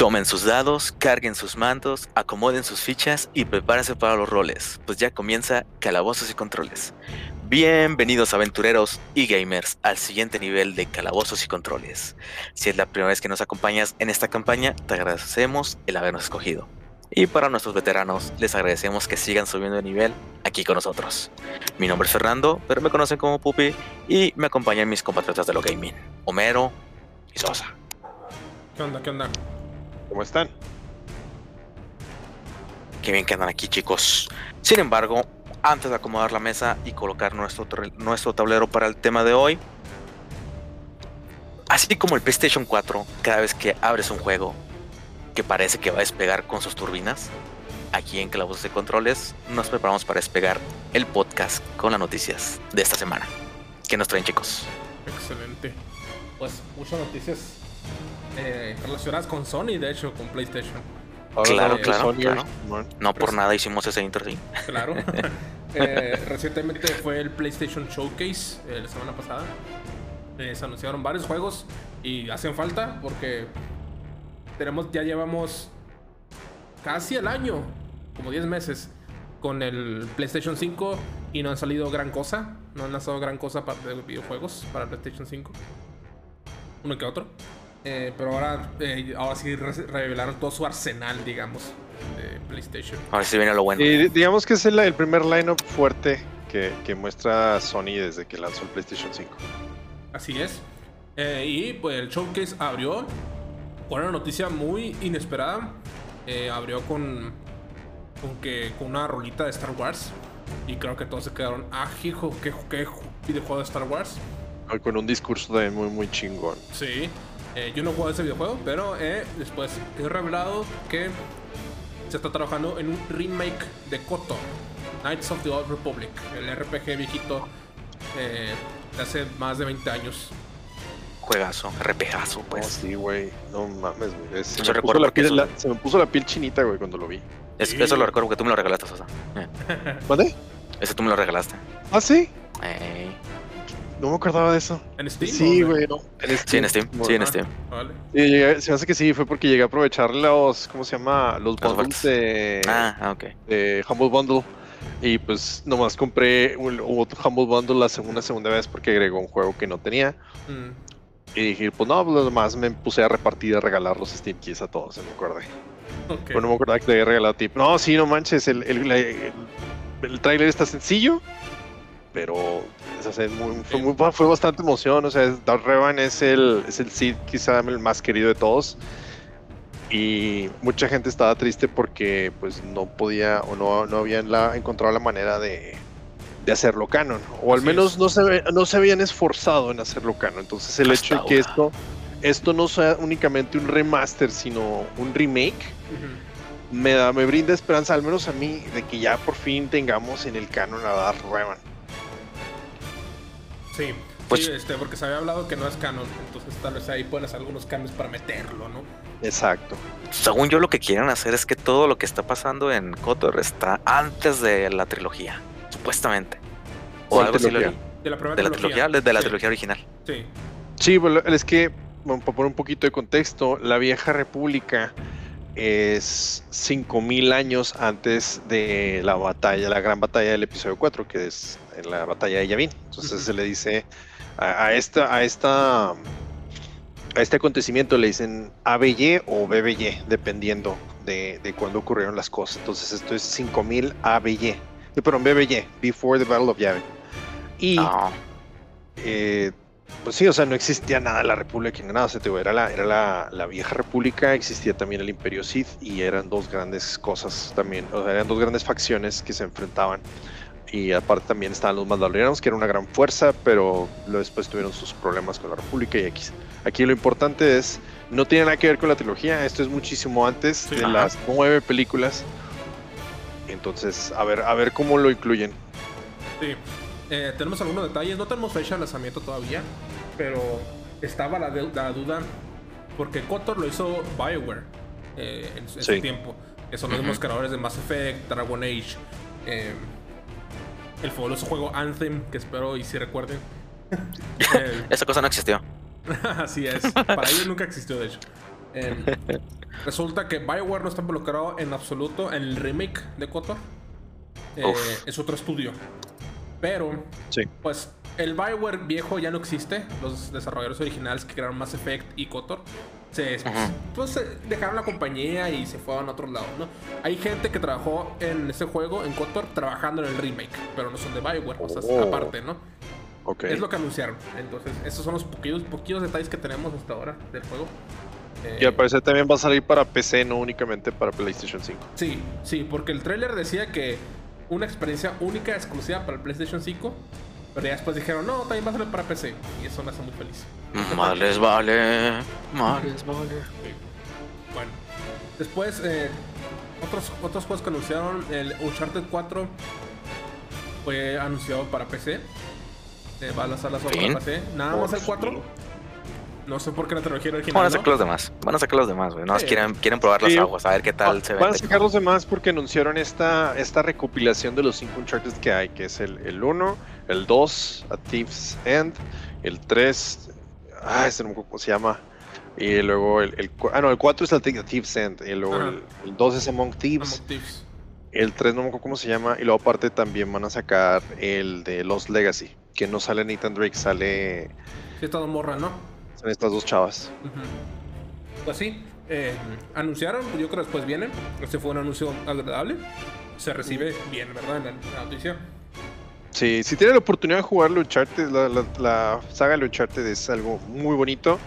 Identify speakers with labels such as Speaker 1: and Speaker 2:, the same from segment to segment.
Speaker 1: Tomen sus dados, carguen sus mantos, acomoden sus fichas y prepárense para los roles, pues ya comienza Calabozos y Controles. Bienvenidos aventureros y gamers al siguiente nivel de Calabozos y Controles. Si es la primera vez que nos acompañas en esta campaña, te agradecemos el habernos escogido. Y para nuestros veteranos, les agradecemos que sigan subiendo de nivel aquí con nosotros. Mi nombre es Fernando, pero me conocen como Pupi y me acompañan mis compatriotas de lo gaming, Homero y Sosa.
Speaker 2: ¿Qué onda? ¿Qué onda?
Speaker 3: ¿Cómo están?
Speaker 1: Qué bien que andan aquí, chicos. Sin embargo, antes de acomodar la mesa y colocar nuestro, nuestro tablero para el tema de hoy, así como el PlayStation 4, cada vez que abres un juego que parece que va a despegar con sus turbinas, aquí en Clavos de Controles nos preparamos para despegar el podcast con las noticias de esta semana. ¿Qué nos traen, chicos?
Speaker 2: Excelente. Pues muchas noticias eh, relacionadas con Sony, de hecho, con PlayStation.
Speaker 1: Claro,
Speaker 2: Eh,
Speaker 1: claro,
Speaker 3: Sony,
Speaker 1: claro. No por
Speaker 2: Pues-
Speaker 1: nada hicimos ese intro, sí.
Speaker 2: Claro. Eh, recientemente fue el PlayStation Showcase eh, la semana pasada. Eh, se anunciaron varios juegos y hacen falta porque tenemos ya llevamos casi el año, como 10 meses, con el PlayStation 5 y no han salido gran cosa. No han lanzado gran cosa para, de videojuegos para el PlayStation 5. Uno que otro. Eh, pero ahora, eh, ahora sí re- revelaron todo su arsenal, digamos, de PlayStation.
Speaker 1: Ahora sí viene lo bueno.
Speaker 3: Y digamos que es el, el primer lineup fuerte que, que muestra Sony desde que lanzó el PlayStation 5.
Speaker 2: Así es. Eh, y pues el showcase abrió con una noticia muy inesperada. Eh, abrió con, con que con una rolita de Star Wars. Y creo que todos se quedaron, ah, hijo, ¿qué, qué videojuego de Star Wars?
Speaker 3: Hoy Con un discurso de muy, muy chingón.
Speaker 2: Sí. Eh, yo no juego ese videojuego, pero eh, después he revelado que se está trabajando en un remake de Kotor, Knights of the Old Republic, el RPG viejito eh, de hace más de 20 años.
Speaker 1: Juegazo, repejazo,
Speaker 3: Oh,
Speaker 1: pues.
Speaker 3: sí, güey. No mames, güey. Se, me puso la piel,
Speaker 1: eso-
Speaker 3: la- se me puso la piel chinita, güey, cuando lo vi.
Speaker 1: Es-
Speaker 2: Sí.
Speaker 1: Eso lo recuerdo porque tú me lo regalaste, Sosa. Eh,
Speaker 3: ¿Vale?
Speaker 1: ese tú me lo regalaste.
Speaker 3: ¿Ah, sí?
Speaker 1: Eh,
Speaker 3: No me acordaba de eso.
Speaker 2: ¿En Steam?
Speaker 3: Sí, güey, no. En
Speaker 1: sí, en Steam. Sí, en
Speaker 3: Ah.
Speaker 1: Steam.
Speaker 2: Vale.
Speaker 3: Sí, llegué- se me hace que sí, fue porque llegué a aprovechar los, ¿cómo se llama? Los bundles de,
Speaker 1: Ah, ah, ok.
Speaker 3: de Humble Bundle. Y pues nomás compré un, otro Humble Bundle la segunda, segunda vez porque agregó un juego que no tenía.
Speaker 2: Mm,
Speaker 3: Y dije, pues no, pues lo demás me puse a repartir, a regalar los Steam Keys a todos, se me acordé.
Speaker 2: ok.
Speaker 3: Pero no me acordaba que te había regalado a ti. No, sí, no manches, el, el, el, el tráiler está sencillo, pero o sea, es muy- fue, muy- fue bastante emoción. O sea, Darth Revan es el, es el Sith quizá el más querido de todos. Y mucha gente estaba triste porque pues no podía o no, no habían la, encontrado la manera de, de hacerlo canon. O al
Speaker 2: Así
Speaker 3: menos
Speaker 2: es.
Speaker 3: no se, ve- no se habían esforzado en hacerlo canon. Entonces el
Speaker 1: Hasta
Speaker 3: hecho de que esto, esto no sea únicamente un remaster, sino un remake, me da, me brinda esperanza, al menos a mí, de que ya por fin tengamos en el canon a Darth Revan.
Speaker 2: Sí.
Speaker 1: Pues-
Speaker 2: sí, este, porque se había hablado que no es canon. Entonces tal vez ahí pueden hacer algunos cambios para meterlo, ¿no?
Speaker 3: Exacto.
Speaker 1: Según yo, lo que quieren hacer es que todo lo que está pasando en Kotor está antes de la trilogía, supuestamente. O
Speaker 3: ¿Cuál
Speaker 1: algo así lo
Speaker 3: trilogía?
Speaker 2: De la primera
Speaker 1: De la trilogía, de la
Speaker 2: Sí,
Speaker 1: trilogía original.
Speaker 2: Sí.
Speaker 3: Sí, bueno, es que, bueno, para poner un poquito de contexto, la vieja república es 5000 años antes de la batalla, la gran batalla del episodio 4, que es la batalla de Yavin. Entonces se le dice a, a esta, a esta, a este acontecimiento le dicen ABY o BBY, dependiendo de, de cuándo ocurrieron las cosas. Entonces esto es 5000 ABY, eh, perdón, BBY, Before the Battle of Yavin. Y
Speaker 1: Ah,
Speaker 3: eh, pues sí, o sea, no existía nada la República ni nada, o sea, te era, la, era la, la vieja República, existía también el Imperio Sith y eran dos grandes cosas también, o sea, eran dos grandes facciones que se enfrentaban. Y aparte también estaban los Mandalorianos, que era una gran fuerza, pero después tuvieron sus problemas con la República y X. Aquí lo importante es, no tiene nada que ver con la trilogía, esto es muchísimo antes
Speaker 2: Sí.
Speaker 3: de
Speaker 1: Ajá.
Speaker 3: las nueve películas. Entonces, a ver, a ver cómo lo incluyen.
Speaker 2: Sí. Eh, tenemos algunos detalles. No tenemos fecha de lanzamiento todavía. Pero estaba la, de- la duda. Porque Kotor lo hizo BioWare eh, en, su- en
Speaker 3: Sí.
Speaker 2: su tiempo. Que son los mismos creadores de Mass Effect, Dragon Age. eh, el fabuloso juego Anthem, que espero y si recuerden. Eh,
Speaker 1: esa cosa no existió.
Speaker 2: así es. Para ellos nunca existió, de hecho. Em, resulta que Bioware no está involucrado en absoluto en el remake de KOTOR. Eh, es otro estudio. Pero,
Speaker 3: Sí.
Speaker 2: pues, el Bioware viejo ya no existe. Los desarrolladores originales que crearon Mass Effect y KOTOR se, pues, se dejaron la compañía y se fueron a otros lados, ¿no? Hay gente que trabajó en ese juego, en KOTOR, trabajando en el remake, pero no son de Bioware, o sea,
Speaker 3: Oh.
Speaker 2: aparte, ¿no?
Speaker 3: Ok.
Speaker 2: Es lo que anunciaron. Entonces, esos son los poquillos, poquillos detalles que tenemos hasta ahora del juego. Eh,
Speaker 3: Y al parecer también va a salir para PC, no únicamente para PlayStation 5.
Speaker 2: Sí, sí, porque el tráiler decía que una experiencia única, exclusiva para el PlayStation 5. Pero ya después dijeron, no, también va a salir para PC. Y eso me hace muy feliz.
Speaker 4: Más les vale. Más les vale.
Speaker 2: Bueno, después, eh, otros, otros juegos que anunciaron, el Uncharted 4 fue anunciado para PC. Eh, va a lanzar la
Speaker 4: Bien.
Speaker 2: para PC. Nada más el 4. No sé por qué la trilogía original.
Speaker 4: Van a
Speaker 2: ¿no?
Speaker 4: sacar los demás. Van a sacar los demás, güey. No,
Speaker 2: Sí.
Speaker 4: quieren, quieren probar las
Speaker 3: Sí.
Speaker 4: aguas, a ver qué tal se
Speaker 3: Van a sacar los demás porque anunciaron esta, esta recopilación de los cinco Uncharted que hay, que es el, el 1, el 2, A Thief's End, el 3, ah, ese no me acuerdo cómo se llama, y luego el, el ah, no, el 4 es el Thief's End, y luego
Speaker 2: Ajá.
Speaker 3: el, el 2 es Among Thieves,
Speaker 2: Among Thieves.
Speaker 3: el 3 no me acuerdo cómo se llama, y luego aparte también van a sacar el de Lost Legacy, que no sale Nathan Drake, sale
Speaker 2: Sí, está morra, ¿no?
Speaker 3: Son estas dos chavas.
Speaker 2: Pues sí, eh, anunciaron, yo creo que después viene. Este fue un anuncio agradable. Se recibe bien, ¿verdad? En la, noticia.
Speaker 3: Sí, si tienen la oportunidad de jugar Uncharted, la, la, la saga de Uncharted es algo muy bonito.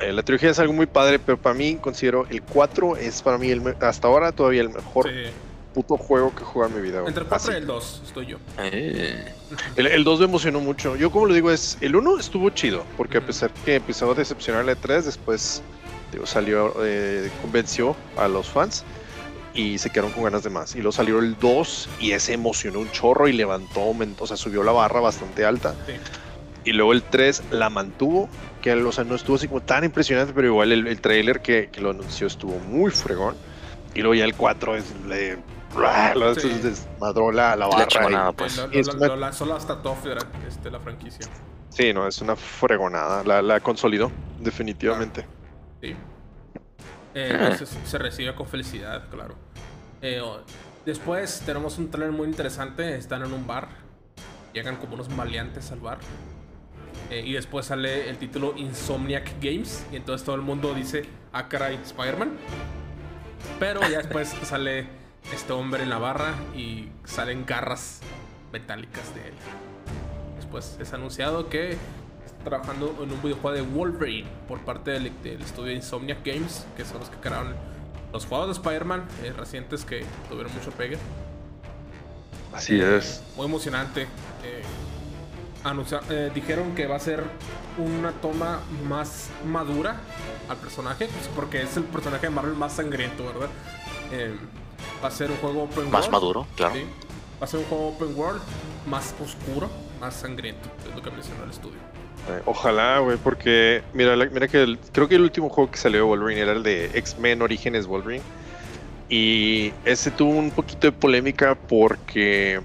Speaker 3: Eh, la trilogía es algo muy padre, pero para mí considero el 4 es para mí el hasta ahora todavía el mejor
Speaker 2: Sí.
Speaker 3: Puto juego que jugado en mi vida. güey.
Speaker 2: Entre el 4 y el 2 estoy yo.
Speaker 4: Eh,
Speaker 3: El, el 2 me emocionó mucho. Yo como lo digo es, el 1 estuvo chido, porque a
Speaker 2: Ujú.
Speaker 3: pesar que empezó a decepcionar la 3, después digo, salió, eh, convenció a los fans y se quedaron con ganas de más. Y luego salió el 2 y ese emocionó un chorro y levantó, aumentó, o sea, subió la barra bastante alta.
Speaker 2: Sí.
Speaker 3: Y luego el 3 la mantuvo, que o sea, no estuvo así como tan impresionante, pero igual el, el trailer que, que lo anunció estuvo muy fregón. Y luego ya el 4 es le,
Speaker 2: Sí.
Speaker 3: desmadró la, la
Speaker 4: la
Speaker 3: barra. y-
Speaker 4: pues.
Speaker 2: Lo, lo-
Speaker 3: es
Speaker 2: lo-
Speaker 3: una-
Speaker 2: lo lanzó hasta Toff, era, este, la franquicia.
Speaker 3: Sí, no, es una fregonada. La, la consolidó, definitivamente.
Speaker 2: Sí. Eh,
Speaker 4: Ah.
Speaker 2: entonces se recibe con felicidad, claro. Eh, después tenemos un trailer muy interesante. Están en un bar. Llegan como unos maleantes al bar. Eh, y después sale el título Insomniac Games. Y entonces todo el mundo dice, ah, caray, Spider-Man. Pero ya después sale este hombre en la barra y salen garras metálicas de él. Después es anunciado que está trabajando en un videojuego de Wolverine por parte del, del estudio Insomniac Games, que son los que crearon los juegos de Spider-Man eh, recientes que tuvieron mucho pegue.
Speaker 3: Así es.
Speaker 2: Muy emocionante. Eh, eh, dijeron que va a ser una toma más madura al personaje, pues, porque es el personaje de Marvel más sangriento, ¿verdad? Va a ser un juego open
Speaker 4: Más
Speaker 2: world,
Speaker 4: maduro, claro.
Speaker 2: sí. Va a ser un juego open world más oscuro, más sangriento, es lo que mencionó el estudio.
Speaker 3: Eh, Ojalá, güey, porque mira, la- mira que el- creo que el último juego que salió de Wolverine era el de X-Men Orígenes Wolverine. Y ese tuvo un poquito de polémica porque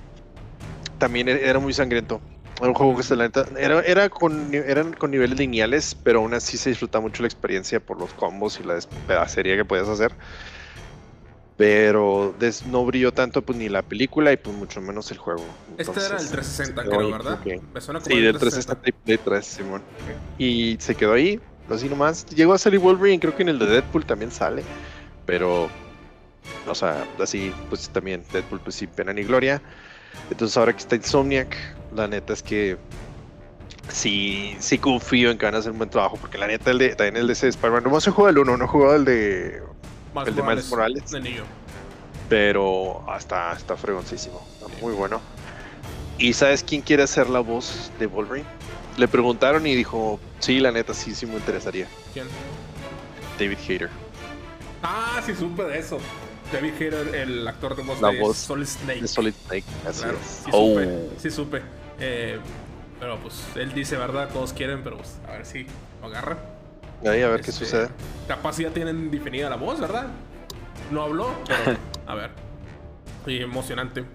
Speaker 3: también e- era muy sangriento. Era un juego que se la era, era con, eran con niveles lineales, pero aún así se disfruta mucho la experiencia por los combos y la despedacería que puedes hacer. Pero des- no brilló tanto pues ni la película y pues mucho menos el juego.
Speaker 2: Este era el
Speaker 3: Entonces,
Speaker 2: 360,
Speaker 3: se quedó
Speaker 2: creo, ¿verdad? Me suena como
Speaker 3: Sí,
Speaker 2: el
Speaker 3: del 360
Speaker 2: 360.
Speaker 3: y Play 3, Simón. Y se quedó ahí, así nomás. Llegó a salir Wolverine, creo que en el de Deadpool también sale. Pero, o sea, así, pues también Deadpool, pues sin pena ni gloria. Entonces ahora que está Insomniac, la neta es que sí, sí confío en que van a hacer un buen trabajo. Porque la neta, el de, también el de ese Spider-Man, nomás he jugado el 1, no he jugado el de...
Speaker 2: Miles
Speaker 3: el de Miles Morales.
Speaker 2: De niño.
Speaker 3: Pero hasta está fregoncísimo, está muy bueno. ¿Y sabes quién quiere hacer la voz de Wolverine? Le preguntaron y dijo, sí, la neta, sí, sí me interesaría.
Speaker 2: ¿Quién?
Speaker 3: David Hayter.
Speaker 2: Ah, sí supe de eso. David Hayter, el actor de voz
Speaker 3: La
Speaker 2: de
Speaker 3: voz
Speaker 2: Solid Snake.
Speaker 3: De Solid Snake, así
Speaker 2: Claro,
Speaker 3: es.
Speaker 2: sí
Speaker 4: Oh.
Speaker 2: supe, sí supe. Eh, pero pues él dice, ¿verdad? Todos quieren, pero pues a ver si lo agarra.
Speaker 3: Ahí a ver qué
Speaker 2: Este,
Speaker 3: sucede.
Speaker 2: Capaz ya tienen definida la voz, ¿verdad? No habló, pero a ver. Y emocionante.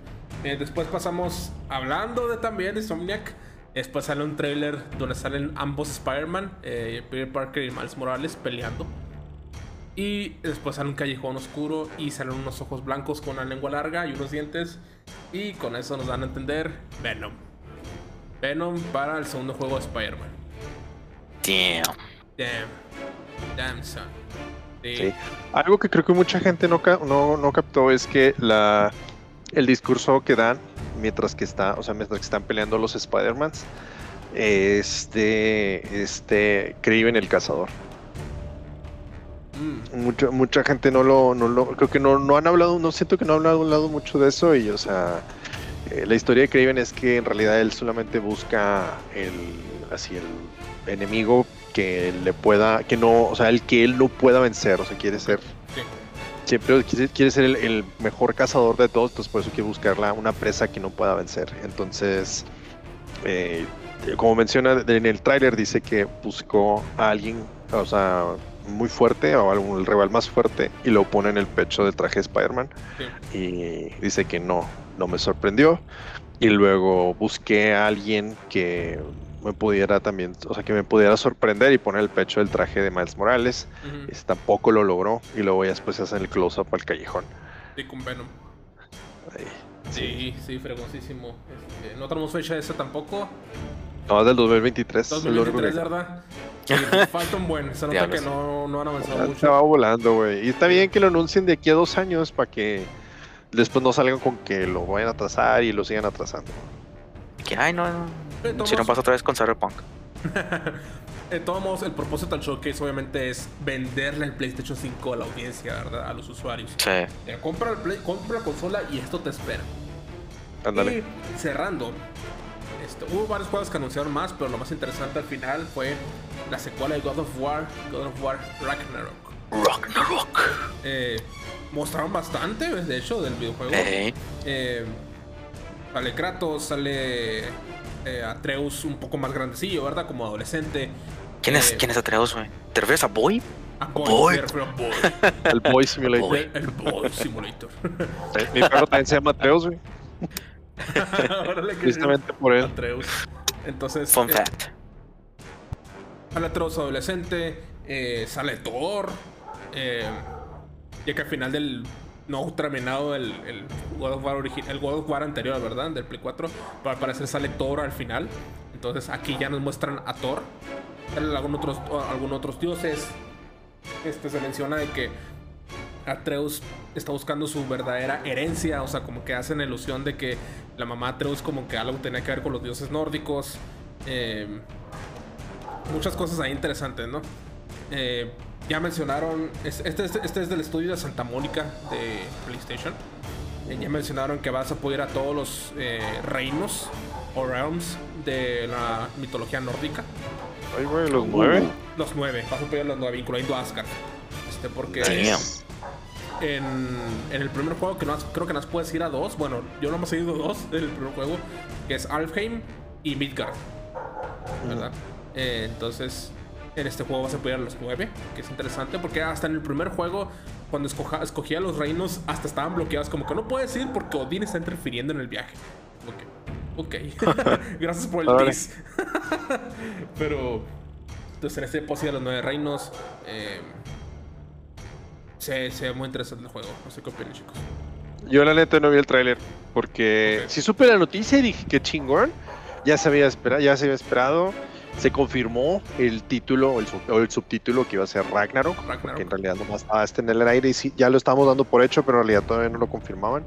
Speaker 2: Eh, después pasamos hablando de también de Insomniac. Después sale un trailer donde salen ambos Spider-Man, eh, Peter Parker y Miles Morales peleando. Y después sale un callejón oscuro y salen unos ojos blancos con una lengua larga y unos dientes. Y con eso nos dan a entender Venom. Venom para el segundo juego de Spider-Man.
Speaker 4: Damn.
Speaker 2: Damn. Damn, son. Sí.
Speaker 3: Sí. Algo que creo que mucha gente no, no, no captó es que la, el discurso que dan mientras que está, o sea, mientras que están peleando los Spider-Mans, este, este, Kraven el cazador.
Speaker 2: Mm,
Speaker 3: Mucha, mucha gente no lo, no lo, creo que no, no han hablado, no siento que no han hablado mucho de eso y, o sea, eh, la historia de Kraven es que en realidad él solamente busca el, así el enemigo que le pueda, que no, o sea, el que él no pueda vencer, o sea, quiere ser,
Speaker 2: sí.
Speaker 3: siempre quiere, quiere ser el, el mejor cazador de todos, entonces por eso quiere buscarla una presa que no pueda vencer. Entonces, eh, como menciona en el tráiler, dice que buscó a alguien, o sea, muy fuerte, o algún, el rival más fuerte, y lo pone en el pecho del traje de Spider-Man.
Speaker 2: Sí.
Speaker 3: Y dice que no, no me sorprendió. Y luego busqué a alguien que me pudiera también, o sea, que me pudiera sorprender y poner el pecho del traje de Miles Morales.
Speaker 2: Ujú.
Speaker 3: Ese tampoco lo logró. Y luego ya después hacen el close-up al callejón.
Speaker 2: Sí, con Venom.
Speaker 3: Ahí.
Speaker 2: Sí, sí, fregosísimo. Este, no tenemos fecha de esa tampoco.
Speaker 3: No, es del 2023. es lo único
Speaker 2: 2023,
Speaker 3: que-
Speaker 2: ¿verdad? Sí, falta un buen. Se nota que no, no han avanzado
Speaker 3: Ya
Speaker 2: mucho.
Speaker 3: Estaba volando, güey. Y está bien que lo anuncien de aquí a dos años para que después no salgan con que lo vayan a atrasar y lo sigan atrasando.
Speaker 4: Que, ay, no, no. Si no pasa otra vez con Cyberpunk.
Speaker 2: De todos modos, el propósito del showcase obviamente es venderle el PlayStation 5 a la audiencia, ¿verdad? A los usuarios.
Speaker 4: Sí.
Speaker 2: Eh, compra, el Play- compra la consola y esto te espera.
Speaker 3: Ándale.
Speaker 2: Y cerrando, este, hubo varios juegos que anunciaron más, pero lo más interesante al final fue la secuela de God of War, God of War Ragnarok.
Speaker 4: Ragnarok.
Speaker 2: Eh, mostraron bastante, de hecho, del videojuego. Eh, sale Kratos, sale eh, Atreus un poco más grandecillo, ¿verdad? Como adolescente.
Speaker 4: ¿Quién es,
Speaker 2: Eh,
Speaker 4: ¿Quién es Atreus, güey? ¿Te refieres a Boy?
Speaker 2: A Boy,
Speaker 4: Boy.
Speaker 2: me refiero a Boy.
Speaker 3: El Boy Simulator.
Speaker 4: Boy.
Speaker 2: El, el Boy Simulator.
Speaker 3: Eh, Mi perro también se llama Atreus, güey. Precisamente por él.
Speaker 2: Atreus. Entonces,
Speaker 4: Fun
Speaker 2: eh,
Speaker 4: fact.
Speaker 2: sale Atreus adolescente, eh, sale Thor, eh, ya que al final del no terminado el, God of War el God of War anterior, ¿verdad? Del Play 4, pero al parecer sale Thor al final. Entonces aquí ya nos muestran a Thor. Algún otros, otros dioses. Este se menciona de que Atreus está buscando su verdadera herencia, o sea, como que hacen ilusión de que la mamá Atreus como que algo tenía que ver con los dioses nórdicos. Eh, muchas cosas ahí interesantes, ¿no? Eh, ya mencionaron, es- este, es- este es del estudio de Santa Mónica de PlayStation. Eh, ya mencionaron que vas a poder ir a todos los eh, reinos o realms de la mitología nórdica.
Speaker 3: Ay, güey, los nueve.
Speaker 2: Los nueve, vas a poder los nueve, incluyendo Asgard. Este, porque en, en el primer juego, que no has- creo que nos puedes ir a dos. Bueno, yo no hemos ido dos en el primer juego, que es Alfheim y Midgard. ¿Verdad? Eh, entonces, en este juego vas a poder a los nueve, que es interesante, porque hasta en el primer juego, cuando escoja- escogía los reinos, hasta estaban bloqueados, como que no puedes ir porque Odín está interfiriendo en el viaje. Ok. Gracias por el tease. Pero, entonces en este a los nueve reinos. Eh, se, se ve muy interesante el juego. No sé qué opinan, chicos.
Speaker 3: Yo la neta no vi el tráiler porque si supe la noticia y dije que chingón, ya se había esperado, ya se había esperado, se confirmó el título o el, sub- o el subtítulo que iba a ser Ragnarok,
Speaker 2: Ragnarok.
Speaker 3: que en realidad nomás estaba este en el aire y sí, ya lo estábamos dando por hecho, pero en realidad todavía no lo confirmaban.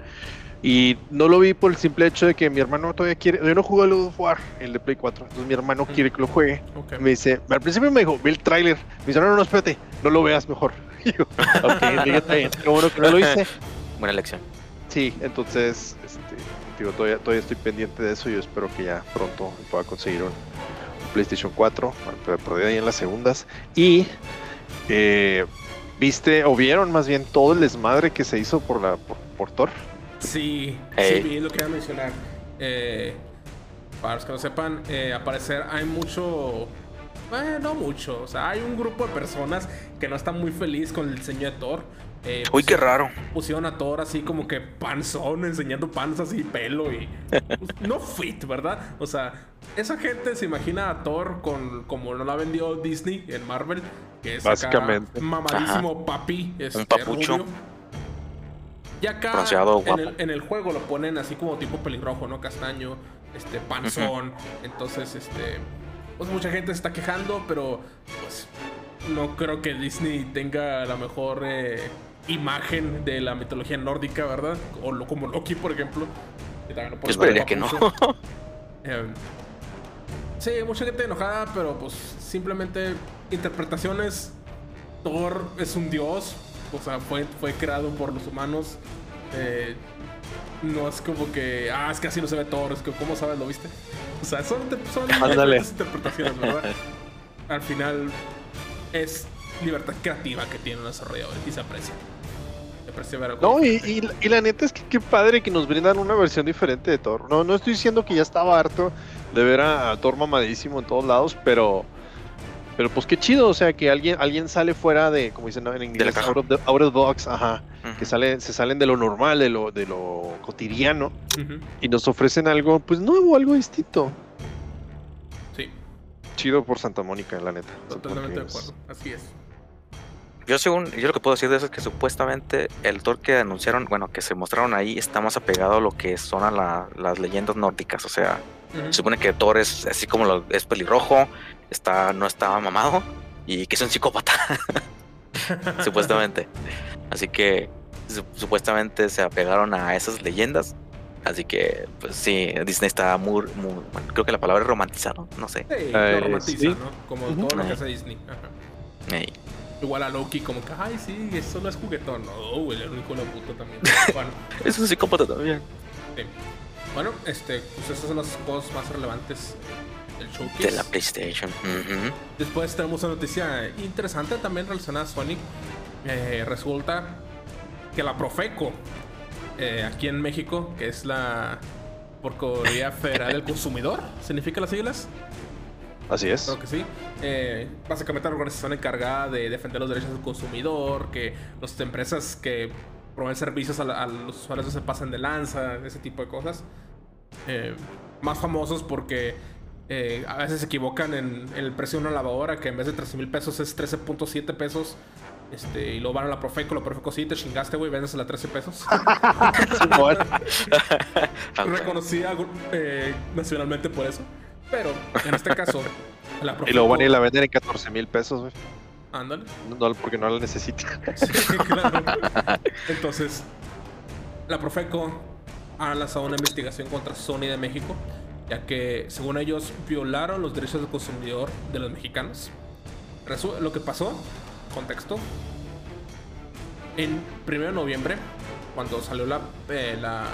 Speaker 3: Y no lo vi por el simple hecho de que mi hermano todavía quiere, yo no jugué al God of War, el de Play 4, entonces mi hermano quiere que lo juegue. Me dice, al principio me dijo, vi el tráiler. Me dice, no, no, no, espérate, no lo veas mejor. Y yo, ok, está bien, qué bueno que no lo hice.
Speaker 4: Buena elección.
Speaker 3: Sí, entonces, este, digo, todavía, todavía estoy pendiente de eso y yo espero que ya pronto pueda conseguir un PlayStation 4, pero perdí ahí en las segundas. Y eh, viste, o vieron más bien todo el desmadre que se hizo por la por, por Thor.
Speaker 2: Sí, sí, lo que iba a mencionar. Eh, para los que no sepan, eh, al parecer hay mucho. Bueno, no mucho. O sea, hay un grupo de personas que no está muy feliz con el diseño de Thor. Eh,
Speaker 4: Uy, qué
Speaker 2: pusieron-
Speaker 4: raro.
Speaker 2: Pusieron a Thor así como que panzón, enseñando panzas y pelo y... pues, no fit, ¿verdad? O sea, esa gente se imagina a Thor con como no la vendió Disney en Marvel, que es
Speaker 3: Básicamente.
Speaker 2: mamadísimo papi, este,
Speaker 4: papucho.
Speaker 2: rubio. Y acá
Speaker 4: Bronceado,
Speaker 2: en
Speaker 4: guapo.
Speaker 2: el, en el juego lo ponen así como tipo pelirrojo, ¿no? Castaño, este, panzón. Entonces, este. Pues mucha gente se está quejando, pero pues no creo que Disney tenga la mejor eh, imagen de la mitología nórdica, ¿verdad? O lo- como Loki, por ejemplo. que también lo
Speaker 4: esperaría que no.
Speaker 2: Eh, sí, mucha gente enojada, pero pues simplemente interpretaciones. Thor es un dios, o sea, fue, fue creado por los humanos. Eh, no es como que, ah, es que así no se ve Thor, es que, ¿cómo sabes? ¿Lo viste? O sea, son, son interpretaciones, ¿verdad? Al final es libertad creativa que tienen los desarrolladores y se aprecia.
Speaker 3: No, y, y- y la neta es que qué padre que nos brindan una versión diferente de Thor. No, no estoy diciendo que ya estaba harto de ver a, a Thor mamadísimo en todos lados, pero. Pero pues qué chido, o sea, que alguien, alguien sale fuera de, como dicen en inglés,
Speaker 4: caja.
Speaker 3: out of, the, out of the box, ajá, que sale, se salen de lo normal, de lo, de lo cotidiano, y nos ofrecen algo, pues nuevo, algo distinto.
Speaker 2: Sí,
Speaker 3: Chido por Santa Mónica, la neta.
Speaker 2: totalmente de acuerdo. Así es.
Speaker 4: Yo según, yo lo que puedo decir de eso es que supuestamente el Thor que anunciaron, bueno, que se mostraron ahí, está más apegado a lo que son a la- las leyendas nórdicas. O sea,
Speaker 2: Ujú.
Speaker 4: se supone que Thor es así como lo, es pelirrojo, está, no está mamado y que es un psicópata, supuestamente. Así que su- supuestamente se apegaron a esas leyendas. Así que, pues sí, Disney está muy, muy bueno, creo que la palabra es romantizado, no sé.
Speaker 2: Sí, lo romantiza,
Speaker 3: sí.
Speaker 2: ¿no? Como
Speaker 3: Ujú.
Speaker 2: todo lo que hace Disney. Ajá.
Speaker 4: Ey.
Speaker 2: Igual a Loki, como que, ay, sí, eso no es juguetón. No, güey, el único de puto también. bueno,
Speaker 4: Es un psicópata también.
Speaker 2: sí. Bueno, este, pues esas son las cosas más relevantes del showcase.
Speaker 4: De la PlayStation.
Speaker 2: Después tenemos una noticia interesante también relacionada a Sonic. Eh, resulta que la Profeco, eh, aquí en México, que es la Procuraduría Federal del Consumidor, ¿significa las siglas?
Speaker 3: Así es.
Speaker 2: Creo que sí. Eh, básicamente la organización encargada de defender los derechos del consumidor, que las empresas que proveen servicios a, la- a los usuarios no se pasen de lanza, ese tipo de cosas. Eh, más famosos porque eh, a veces se equivocan en, en el precio de una lavadora, que en vez de 13 mil pesos es 13.7 pesos. Este, y luego van a la Profeco, la Profeco sí, te chingaste, güey, véndesela a 13 pesos.
Speaker 3: Simón.
Speaker 2: Reconocida eh, nacionalmente por eso. Pero en este caso, la Profeco.
Speaker 3: y luego van y la venden en 14 mil pesos, güey.
Speaker 2: Ándale.
Speaker 3: No, porque no la necesitan.
Speaker 2: Sí, claro. Entonces, la Profeco ha lanzado una investigación contra Sony de México, ya que según ellos violaron los derechos del consumidor de los mexicanos. Resu- lo que pasó, contexto, en 1 de noviembre, cuando salió la, eh, la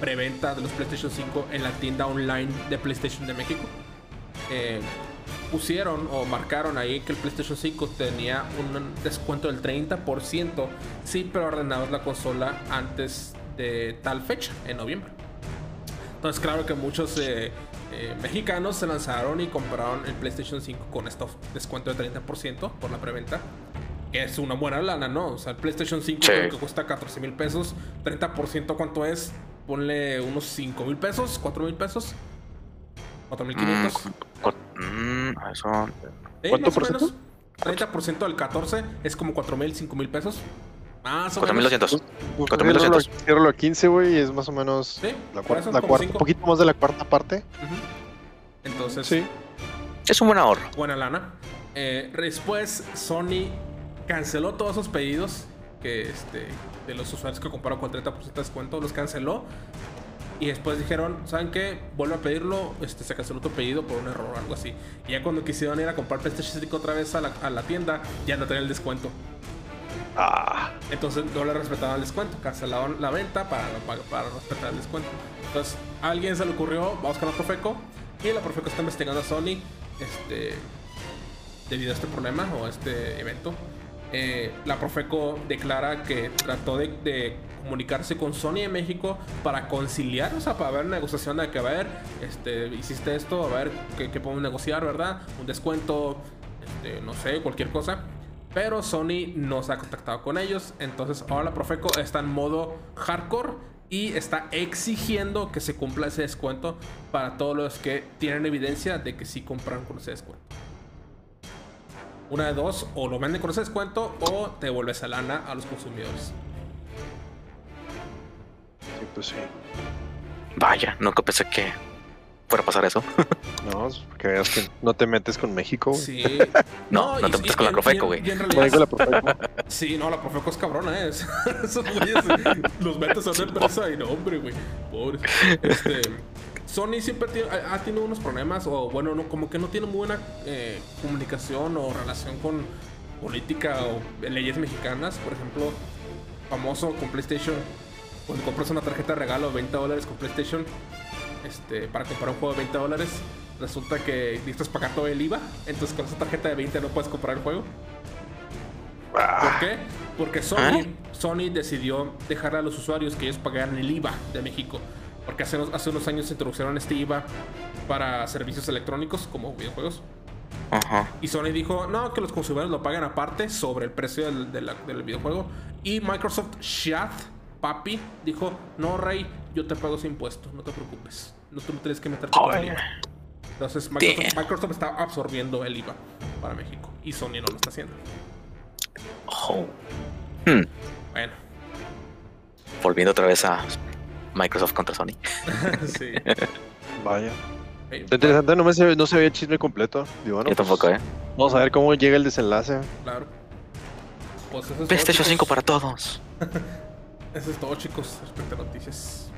Speaker 2: preventa de los PlayStation 5 en la tienda online de PlayStation de México, eh, pusieron o marcaron ahí que el PlayStation 5 tenía un descuento del 30% si preordenabas la consola antes de tal fecha, en noviembre. Entonces, claro que muchos eh, eh, mexicanos se lanzaron y compraron el PlayStation 5 con este descuento del 30% por la preventa. Que es una buena lana, ¿no? O sea, el PlayStation 5
Speaker 4: Sí.
Speaker 2: creo que cuesta 14 mil pesos. 30% ¿cuánto es? Ponle unos 5 mil pesos, 4 mil pesos. 4 mil 500.
Speaker 4: cu- mm, eso.
Speaker 2: ¿Eh?
Speaker 3: ¿Cuánto por
Speaker 2: menos. 30% del 14 es como 4 mil, 5 mil pesos. Más o menos.
Speaker 4: 4200.
Speaker 3: Pues,
Speaker 4: 4200.
Speaker 3: ciérralo a- ciérralo a 15, güey, es más o menos
Speaker 2: Sí,
Speaker 3: la,
Speaker 2: por
Speaker 3: cuar-
Speaker 2: eso
Speaker 3: la cuarta, un poquito más de la cuarta parte.
Speaker 2: Ujú. Entonces,
Speaker 3: Sí.
Speaker 4: Es un buen ahorro.
Speaker 2: buena lana. Eh, después, Sony canceló todos esos pedidos que este, de los usuarios que compraron con 30% de descuento, los canceló. Y después dijeron, ¿saben qué? Vuelve a pedirlo, este, se canceló tu pedido por un error o algo así. Y ya cuando quisieron ir a comprar PlayStation 5 otra vez a la, a la tienda, ya no tenían el descuento.
Speaker 3: Ah,
Speaker 2: Entonces no le respetaban el descuento, cancelaron la venta para, pag- para respetar el descuento. Entonces a alguien se le ocurrió, vamos con la Profeco, y la Profeco está investigando a Sony este, debido a este problema o a este evento. Eh, la Profeco declara que trató de, comunicarse con Sony de México para conciliar, o sea, para ver negociación de que, a ver, este, hiciste esto, a ver qué, podemos negociar, ¿verdad? Un descuento, este, no sé, cualquier cosa. Pero Sony no se ha contactado con ellos. Entonces ahora la Profeco está en modo hardcore y está exigiendo que se cumpla ese descuento para todos los que tienen evidencia de que sí compran con ese descuento. Una de dos, o lo venden con ese descuento o te devuelves a lana a los consumidores.
Speaker 3: Sí, pues sí.
Speaker 1: Vaya, nunca pensé que fuera a pasar eso.
Speaker 3: No, es que veas que no te metes con México. güey.
Speaker 2: Sí.
Speaker 1: No, no te
Speaker 2: y-
Speaker 1: metes
Speaker 2: y-
Speaker 1: con la
Speaker 2: y-
Speaker 1: Profeco, güey.
Speaker 3: la Profeco.
Speaker 2: Sí, no, la Profeco es cabrona, ¿eh? Esos güeyes los metes a una empresa y no, hombre, güey. Pobres. Este, Sony siempre ha, ha tenido unos problemas, o bueno, no, como que no tiene muy buena eh, comunicación o relación con política o leyes mexicanas. Por ejemplo, famoso con PlayStation, cuando compras una tarjeta de regalo de 20 dólares con PlayStation, este, para comprar un juego de 20 dólares, resulta que necesitas pagar todo el IVA. Entonces, con esa tarjeta de 20 no puedes comprar el juego. ¿Por
Speaker 3: Ah,
Speaker 2: qué? Porque Sony, Sony decidió dejar a los usuarios que ellos pagaran el IVA de México. Porque hace, unos- hace unos años se introdujeron este IVA para servicios electrónicos como videojuegos.
Speaker 1: Ajá.
Speaker 2: Y Sony dijo, no, que los consumidores lo paguen aparte sobre el precio del, videojuego. Y Microsoft Chat, papi, dijo, no, Rey, yo te pago ese impuesto, no te preocupes. No tú no tienes que meterte con el. IVA. Entonces Microsoft. Microsoft está absorbiendo el IVA para México. Y Sony no lo está haciendo.
Speaker 1: Oh. Hmm,
Speaker 2: Bueno,
Speaker 1: Volviendo otra vez a Microsoft contra Sony.
Speaker 2: sí.
Speaker 3: vaya. Interesante, no, me se, no se veía el chisme completo. Digo, bueno,
Speaker 1: Yo
Speaker 3: pues,
Speaker 1: tampoco, ¿eh?
Speaker 3: Vamos a ver cómo llega el desenlace.
Speaker 2: Claro. Pues eso es todo,
Speaker 1: PlayStation
Speaker 2: chicos.
Speaker 1: 5 para todos.
Speaker 2: Eso es todo, chicos, respecto a noticias.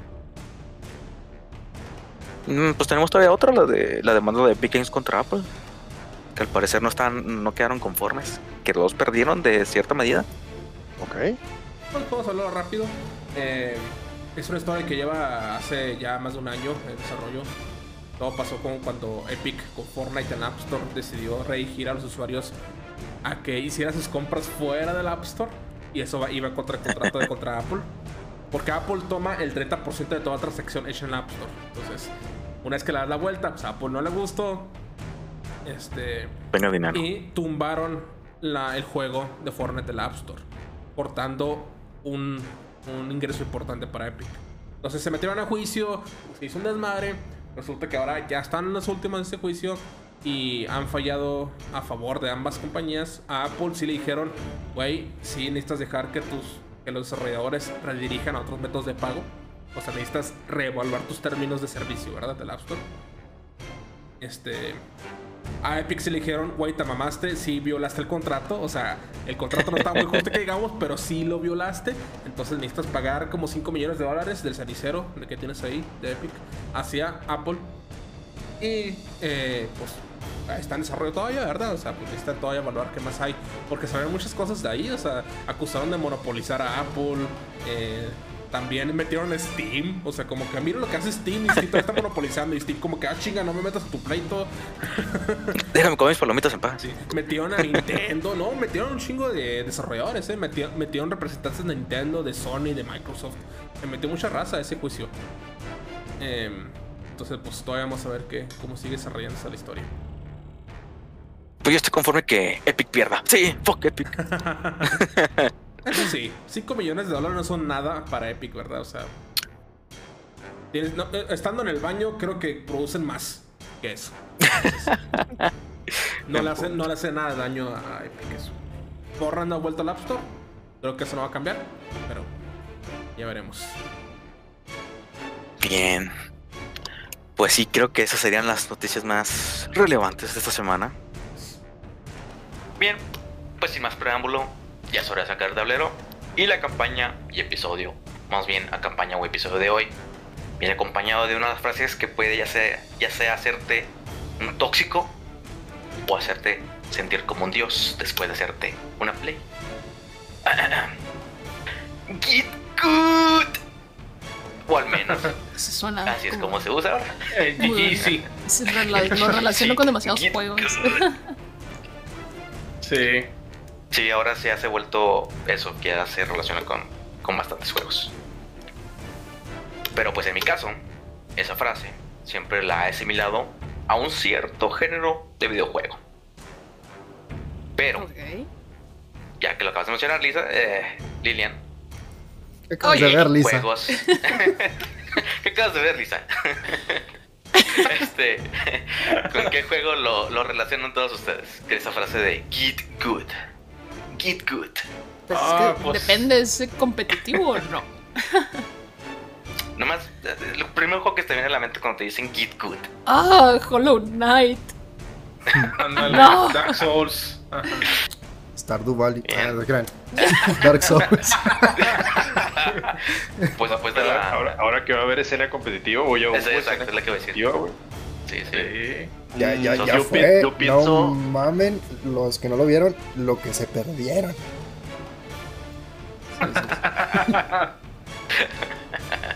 Speaker 1: Mm, Pues tenemos todavía otra, la de la demanda de Epic Games contra Apple. Que al parecer no están, no quedaron conformes. Que los perdieron de cierta medida.
Speaker 3: Ok.
Speaker 2: Pues vamos a hablarlo rápido. Eh, es una historia que lleva hace ya más de un año en desarrollo. Todo pasó con cuando Epic con Fortnite en App Store decidió redirigir a los usuarios a que hicieran sus compras fuera del App Store. Y eso iba contra el contrato de contra Apple. Porque Apple toma el 30% de toda transacción hecha en la App Store. Entonces, una vez que le das la vuelta, pues a Apple no le gustó. Este, y tumbaron la- el juego de Fortnite de la App Store, portando un, un ingreso importante para Epic. Entonces se metieron a juicio, se hizo un desmadre. Resulta que ahora ya están en las últimas de ese juicio y han fallado a favor de ambas compañías. A Apple sí le dijeron, güey, sí necesitas dejar que tus que los desarrolladores redirijan a otros métodos de pago. O sea, necesitas reevaluar tus términos de servicio, ¿verdad? Del App Store. Este. A Epic se le dijeron, güey, te mamaste, sí violaste el contrato. O sea, el contrato no está muy justo que digamos, pero sí lo violaste. Entonces necesitas pagar como 5 millones de dólares del cenicero de que tienes ahí, de Epic, hacia Apple. Y, eh, pues, está en desarrollo todavía, ¿verdad? O sea, pues necesitan todavía evaluar qué más hay. Porque salieron muchas cosas de ahí. O sea, acusaron de monopolizar a Apple. eh, también metieron a Steam. O sea, como que mira lo que hace Steam y Steam todavía está monopolizando. Y Steam, como que, ah, chinga, no me metas a tu pleito.
Speaker 1: Déjame comer mis palomitas en paz.
Speaker 2: Sí, metieron a Nintendo, no, metieron un chingo de desarrolladores, eh. Metieron, metieron representantes de Nintendo, de Sony, de Microsoft. Se metió mucha raza a ese juicio. Em, entonces, pues todavía vamos a ver qué, cómo sigue desarrollándose la historia.
Speaker 1: Pues yo estoy conforme que Epic pierda. Sí, fuck Epic.
Speaker 2: Eso sí, 5 millones de dólares no son nada para Epic, ¿verdad? O sea, tienes- no, eh, estando en el baño, creo que producen más que eso. no, le hace, no le hace nada de daño a Epic eso. Borran ha vuelto al App Store. Creo que eso no va a cambiar, pero ya veremos.
Speaker 1: Bien. Pues sí, creo que esas serían las noticias más relevantes de esta semana. Bien, pues sin más preámbulo, ya es hora de sacar el tablero. Y la campaña y episodio, más bien la campaña o episodio de hoy, viene acompañado de unas frases que puede ya sea, ya sea hacerte un tóxico o hacerte sentir como un dios después de hacerte una play. Get good. O al menos
Speaker 5: Se suena.
Speaker 1: Así es como se usa ahora.
Speaker 2: GG, sí.
Speaker 5: se rela- lo relaciono
Speaker 1: Sí.
Speaker 5: con demasiados
Speaker 1: Get
Speaker 5: juegos.
Speaker 1: good.
Speaker 2: Sí.
Speaker 1: Sí, ahora se ha vuelto eso, que ya se relaciona con, con bastantes juegos. Pero pues en mi caso, esa frase siempre la he asimilado a un cierto género de videojuego. Pero ya que lo acabas de mencionar, Lisa, eh, Lilian.
Speaker 6: ¿Qué acabas
Speaker 5: Oye,
Speaker 6: de ver, Lisa?
Speaker 1: Juegos. ¿Qué acabas de ver, Lisa? este, ¿con qué juego lo, lo relacionan todos ustedes? Que esa frase de Get Good. Get Good.
Speaker 5: Pues
Speaker 2: Ah,
Speaker 5: es que
Speaker 2: pues-
Speaker 5: depende, ¿es competitivo o no?
Speaker 1: Nomás, el primer juego que te viene a la mente cuando te dicen Get Good.
Speaker 5: Ah, Hollow Knight. No.
Speaker 2: Dark Souls.
Speaker 6: Stardew Valley. Ah. Dark Souls.
Speaker 1: Pues después de la.
Speaker 3: Ahora, ahora que va a haber escena competitiva, o ya hubo
Speaker 1: Esa- exacto, es la que voy a decir.
Speaker 3: competitiva, güey.
Speaker 1: Sí, sí.
Speaker 6: Ya, ya,
Speaker 1: Yo
Speaker 6: ya
Speaker 3: pi-
Speaker 6: fue.
Speaker 3: yo pienso-
Speaker 6: No mamen, los que no lo vieron, lo que se perdieron.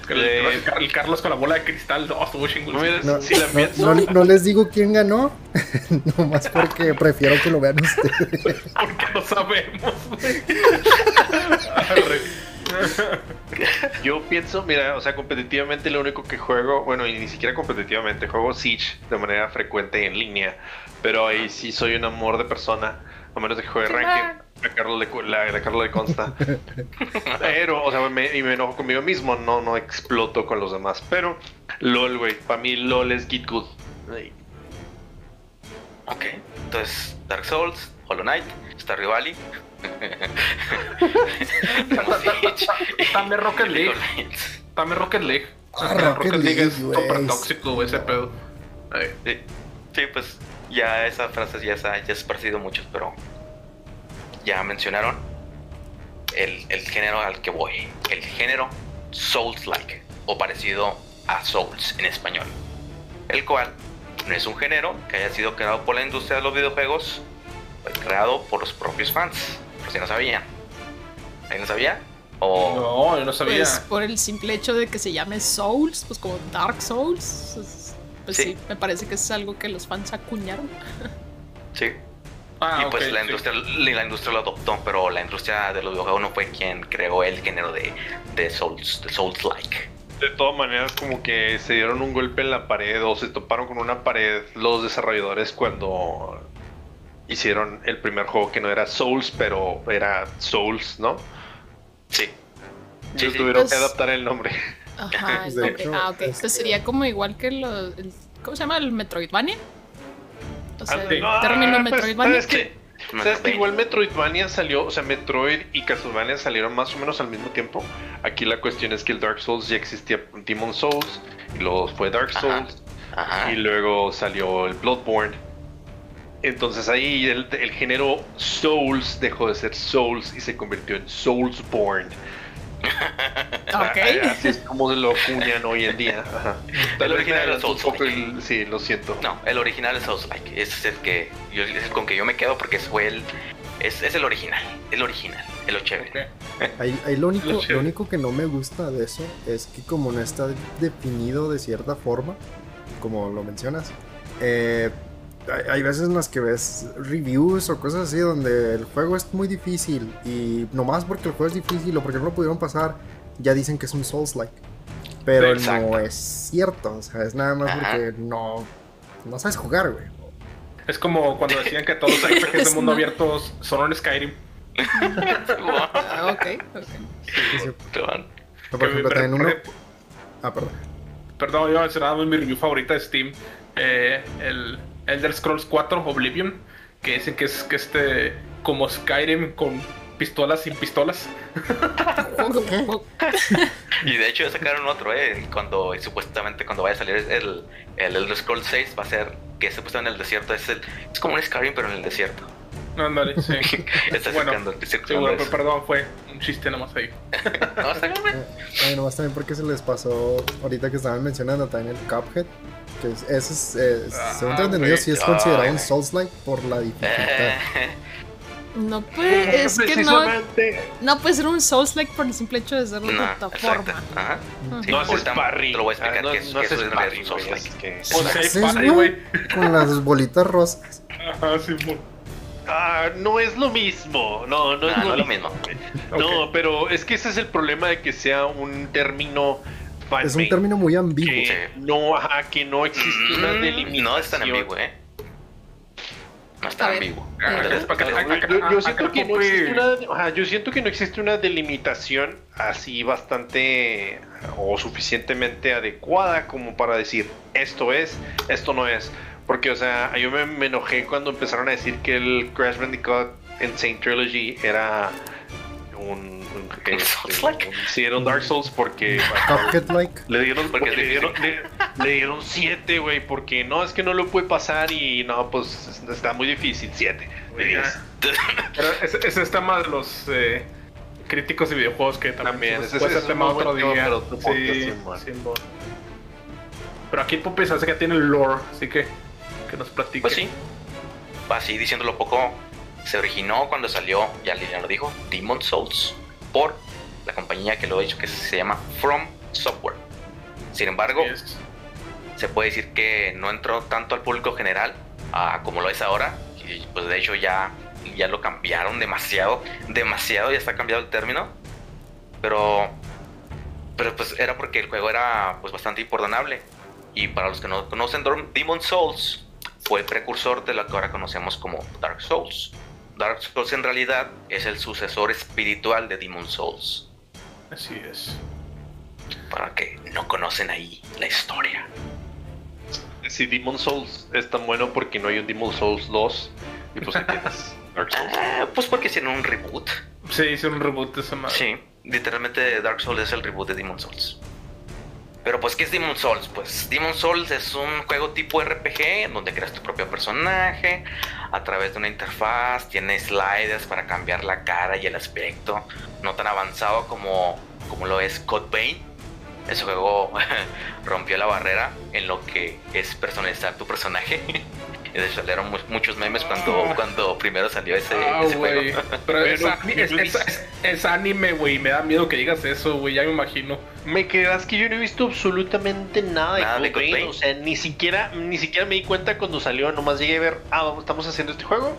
Speaker 2: El, el- el Carlos con la bola de cristal. No,
Speaker 6: No,
Speaker 3: si la
Speaker 6: no-
Speaker 3: pienso,
Speaker 6: no- no les digo quién ganó, nomás porque prefiero que lo vean ustedes.
Speaker 2: Porque no sabemos.
Speaker 3: yo pienso, mira, o sea, competitivamente lo único que juego, bueno, y ni siquiera competitivamente, juego Siege de manera frecuente en línea, pero ahí sí soy un amor de persona, a menos de que juegue Ranked. A Carlos le, la, la Carlos le consta. Pero, o sea, me, y me enojo conmigo mismo, no, no exploto con los demás. Pero, LOL, güey, para mí LOL es Git Good. Ay,
Speaker 1: Ok, entonces Dark Souls, Hollow Knight, Stardew Valley.
Speaker 2: También Rocket League. También Rocket League.
Speaker 6: Ah, Rocket League,
Speaker 2: es súper tóxico, güey, ese pedo.
Speaker 1: Sí, sí, pues ya esa frase ya se ha, ya se ha parecido mucho, pero ya mencionaron el, el género al que voy. El género Souls-like o parecido a Souls en español. El cual no es un género que haya sido creado por la industria de los videojuegos, fue creado por los propios fans, por si no sabían. ¿Alguien lo sabía? O
Speaker 2: No, yo no sabía.
Speaker 5: Pues por el simple hecho de que se llame Souls, pues como Dark Souls. pues, Pues
Speaker 1: Sí.
Speaker 5: sí. me parece que es algo que los fans acuñaron.
Speaker 1: sí,
Speaker 2: Ah,
Speaker 1: y pues la
Speaker 2: sí.
Speaker 1: industria la industria lo adoptó, pero la industria de los videojuegos no fue quien creó el género de, de Souls, de Souls like.
Speaker 3: De todas maneras, como que se dieron un golpe en la pared o se toparon con una pared los desarrolladores cuando hicieron el primer juego que no era Souls, pero era Souls, ¿no?
Speaker 1: Sí. Sí,
Speaker 3: tuvieron que adaptar el nombre.
Speaker 5: Ajá, el nombre. ah, ok.
Speaker 6: este-
Speaker 5: Pues sería como igual que lo, el- ¿Cómo se llama? ¿El Metroidvania? O sea,
Speaker 3: Ah,
Speaker 5: el
Speaker 3: no,
Speaker 5: término
Speaker 3: pues,
Speaker 5: Metroidvania.
Speaker 3: ¿sabes qué?
Speaker 1: Sí.
Speaker 3: ¿Sabes que igual Metroidvania salió, o sea, Metroid y Castlevania salieron más o menos al mismo tiempo? Aquí la cuestión es que el Dark Souls ya existía Demon Souls, y luego fue Dark
Speaker 1: Ajá.
Speaker 3: Souls,
Speaker 1: Ajá.
Speaker 3: y luego salió el Bloodborne. Entonces ahí el, el género Souls dejó de ser Souls y se convirtió en Soulsborne.
Speaker 5: Ok.
Speaker 3: Así es como se lo acuñan hoy en día. Ajá. Vez
Speaker 1: original
Speaker 3: poco el- Sí, lo siento.
Speaker 1: No, el original es Souls like. Ese es el que yo, es el con que yo me quedo porque fue el es, es el original, el original, el lo chévere.
Speaker 6: Ahí, ahí lo, único,
Speaker 2: Lo
Speaker 6: lo único que no me gusta de eso es que como no está definido de cierta forma, como lo mencionas, eh, hay, hay veces en las que ves reviews o cosas así donde el juego es muy difícil y nomás porque el juego es difícil o porque no lo pudieron pasar, ya dicen que es un Souls-like. Pero
Speaker 1: Exacto.
Speaker 6: no es cierto, o sea, es nada más
Speaker 1: Ajá.
Speaker 6: porque no, no sabes jugar, güey.
Speaker 2: Es como cuando decían que todos los RPGs de mundo
Speaker 5: No.
Speaker 2: abierto son en Skyrim.
Speaker 5: Ah, ok, ok.
Speaker 6: Sí, sí.
Speaker 1: Perdón.
Speaker 6: Por ejemplo, también uno... Ah, perdón.
Speaker 2: Perdón, yo mencionaba mi review favorita de Steam. eh, el Elder Scrolls 4 Oblivion. Que dicen que es que este. Como Skyrim con pistolas sin pistolas.
Speaker 1: Y de hecho sacaron otro, eh, cuando supuestamente cuando vaya a salir el el Elder Scrolls 6 va a ser que supuestamente en el desierto es el es como un Skyrim pero en el desierto.
Speaker 2: Ándale, sí.
Speaker 1: Está
Speaker 2: Bueno, bueno,
Speaker 1: eso.
Speaker 2: pero perdón, fue un chiste nomás ahí.
Speaker 1: No, está bien, güey.
Speaker 6: Eh, ay, nomás también porque se les pasó ahorita que estaban mencionando también el Cuphead. Que es- ese es, eh,
Speaker 2: Ah,
Speaker 6: según tengo entendido, sí es considerado un. Souls-like por la dificultad.
Speaker 1: Eh,
Speaker 5: No puede, es que no, no puede ser un Souls-like por el simple hecho de ser
Speaker 1: no,
Speaker 5: una
Speaker 1: exacto.
Speaker 5: plataforma.
Speaker 1: Ajá. Sí,
Speaker 3: no haces parry.
Speaker 1: Te lo voy a explicar
Speaker 3: Ah, no,
Speaker 1: que es,
Speaker 3: no
Speaker 1: que eso
Speaker 3: haces
Speaker 1: es
Speaker 3: parry,
Speaker 1: un Souls-like.
Speaker 3: es que-
Speaker 2: O
Speaker 6: ¿Qué
Speaker 2: sea,
Speaker 6: haces,
Speaker 2: parry,
Speaker 6: güey?
Speaker 2: güey.
Speaker 6: Con las bolitas rosas.
Speaker 2: Ajá, sí,
Speaker 3: Ah, no es lo mismo. No, no es
Speaker 1: No,
Speaker 3: lo
Speaker 1: no es lo
Speaker 3: mismo.
Speaker 1: mismo.
Speaker 3: No,
Speaker 2: Ok.
Speaker 3: pero es que ese es el problema de que sea un término
Speaker 6: Es un término muy ambiguo.
Speaker 3: que no, ajá, que no existe una
Speaker 1: Mm,
Speaker 3: delimitación.
Speaker 1: No es tan ambiguo, eh. No es tan ambiguo.
Speaker 3: Yo- siento que no existe una, ajá, yo siento que no existe una delimitación así bastante o suficientemente adecuada como para decir esto es, esto no es. Porque, o sea, yo me, me enojé cuando empezaron a decir que el Crash Bandicoot Insane Trilogy era un, un, este,
Speaker 4: Souls-like.
Speaker 3: un- sí, era un Dark Souls porque
Speaker 6: Cuphead-like.
Speaker 3: le dieron,
Speaker 1: Porque
Speaker 3: le dieron, le, le dieron siete, güey, porque no, es que no lo puede pasar y no, pues está muy difícil, siete. de diez.
Speaker 2: Pero ese, ese es el tema de los eh, críticos de videojuegos que también,
Speaker 3: También,
Speaker 2: pues,
Speaker 3: ese- ese es
Speaker 2: tema otro
Speaker 3: tema
Speaker 2: día.
Speaker 3: podcast,
Speaker 2: Sí. Pero aquí Puppy se hace que tiene el lore, así que que nos platique.
Speaker 1: Pues sí, así diciéndolo poco, se originó cuando salió, ya ya lo dijo, Demon Souls, por la compañía que lo he dicho que se llama From Software. Sin embargo, se puede decir que no entró tanto al público general como lo es ahora. Y pues de hecho ya, ya lo cambiaron demasiado, demasiado, ya está cambiado el término. Pero, pero pues era porque el juego era pues bastante imperdonable. Y para los que no conocen, Demon Souls fue el precursor de lo que ahora conocemos como Dark Souls. Dark Souls en realidad es el sucesor espiritual de Demon Souls.
Speaker 2: Así es.
Speaker 1: Para que no conocen ahí la historia.
Speaker 3: Si Demon Souls es tan bueno porque no hay un Demon Souls 2 y pues ahí tienes Dark Souls.
Speaker 1: Ah, pues porque hicieron un reboot.
Speaker 2: Sí, hicieron un reboot de esa madre.
Speaker 1: Sí, literalmente Dark Souls es el reboot de Demon Souls. Pero pues, ¿qué es Demon Souls? Pues Demon Souls es un juego tipo RPG donde creas tu propio personaje a través de una interfaz, tiene sliders para cambiar la cara y el aspecto, no tan avanzado como, como lo es Code Vein. Ese juego rompió la barrera en lo que es personalizar tu personaje. Y de hecho salieron mu- muchos memes cuando,
Speaker 2: Ah.
Speaker 1: cuando primero salió ese,
Speaker 2: Ah,
Speaker 1: ese juego.
Speaker 2: Pero es,
Speaker 3: Pero,
Speaker 2: es, es- es- es anime, güey. Me da miedo que digas eso, güey. Ya me imagino.
Speaker 3: Me creerás que yo no he visto absolutamente nada de
Speaker 1: Nada de
Speaker 3: Code Vein. o sea, ni siquiera, ni siquiera me di cuenta cuando salió, nomás llegué a ver, ah, vamos, estamos haciendo este juego.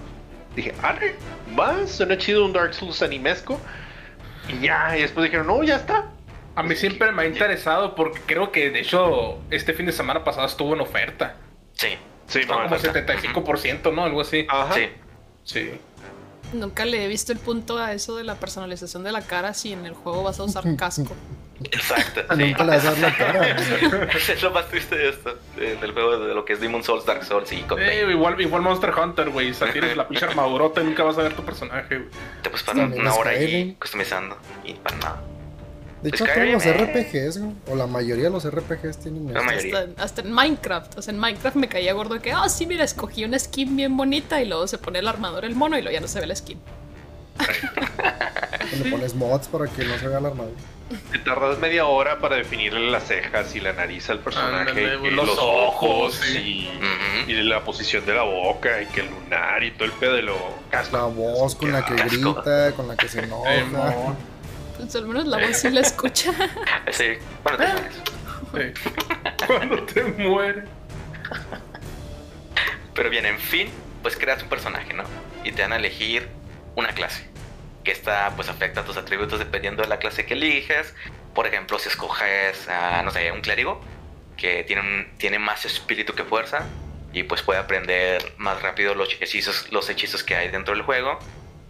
Speaker 3: Dije, arre, va, suena chido un Dark Souls animesco. Y ya, y después dijeron, no, ya está.
Speaker 2: A mí siempre me ha interesado porque creo que, de hecho, este fin de semana pasado estuvo en oferta.
Speaker 1: Sí,
Speaker 3: Sí,
Speaker 2: Estaba como 75%, ¿no? Algo así.
Speaker 3: Ajá.
Speaker 1: sí.
Speaker 2: Sí.
Speaker 5: Nunca le he visto el punto a eso de la personalización de la cara si en el juego vas a usar casco.
Speaker 1: Exacto. Sí.
Speaker 6: Nunca le vas a dar la cara.
Speaker 1: es lo más triste de esto, de- del juego de lo que es Demon Souls, Dark Souls y
Speaker 2: Eh, igual, igual Monster Hunter, güey. Sea, tienes la pinche armadurota y nunca vas a ver tu personaje, güey.
Speaker 1: Te puedes pasar
Speaker 6: También
Speaker 1: una hora ahí customizando y para nada.
Speaker 6: De hecho,
Speaker 1: Skyrim,
Speaker 6: todos los
Speaker 1: eh.
Speaker 6: RPGs, güey, o la mayoría de los RPGs tienen
Speaker 1: La
Speaker 6: eso.
Speaker 1: mayoría.
Speaker 5: Hasta, hasta en Minecraft. O sea, en Minecraft me caía gordo de que, ah, sí, mira, escogí una skin bien bonita y luego se pone el armador el mono y luego ya no se ve la skin.
Speaker 6: Le pones mods para que no se vea la armadura.
Speaker 3: Te tardas media hora para definirle las cejas y la nariz al personaje, y
Speaker 2: los
Speaker 3: los,
Speaker 2: ojos, sí.
Speaker 3: y, y la posición de la boca, y que el lunar y todo el pedo de lo casco.
Speaker 6: La voz con la que grita, con la que se enoja.
Speaker 5: Pues al menos la voz sí la escucha.
Speaker 1: Sí, bueno, te mueres.
Speaker 2: Sí. Cuando te mueres.
Speaker 1: Pero bien, en fin, pues creas un personaje, ¿no? Y te van a elegir una clase. Que esta pues afecta a tus atributos dependiendo de la clase que eliges. Por ejemplo, si escoges, a, no sé, un clérigo que tiene, un- tiene más espíritu que fuerza y pues puede aprender más rápido los hechizos, los hechizos que hay dentro del juego.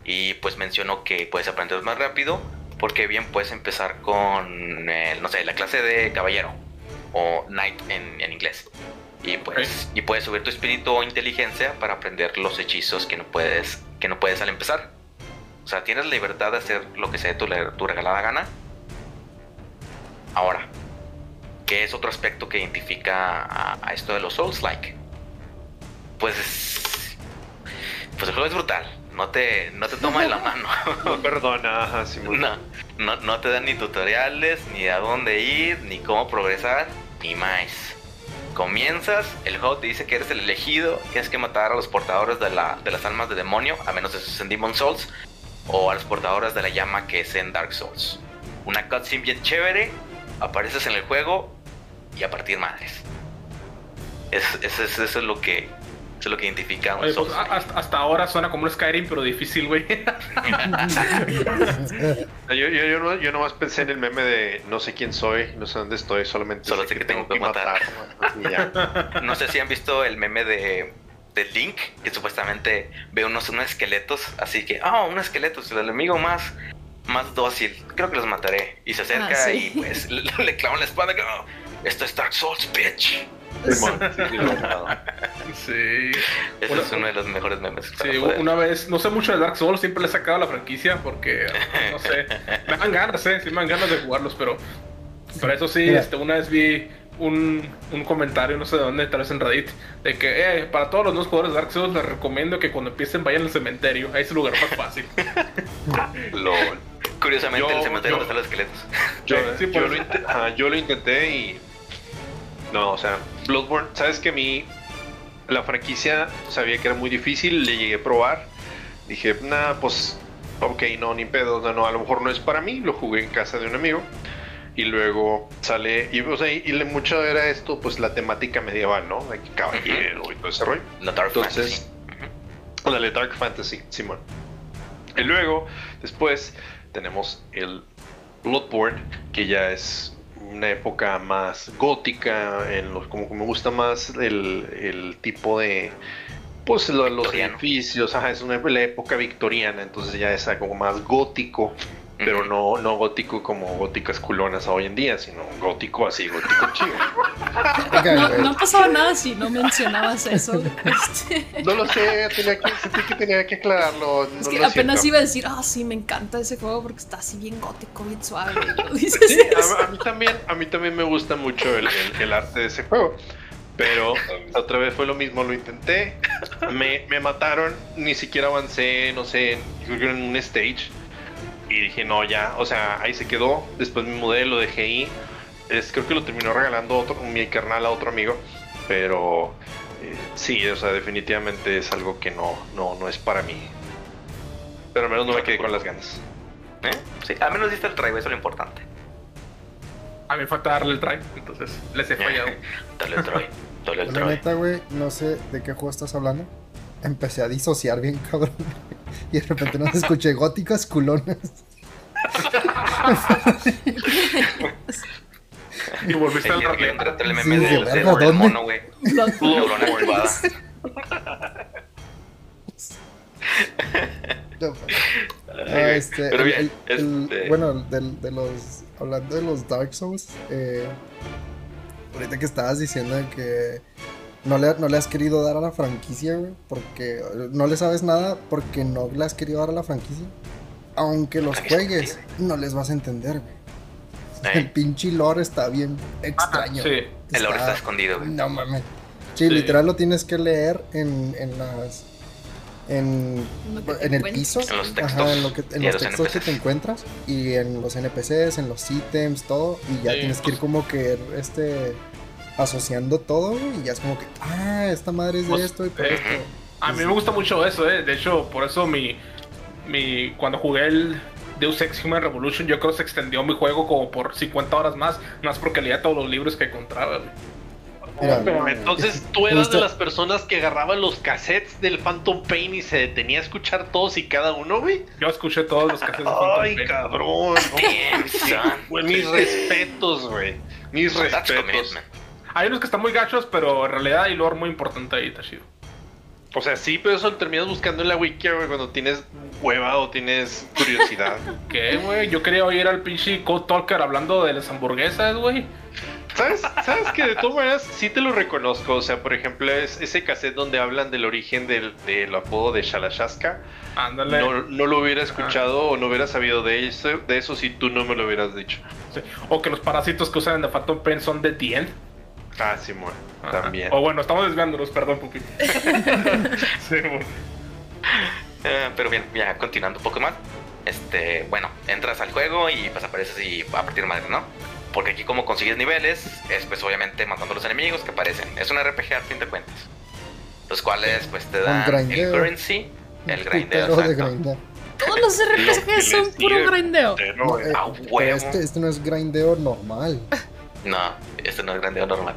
Speaker 1: Y pues menciono que puedes aprender más rápido porque bien puedes empezar con, eh, no sé, la clase de caballero o knight en, en inglés. Y pues y puedes subir tu espíritu o inteligencia para aprender los hechizos que no puedes que no puedes al empezar. O sea, tienes la libertad de hacer lo que sea tu, tu regalada gana. Ahora, ¿qué es otro aspecto que identifica a, a esto de los Souls-like? Pues, pues el juego es brutal. No te, no te toma de la mano.
Speaker 3: No perdona, ajá, sí, muy-
Speaker 1: No, no, no te dan ni tutoriales, ni a dónde ir, ni cómo progresar, ni más. Comienzas, el juego te dice que eres el elegido, tienes que matar a los portadores de, la, de las almas de demonio, a menos de eso en Demon Souls, o a los portadores de la llama que es en Dark Souls. Una cutscene bien chévere, apareces en el juego y a partir madres. Es, es- es- eso es lo que, eso es lo que identifica un
Speaker 2: Oye, pues, hasta, hasta ahora suena como un Skyrim, pero difícil, güey.
Speaker 3: Yo, yo, yo, no, yo nomás pensé en el meme de no sé quién soy, no sé dónde estoy, solamente
Speaker 1: Solo sé que tengo que matar.
Speaker 3: Ya.
Speaker 1: No sé si han visto el meme de de Link, que supuestamente ve unos, unos esqueletos, así que, oh, un esqueleto, es el enemigo más, más dócil, creo que los mataré. Y se acerca
Speaker 5: Ah, sí.
Speaker 1: y pues le, le clavan la espada, que, "Oh, esto es Dark Souls, bitch.
Speaker 3: Simón, sí, sí, lo he.
Speaker 2: Sí.
Speaker 1: Ese es uno de los mejores memes.
Speaker 2: Sí,
Speaker 1: poder-
Speaker 2: una vez, no sé mucho de Dark Souls, siempre le he sacado la franquicia porque, no sé, me dan ganas, eh, sí me dan ganas de jugarlos, pero, pero eso sí,
Speaker 6: Mira.
Speaker 2: este, una vez vi un, un comentario, no sé de dónde, tal vez en Reddit, de que, eh, para todos los nuevos jugadores de Dark Souls les recomiendo que cuando empiecen vayan al cementerio, ahí es el lugar más fácil.
Speaker 3: LOL.
Speaker 1: Curiosamente,
Speaker 3: Yo-
Speaker 1: el cementerio donde están los esqueletos.
Speaker 2: Sí,
Speaker 3: lo yo lo intenté y. No, o sea, Bloodborne, sabes que a mí la franquicia sabía que era muy difícil, le llegué a probar. Dije, nah, pues, ok, no, ni pedo, no, no, a lo mejor no es para mí. Lo jugué en casa de un amigo. Y luego sale, y, o sea, y, y mucho era esto, pues la temática medieval, ¿no? De caballero y todo ese rollo.
Speaker 1: La Dark
Speaker 3: Entonces, Ándale, Dark Fantasy, Simón. Y luego, después, tenemos el Bloodborne, que ya es una época más gótica, en los, como que me gusta más el, el tipo de... Pues lo- los edificios, ajá, es una la época victoriana, entonces ya es algo más gótico, pero no, no gótico como góticas culonas hoy en día, sino gótico así, gótico chido.
Speaker 5: No, no pasaba nada si no mencionabas eso. Este,
Speaker 3: No lo sé, tenía que, sentí que tenía que aclararlo.
Speaker 5: es
Speaker 3: no
Speaker 5: que
Speaker 3: lo
Speaker 5: apenas
Speaker 3: siento.
Speaker 5: iba a decir, ah, sí, me encanta ese juego porque está así bien gótico, bien suave. Dices
Speaker 3: Sí, a, a mí también, a mí también me gusta mucho el, el- el arte de ese juego. Pero otra vez fue lo mismo, lo intenté. Me, me mataron, ni siquiera avancé, no sé, creo que en un stage. Y dije, no, ya, o sea, ahí se quedó. Después me mudé, lo dejé ahí. Es, creo que lo terminó regalando otro, mi carnal a otro amigo. Pero eh, sí, o sea, definitivamente es algo que no, no, no es para mí. Pero al menos no me quedé con las ganas.
Speaker 1: ¿Eh? Sí, al menos diste el try, eso es lo importante.
Speaker 2: A mí me falta darle el try, entonces les he fallado.
Speaker 1: Dale el Troy, dale el
Speaker 6: la
Speaker 1: Troy.
Speaker 6: neta, güey, no sé de qué juego estás hablando. Empecé a disociar bien, cabrón. Y de repente nos escuché góticas culonas.
Speaker 2: Y volviste al
Speaker 1: rato el
Speaker 6: Sí,
Speaker 1: meme
Speaker 6: de
Speaker 1: del,
Speaker 6: verga,
Speaker 1: del
Speaker 6: ¿dónde?
Speaker 1: mono, güey.
Speaker 5: Blood-
Speaker 1: Neurona.
Speaker 6: No, este,
Speaker 1: Pero
Speaker 6: el-
Speaker 1: bien,
Speaker 6: el- el-
Speaker 1: este,
Speaker 6: bueno, del- de los, hablando de los Dark Souls, eh, ahorita que estabas diciendo de que no le, no le has querido dar a la franquicia, güey, porque no le sabes nada porque no le has querido dar a la franquicia. Aunque los juegues, no les vas a entender, güey. El pinche lore está bien extraño.
Speaker 2: sí.
Speaker 1: el oro está escondido, güey.
Speaker 6: No mames. Sí,
Speaker 2: Sí.
Speaker 6: literal lo tienes que leer en, en las. En, en el piso.
Speaker 1: En los textos.
Speaker 6: Ajá, en, lo que, en los textos que te encuentras. Y en los NPCs, en los ítems, todo. Y ya
Speaker 2: Sí,
Speaker 6: tienes que ir como que este asociando todo, güey, y ya es como que, ah, esta madre es de
Speaker 2: Pues,
Speaker 6: esto y por
Speaker 2: eh,
Speaker 6: esto.
Speaker 2: A mí me gusta mucho eso, eh. De hecho, por eso mi, mi cuando jugué el Deus Ex Human Revolution, yo creo que se extendió mi juego como por 50 horas más, más porque leía todos los libros que encontraba. güey.
Speaker 6: Mira,
Speaker 3: Entonces tú eras
Speaker 6: Justo-
Speaker 3: de las personas que agarraban los cassettes del Phantom Pain y se detenía a escuchar todos y cada uno, güey.
Speaker 2: Yo escuché todos los cassettes de Phantom
Speaker 3: Ay,
Speaker 2: Pain.
Speaker 3: cabrón.
Speaker 1: Damn, son.
Speaker 3: Güey, mis respetos, güey. Mis
Speaker 1: That's
Speaker 3: respetos.
Speaker 2: Hay unos que están muy gachos, pero en realidad hay lore muy importante ahí, está chido.
Speaker 3: O sea, sí, pero eso lo terminas buscando en la wiki, güey, cuando tienes hueva o tienes curiosidad.
Speaker 2: ¿Qué, güey? Yo quería oír al pinche Code Talker hablando de las hamburguesas, güey.
Speaker 3: ¿Sabes? ¿Sabes que de todas maneras sí te lo reconozco? O sea, por ejemplo, es ese cassette donde hablan del origen del, del apodo de Shalashaska.
Speaker 2: Ándale.
Speaker 3: No, no lo hubiera escuchado o no hubiera sabido de eso, de eso si tú no me lo hubieras dicho.
Speaker 2: Sí. O que los parásitos que usan en The Phantom Pain son de The End.
Speaker 3: Ah, Simón,
Speaker 2: Ajá.
Speaker 3: también.
Speaker 2: O bueno, estamos desviándonos, perdón, Pupi. sí.
Speaker 1: Eh, pero bien, ya continuando un poco más. Este, bueno, entras al juego y pues apareces y va a partir madre, ¿no? Porque aquí como consigues niveles, es pues obviamente matando a los enemigos que aparecen. Es un RPG a fin de cuentas. Los cuales pues te dan el currency, el grindeo.
Speaker 6: De
Speaker 1: exacto.
Speaker 5: Todos los RPGs son puro grindeo.
Speaker 6: No, eh,
Speaker 1: a
Speaker 6: pero
Speaker 1: huevo.
Speaker 6: este, este no es grindeo normal.
Speaker 1: No, este no es grandeo normal.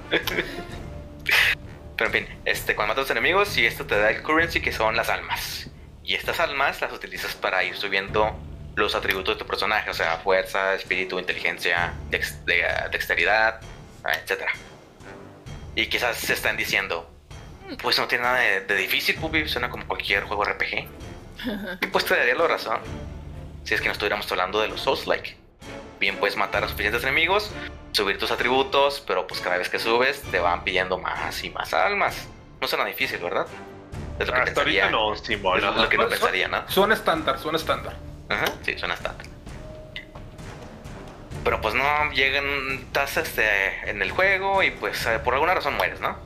Speaker 1: Pero en fin, este, cuando matas a los enemigos y esto te da el currency que son las almas. Y estas almas las utilizas para ir subiendo los atributos de tu personaje, o sea, fuerza, espíritu, inteligencia, dex- de- dexteridad, etc. Y quizás se están diciendo, pues no tiene nada de, de difícil, Pupi. Suena como cualquier juego RPG. Y pues te daría la razón. Si es que no estuviéramos hablando de los Souls-like. Bien, puedes matar a suficientes enemigos, subir tus atributos, pero pues cada vez que subes te van pidiendo más y más almas. No suena difícil, ¿verdad? Es lo que
Speaker 3: Hasta
Speaker 1: pensaría.
Speaker 3: no, Simón.
Speaker 1: Es lo, lo que no pensaría, ¿no?
Speaker 2: Suena estándar, suena estándar.
Speaker 1: Ajá, sí, suena estándar. Pero pues no, llegan, estás este, en el juego y pues eh, por alguna razón mueres, ¿no?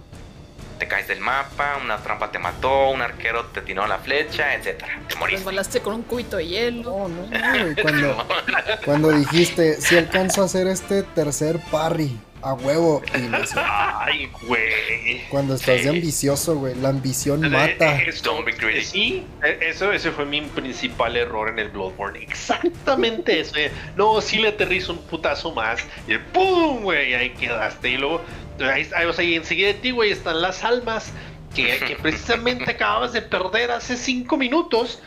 Speaker 1: Te caes del mapa, una trampa te mató, un arquero te tiró la flecha, etcétera. Te moriste.
Speaker 5: Resbalaste con un cubito de hielo.
Speaker 6: No, no, no, güey, Cuando, cuando dijiste, si alcanzo a hacer este tercer parry a huevo. Y
Speaker 3: Ay, güey.
Speaker 6: cuando estás de ambicioso, güey, la ambición mata.
Speaker 3: Eh, eso-
Speaker 1: Don't be greedy.
Speaker 3: Sí, eh, eso, ese fue mi principal error en el Bloodborne. Exactamente eso. eh. No, sí le aterrizo un putazo más. Y el ¡pum! güey, ahí quedaste. Y luego, ahí, o sea, y enseguida de ti, güey, están las almas que, que precisamente acababas de perder hace cinco minutos.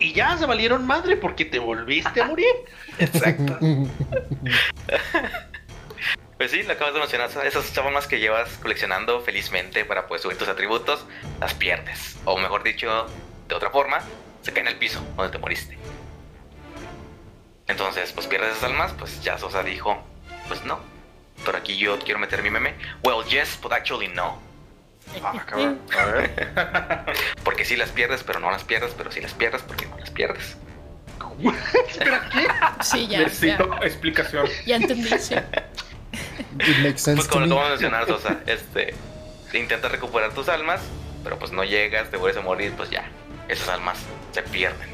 Speaker 3: Y ya se valieron madre porque te volviste a morir.
Speaker 1: Exacto. Pues sí, lo acabas de mencionar. Esas chamas que llevas coleccionando felizmente para poder subir tus atributos, las pierdes. O mejor dicho, de otra forma, se caen al piso donde te moriste. Entonces, pues pierdes esas almas, pues ya Sosa dijo, pues no. Pero aquí yo quiero meter mi meme. Well, yes, but actually no.
Speaker 3: Ah, cabrón. A ver.
Speaker 1: Porque sí las pierdes, pero no las pierdes, pero sí las pierdes porque no las pierdes.
Speaker 5: Sí, ya, ya,
Speaker 2: Necesito explicación.
Speaker 5: ya entendí, sí.
Speaker 6: It makes sense
Speaker 1: Pues como lo
Speaker 6: me.
Speaker 1: acabo de mencionar, Sosa, este, intentas recuperar tus almas, pero pues no llegas, te vuelves a morir, pues ya, esas almas se pierden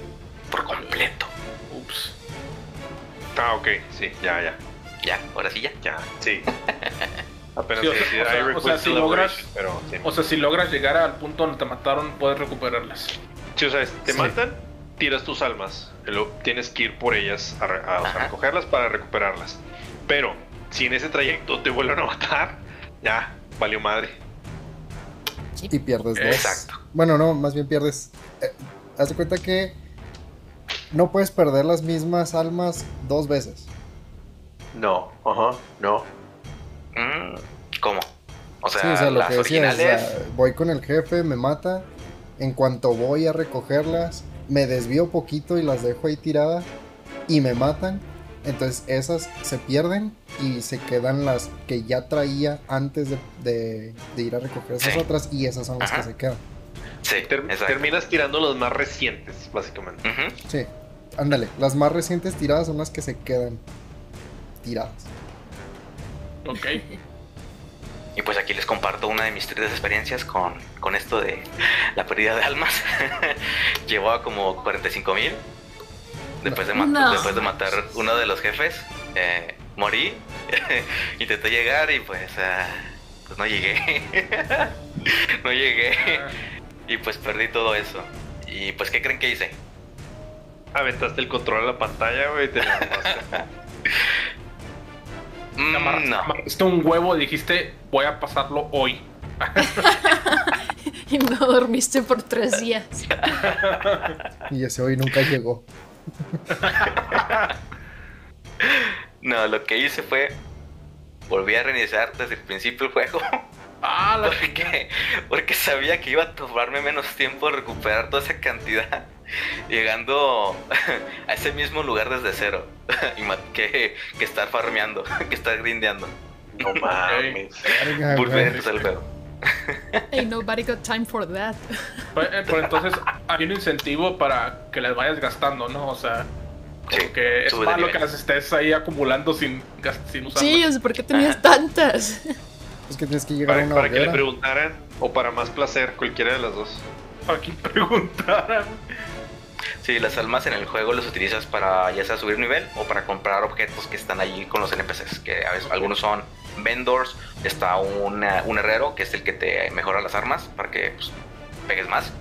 Speaker 1: por completo.
Speaker 2: Ups.
Speaker 3: Ah, ok, sí, ya, ya.
Speaker 1: Ya, ahora sí ya.
Speaker 3: Ya, sí. Apenas
Speaker 2: Sí, o sea,
Speaker 3: decir,
Speaker 2: o sea,
Speaker 3: I
Speaker 2: o
Speaker 3: request
Speaker 2: sea, si logras-
Speaker 3: pero sí.
Speaker 2: O sea, si logras llegar al punto donde te mataron, puedes recuperarlas.
Speaker 3: Sí, o sea, te
Speaker 6: Sí.
Speaker 3: matan, tiras tus almas. Luego tienes que ir por ellas a, re- a- o sea,
Speaker 1: Ajá.
Speaker 3: recogerlas para recuperarlas. Pero si en ese trayecto te vuelven a matar, ya, valió madre.
Speaker 6: Y pierdes dos.
Speaker 1: Exacto.
Speaker 6: Bueno, no, más bien pierdes. eh, haz de cuenta que no puedes perder las mismas almas dos veces.
Speaker 3: No, ajá, no.
Speaker 1: Mm, ¿Cómo? O sea,
Speaker 6: Sí, o sea, lo
Speaker 1: las
Speaker 6: que decías,
Speaker 1: originales.
Speaker 6: o sea, voy con el jefe, me mata. En cuanto voy a recogerlas, me desvío poquito y las dejo ahí tiradas y me matan. Entonces esas se pierden y se quedan las que ya traía antes de, de- de ir a recoger esas
Speaker 1: Sí.
Speaker 6: otras y esas son las
Speaker 1: Ajá.
Speaker 6: que se quedan.
Speaker 1: sí,
Speaker 3: Ter-
Speaker 1: exacto.
Speaker 3: terminas tirando los más recientes, básicamente.
Speaker 6: Sí, ándale, las más recientes tiradas son las que se quedan tiradas.
Speaker 2: Ok.
Speaker 1: Y pues aquí les comparto una de mis tristes experiencias con, con esto de la pérdida de almas. Llevaba como 45 mil. Después, de
Speaker 5: No.
Speaker 1: después de matar uno de los jefes, eh, morí. Intenté llegar y pues, ah, pues no llegué. no llegué. Y pues perdí todo eso. Y pues, ¿qué creen que hice?
Speaker 3: Aventaste el control a la pantalla, güey, y te.
Speaker 1: Mm,
Speaker 2: Amarraste
Speaker 1: no.
Speaker 2: amarraste un huevo y dijiste, voy a pasarlo hoy.
Speaker 5: Y no dormiste por tres días.
Speaker 6: Y ese hoy nunca llegó.
Speaker 1: No, lo que hice fue volví a reiniciar desde el principio el juego.
Speaker 2: Ah, la
Speaker 1: Porque, porque sabía que iba a tomarme menos tiempo recuperar toda esa cantidad. Llegando a ese mismo lugar desde cero. Que, que estar farmeando, que estar grindeando.
Speaker 3: No mames.
Speaker 1: Volver a juego.
Speaker 5: Ain't nobody got time for that.
Speaker 2: Pues, eh, Pero entonces hay un incentivo para que las vayas gastando, ¿no? O sea, como
Speaker 1: Sí,
Speaker 2: que es malo
Speaker 1: nivel.
Speaker 2: que las estés ahí acumulando sin, sin usarlas.
Speaker 5: Sí, o sea, ¿por qué tenías tantas?
Speaker 6: Es que tienes que llegar a
Speaker 3: Para,
Speaker 6: una
Speaker 3: para que le
Speaker 6: hoguera.
Speaker 3: preguntaran, o para más placer, cualquiera de las dos.
Speaker 2: Para que preguntaran.
Speaker 1: Sí, las almas en el juego las utilizas para ya sea subir nivel o para comprar objetos que están allí con los NPCs. Que a veces algunos son vendors, está una- un herrero que es el que te mejora las armas para que pues, pegues más.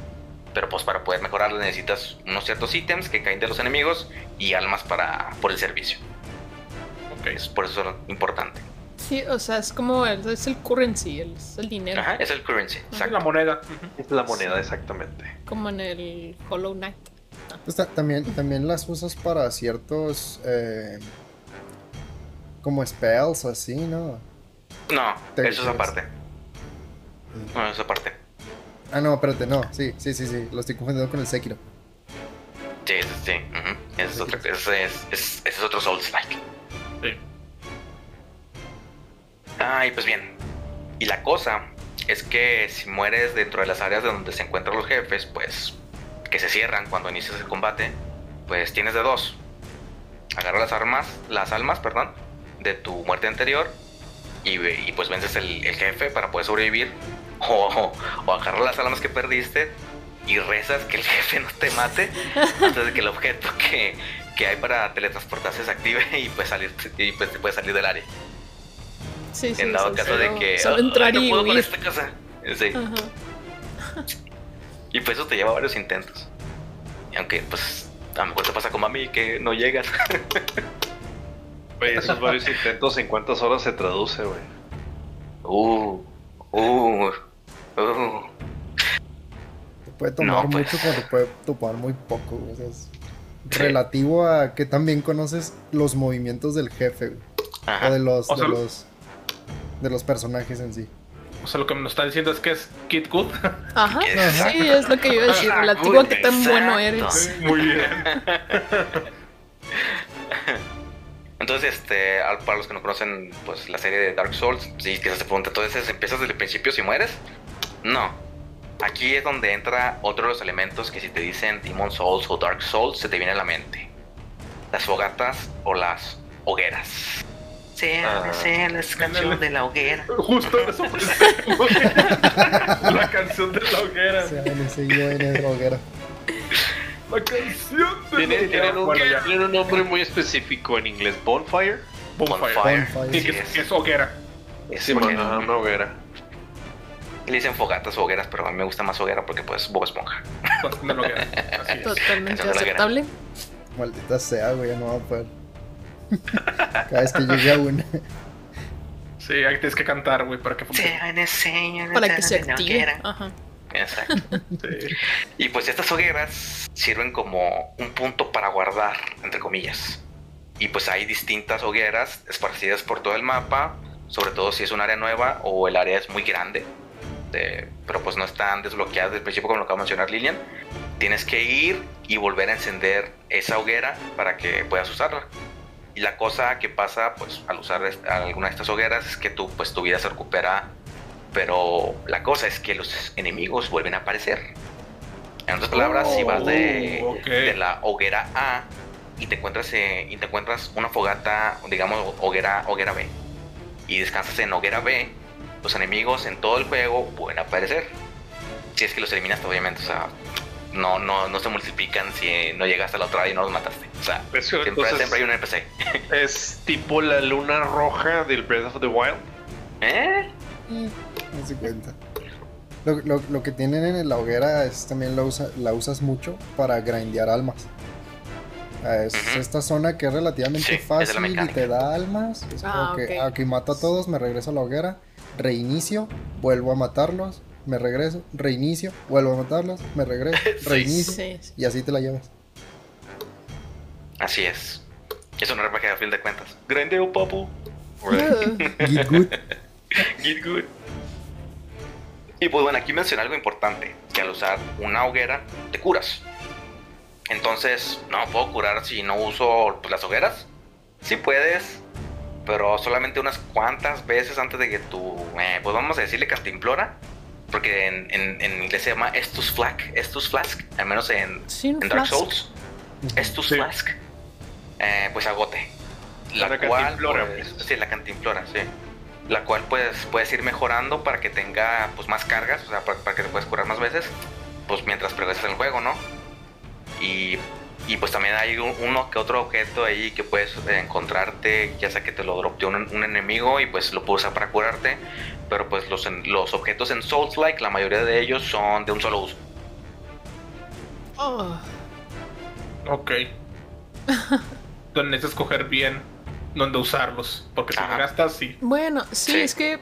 Speaker 1: Pero pues para poder mejorarlas necesitas unos ciertos ítems que caen de los enemigos y almas para por el servicio.
Speaker 2: Ok.
Speaker 1: Es por eso es importante.
Speaker 5: Sí, o sea, es como el, es el currency, el, es el dinero.
Speaker 1: Ajá, es el currency.
Speaker 2: Es la
Speaker 1: Exacto.
Speaker 2: moneda.
Speaker 3: Es la moneda, exactamente.
Speaker 5: Como en el Hollow Knight.
Speaker 6: Pues ta- también, también las usas para ciertos. eh, como spells, así, ¿no?
Speaker 1: No,
Speaker 6: Te
Speaker 1: eso es aparte. No, eso es aparte.
Speaker 6: Ah, no, espérate, no. Sí, sí, sí, sí. Lo estoy confundiendo con el Sekiro.
Speaker 1: Sí, sí, sí. ujú. Ese, es otro, ese, es, es- ese es otro Souls-like.
Speaker 2: Sí.
Speaker 1: Ay, pues bien. Y la cosa es que si mueres dentro de las áreas de donde se encuentran los jefes, pues que se cierran cuando inicias el combate, pues tienes de dos. Agarra las armas, las almas, perdón, de tu muerte anterior y, y pues vences el, el jefe para poder sobrevivir. O, o, o agarra las almas que perdiste y rezas que el jefe no te mate antes de que el objeto que, que hay para teletransportarse se active y pues salir y pues te puedes salir del área.
Speaker 5: Sí, sí.
Speaker 1: en dado
Speaker 5: sí,
Speaker 1: caso de que
Speaker 5: Solo
Speaker 1: "Ay,
Speaker 5: entrar
Speaker 1: no
Speaker 5: y
Speaker 1: puedo con
Speaker 5: huir.
Speaker 1: esta cosa. Sí.
Speaker 5: Ajá.
Speaker 1: Y pues eso te lleva varios intentos. Y aunque pues a lo mejor te pasa como a mí que no llegas.
Speaker 3: Oye, esos varios intentos, ¿en cuántas horas se traduce, güey?
Speaker 1: Uh, uh, uh.
Speaker 6: Te puede tomar
Speaker 1: No, pues.
Speaker 6: mucho, pero te puede tomar muy poco, güey. O sea, es relativo a que también conoces los movimientos del jefe, güey.
Speaker 1: Ajá.
Speaker 6: O de los,
Speaker 2: O sea,
Speaker 6: de los, de los personajes en sí.
Speaker 2: O sea, lo que me está diciendo es que es Kid Good.
Speaker 5: Ajá.
Speaker 1: Exacto.
Speaker 5: Sí, es lo que yo iba a decir. Relativo a qué tan bueno eres.
Speaker 2: Muy bien.
Speaker 1: Entonces, este, para los que no conocen pues la serie de Dark Souls, sí, que se pregunta, entonces empiezas desde el principio si mueres. No. Aquí es donde entra otro de los elementos que si te dicen Demon Souls o Dark Souls se te viene a la mente. Las fogatas o las hogueras. Sí,
Speaker 3: Ah.
Speaker 1: sí, la canción de la hoguera.
Speaker 2: Justo eso güey. La canción de la hoguera.
Speaker 6: O sea, en el droguera.
Speaker 2: La canción de
Speaker 3: Tiene-
Speaker 2: la hoguera.
Speaker 3: Tienen un,
Speaker 2: Bueno,
Speaker 3: tienen un nombre muy específico en inglés, Bonfire.
Speaker 2: Bonfire.
Speaker 1: Bonfire.
Speaker 6: Bonfire.
Speaker 2: Sí, que
Speaker 1: Sí,
Speaker 2: es, que es hoguera.
Speaker 1: Es
Speaker 3: Sí,
Speaker 1: hoguera.
Speaker 3: ajá, una hoguera.
Speaker 1: Le dicen fogatas o hogueras, pero a mí me gusta más hoguera porque pues Bob Esponja.
Speaker 2: La hoguera.
Speaker 5: Totalmente
Speaker 1: la
Speaker 5: aceptable.
Speaker 6: Maldita sea, güey, ya no va a poder. Cada vez que llegue a una.
Speaker 2: Sí, ahí tienes que cantar, güey, para que funcione.
Speaker 5: Para que se active. Ajá.
Speaker 1: Exacto.
Speaker 2: Sí.
Speaker 1: Y pues estas hogueras sirven como un punto para guardar, entre comillas. Y pues hay distintas hogueras esparcidas por todo el mapa, sobre todo si es un área nueva o el área es muy grande. de- pero pues no están desbloqueadas desde el principio como lo acaba de mencionar Lilian. Tienes que ir y volver a encender esa hoguera para que puedas usarla. Y la cosa que pasa pues al usar alguna de estas hogueras es que tu, pues, tu vida se recupera pero la cosa es que los enemigos vuelven a aparecer. En otras palabras, si vas de,
Speaker 2: Oh,
Speaker 1: de la hoguera A y te encuentras eh, y te encuentras una fogata, digamos hoguera hoguera B, y descansas en hoguera B, los enemigos en todo el juego pueden aparecer. Si es que los eliminas, obviamente, o sea, no, no, no se multiplican si no llegaste a la otra área y no los mataste. O sea,
Speaker 3: Es que
Speaker 1: siempre,
Speaker 3: entonces-
Speaker 1: siempre hay un NPC.
Speaker 3: Es tipo la luna roja del Breath of the Wild.
Speaker 1: ¿Eh?
Speaker 6: No se cuenta. Lo, lo, lo que tienen en la hoguera es también la, usa, la usas mucho para grindear almas. Ah, Es esta zona que es relativamente
Speaker 1: Sí, es
Speaker 6: fácil y te da almas. Es
Speaker 5: Ah,
Speaker 6: como que
Speaker 5: ok.
Speaker 6: aquí mato a todos, me regreso a la hoguera, reinicio, vuelvo a matarlos, me regreso, reinicio, vuelvo a matarlos, me regreso, reinicio.
Speaker 5: Sí, sí.
Speaker 6: Y así te la llevas.
Speaker 1: Así es. Es un RPG a fin de cuentas. Grandeo, papu.
Speaker 6: Get good.
Speaker 1: Get good. Y pues bueno, aquí mencioné algo importante, que al usar una hoguera te curas. Entonces, no puedo curar si no uso pues, las hogueras. Sí puedes, pero solamente unas cuantas veces antes de que tu, eh, pues vamos a decirle cantimplora, porque en, en, en inglés se llama Estus Flask, Estus Flask, al menos en, Dark
Speaker 5: flask.
Speaker 1: Souls. Estus
Speaker 2: Sí.
Speaker 1: Flask, eh, pues agote. La
Speaker 3: Una
Speaker 1: cual,
Speaker 3: cantimplora,
Speaker 1: pues,
Speaker 3: pues.
Speaker 1: sí, la cantimplora, sí. La cual pues puedes ir mejorando para que tenga pues más cargas, o sea, para, para que te puedas curar más veces, pues mientras progresas en el juego, ¿no? Y, y, pues también hay un- uno que otro objeto ahí que puedes encontrarte, ya sea que te lo dropeó un, un enemigo y pues lo puedes usar para curarte, pero pues los, en- los objetos en Souls-like, la mayoría de ellos son de un solo uso.
Speaker 5: Oh,
Speaker 2: Ok. Entonces necesitas escoger bien dónde usarlos. Porque si
Speaker 1: Ajá.
Speaker 2: me gastas, sí.
Speaker 5: Bueno, sí,
Speaker 1: Sí.
Speaker 5: es que.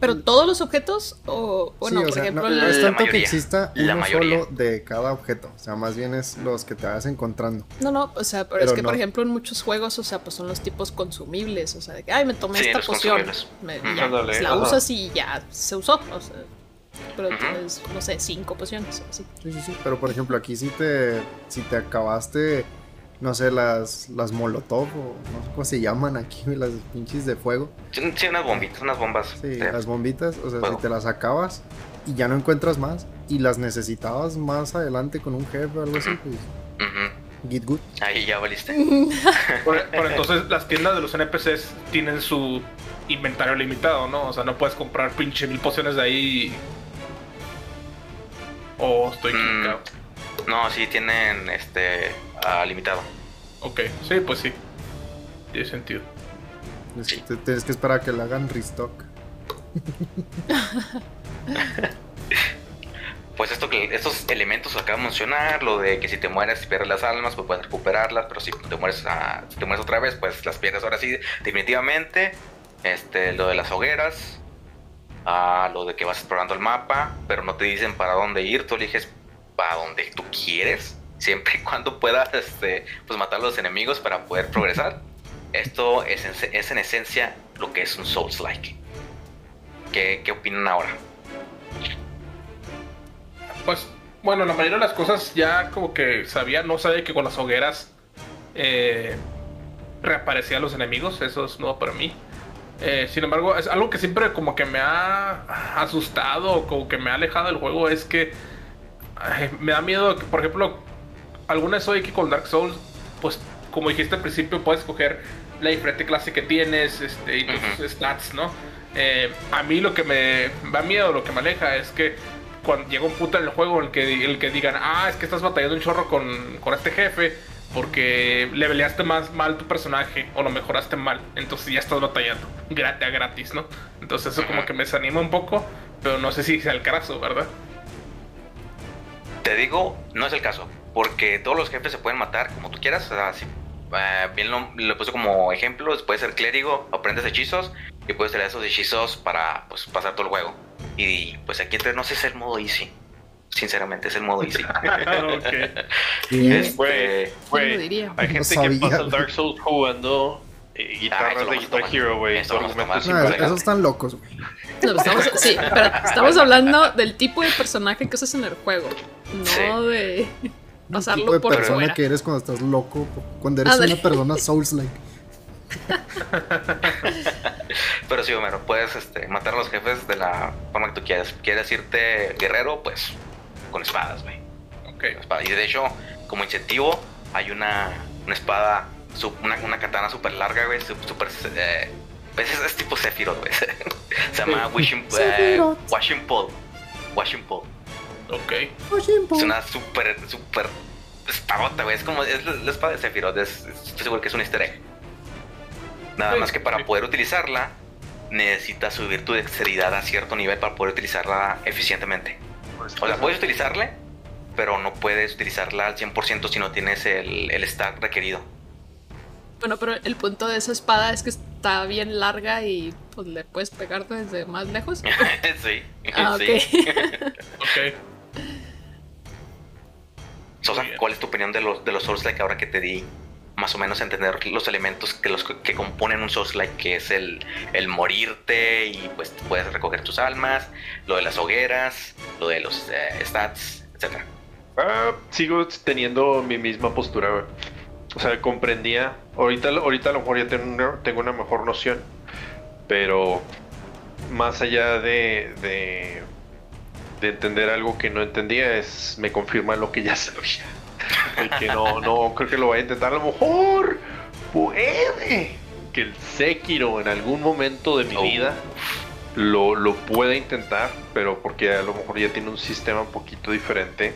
Speaker 5: Pero todos los objetos, o
Speaker 6: Sí, o
Speaker 5: por
Speaker 6: sea,
Speaker 5: ejemplo,
Speaker 6: no, no es tanto que exista uno
Speaker 1: mayoría.
Speaker 6: solo de cada objeto. O sea, más bien es los que te vas encontrando.
Speaker 5: No, no, o sea, pero,
Speaker 6: Pero
Speaker 5: es que por
Speaker 6: no.
Speaker 5: ejemplo en muchos juegos, o sea, pues son los tipos consumibles, o sea, de que, ay, me tomé
Speaker 1: Sí,
Speaker 5: esta poción, me- ya,
Speaker 3: Ándale,
Speaker 5: pues, la
Speaker 3: ajá.
Speaker 5: usas y ya se usó, o sea, pero tienes, no sé, cinco pociones. Así.
Speaker 6: Sí, sí, sí. Pero por ejemplo, aquí si te, si te acabaste, no sé, las, las molotov o no sé cómo se llaman aquí, las pinches de fuego.
Speaker 1: Sí, sí, unas bombitas, unas bombas.
Speaker 6: Sí,
Speaker 1: de-
Speaker 6: las bombitas, o sea,
Speaker 1: Fuego.
Speaker 6: si te las acabas y ya no encuentras más y las necesitabas más adelante con un jefe o algo así, pues
Speaker 1: Ujú.
Speaker 6: get good.
Speaker 1: Ahí ya valiste.
Speaker 2: Por, por entonces las tiendas de los NPCs tienen su inventario limitado, ¿no? O sea, no puedes comprar pinche mil pociones de ahí. O estoy
Speaker 1: Mm.
Speaker 2: equivocado.
Speaker 1: No, sí tienen este ah, limitado.
Speaker 2: Ok, sí, pues sí. Tiene sentido.
Speaker 6: Es que tienes que esperar a que le hagan restock.
Speaker 1: Pues esto que estos elementos que acabo de mencionar, lo de que si te mueres pierdes las almas, pues puedes recuperarlas, pero si te mueres ah, si te mueres otra vez, pues las pierdes ahora sí, definitivamente. Este, lo de las hogueras, ah, lo de que vas explorando el mapa, pero no te dicen para dónde ir, tú eliges para donde tú quieres, siempre y cuando puedas este, pues matar a los enemigos para poder progresar. Esto es en, es en esencia lo que es un Souls-like. ¿Qué, ¿Qué opinan ahora?
Speaker 2: Pues, bueno, la mayoría de las cosas ya como que sabía, no sabía que con las hogueras eh, reaparecían los enemigos, eso es nuevo para mí. Eh, sin embargo, es algo que siempre como que me ha asustado, como que me ha alejado del juego, es que ay, me da miedo que, por ejemplo, alguna que con Dark Souls, pues como dijiste al principio, puedes escoger la diferente clase que tienes este, y tus
Speaker 1: Ujú.
Speaker 2: stats, ¿no? Eh, a mí lo que me da miedo, lo que me aleja es que cuando llega un punto en el juego en el que, el que digan, ah, es que estás batallando un chorro con, con este jefe porque leveleaste más mal tu personaje o lo mejoraste mal, entonces ya estás batallando grat- a gratis, ¿no? Entonces eso como que me desanima un poco, pero no sé si sea el caso, ¿verdad?
Speaker 1: Te digo, no es el caso, porque todos los jefes se pueden matar como tú quieras. O sea, si, eh, bien lo, lo puse como ejemplo, puedes ser clérigo, aprendes hechizos y puedes tirar esos hechizos para pues, pasar todo el juego. Y pues aquí entre nos es el modo easy. Sinceramente, es el modo easy.
Speaker 2: ok.
Speaker 1: Este,
Speaker 3: Güey,
Speaker 5: lo
Speaker 3: güey,
Speaker 5: diría?
Speaker 3: hay
Speaker 6: No
Speaker 3: gente que
Speaker 6: sabía,
Speaker 3: pasa
Speaker 6: güey.
Speaker 3: Dark Souls jugando eh,
Speaker 1: Ah,
Speaker 3: guitarras
Speaker 1: lo
Speaker 3: de Guitar. Hero, güey.
Speaker 6: No, esos están locos, güey.
Speaker 5: No, estamos, sí, pero estamos hablando del tipo de personaje que usas en el juego, no
Speaker 1: Sí.
Speaker 5: de
Speaker 6: tipo
Speaker 5: pasarlo
Speaker 6: de
Speaker 5: por
Speaker 6: persona
Speaker 5: fuera.
Speaker 6: que eres cuando estás loco, cuando eres una persona Souls-like.
Speaker 1: Pero sí, Homero, puedes este, matar a los jefes de la forma que tú quieras. ¿Quieres irte guerrero? Pues con espadas, güey.
Speaker 2: Ok.
Speaker 1: Con espadas. Y de hecho, como incentivo, hay una, una espada, una, una katana súper larga, güey. Súper. eh, pues es, es tipo Sephiroth, güey. Se llama Wishing,
Speaker 6: Sephiroth.
Speaker 1: Washing Pole. Washing Pole.
Speaker 2: Ok.
Speaker 1: Es una súper, súper espadota, güey. Es como. Es la, la espada de Sephiroth. Es, estoy seguro que es un easter egg. Nada
Speaker 2: Sí,
Speaker 1: más que para
Speaker 2: sí.
Speaker 1: poder utilizarla, necesitas subir tu dexteridad a cierto nivel para poder utilizarla eficientemente. O sea, puedes utilizarla, pero no puedes utilizarla al 100% si no tienes el, el stack requerido.
Speaker 5: Bueno, pero el punto de esa espada es que está bien larga y pues le puedes pegar desde más lejos.
Speaker 1: sí,
Speaker 5: Ah, ok.
Speaker 1: sí.
Speaker 2: Ok.
Speaker 1: Sosa. ¿cuál es tu opinión de los, de los Souls-like ahora que te di más o menos entender los elementos que, los, que componen un Souls-like, que es el, el morirte y pues puedes recoger tus almas, lo de las hogueras, lo de los eh, stats, etcétera?
Speaker 3: Ah, sigo teniendo mi misma postura. O sea, comprendía. Ahorita, ahorita a lo mejor ya tengo una, tengo una mejor noción. Pero más allá de, de, de entender algo que no entendía, es me confirma lo que ya sabía. El que no, no creo que lo vaya a intentar. A lo mejor puede que el Sekiro en algún momento de mi
Speaker 1: Oh.
Speaker 3: vida lo, lo pueda intentar, pero porque a lo mejor ya tiene un sistema un poquito diferente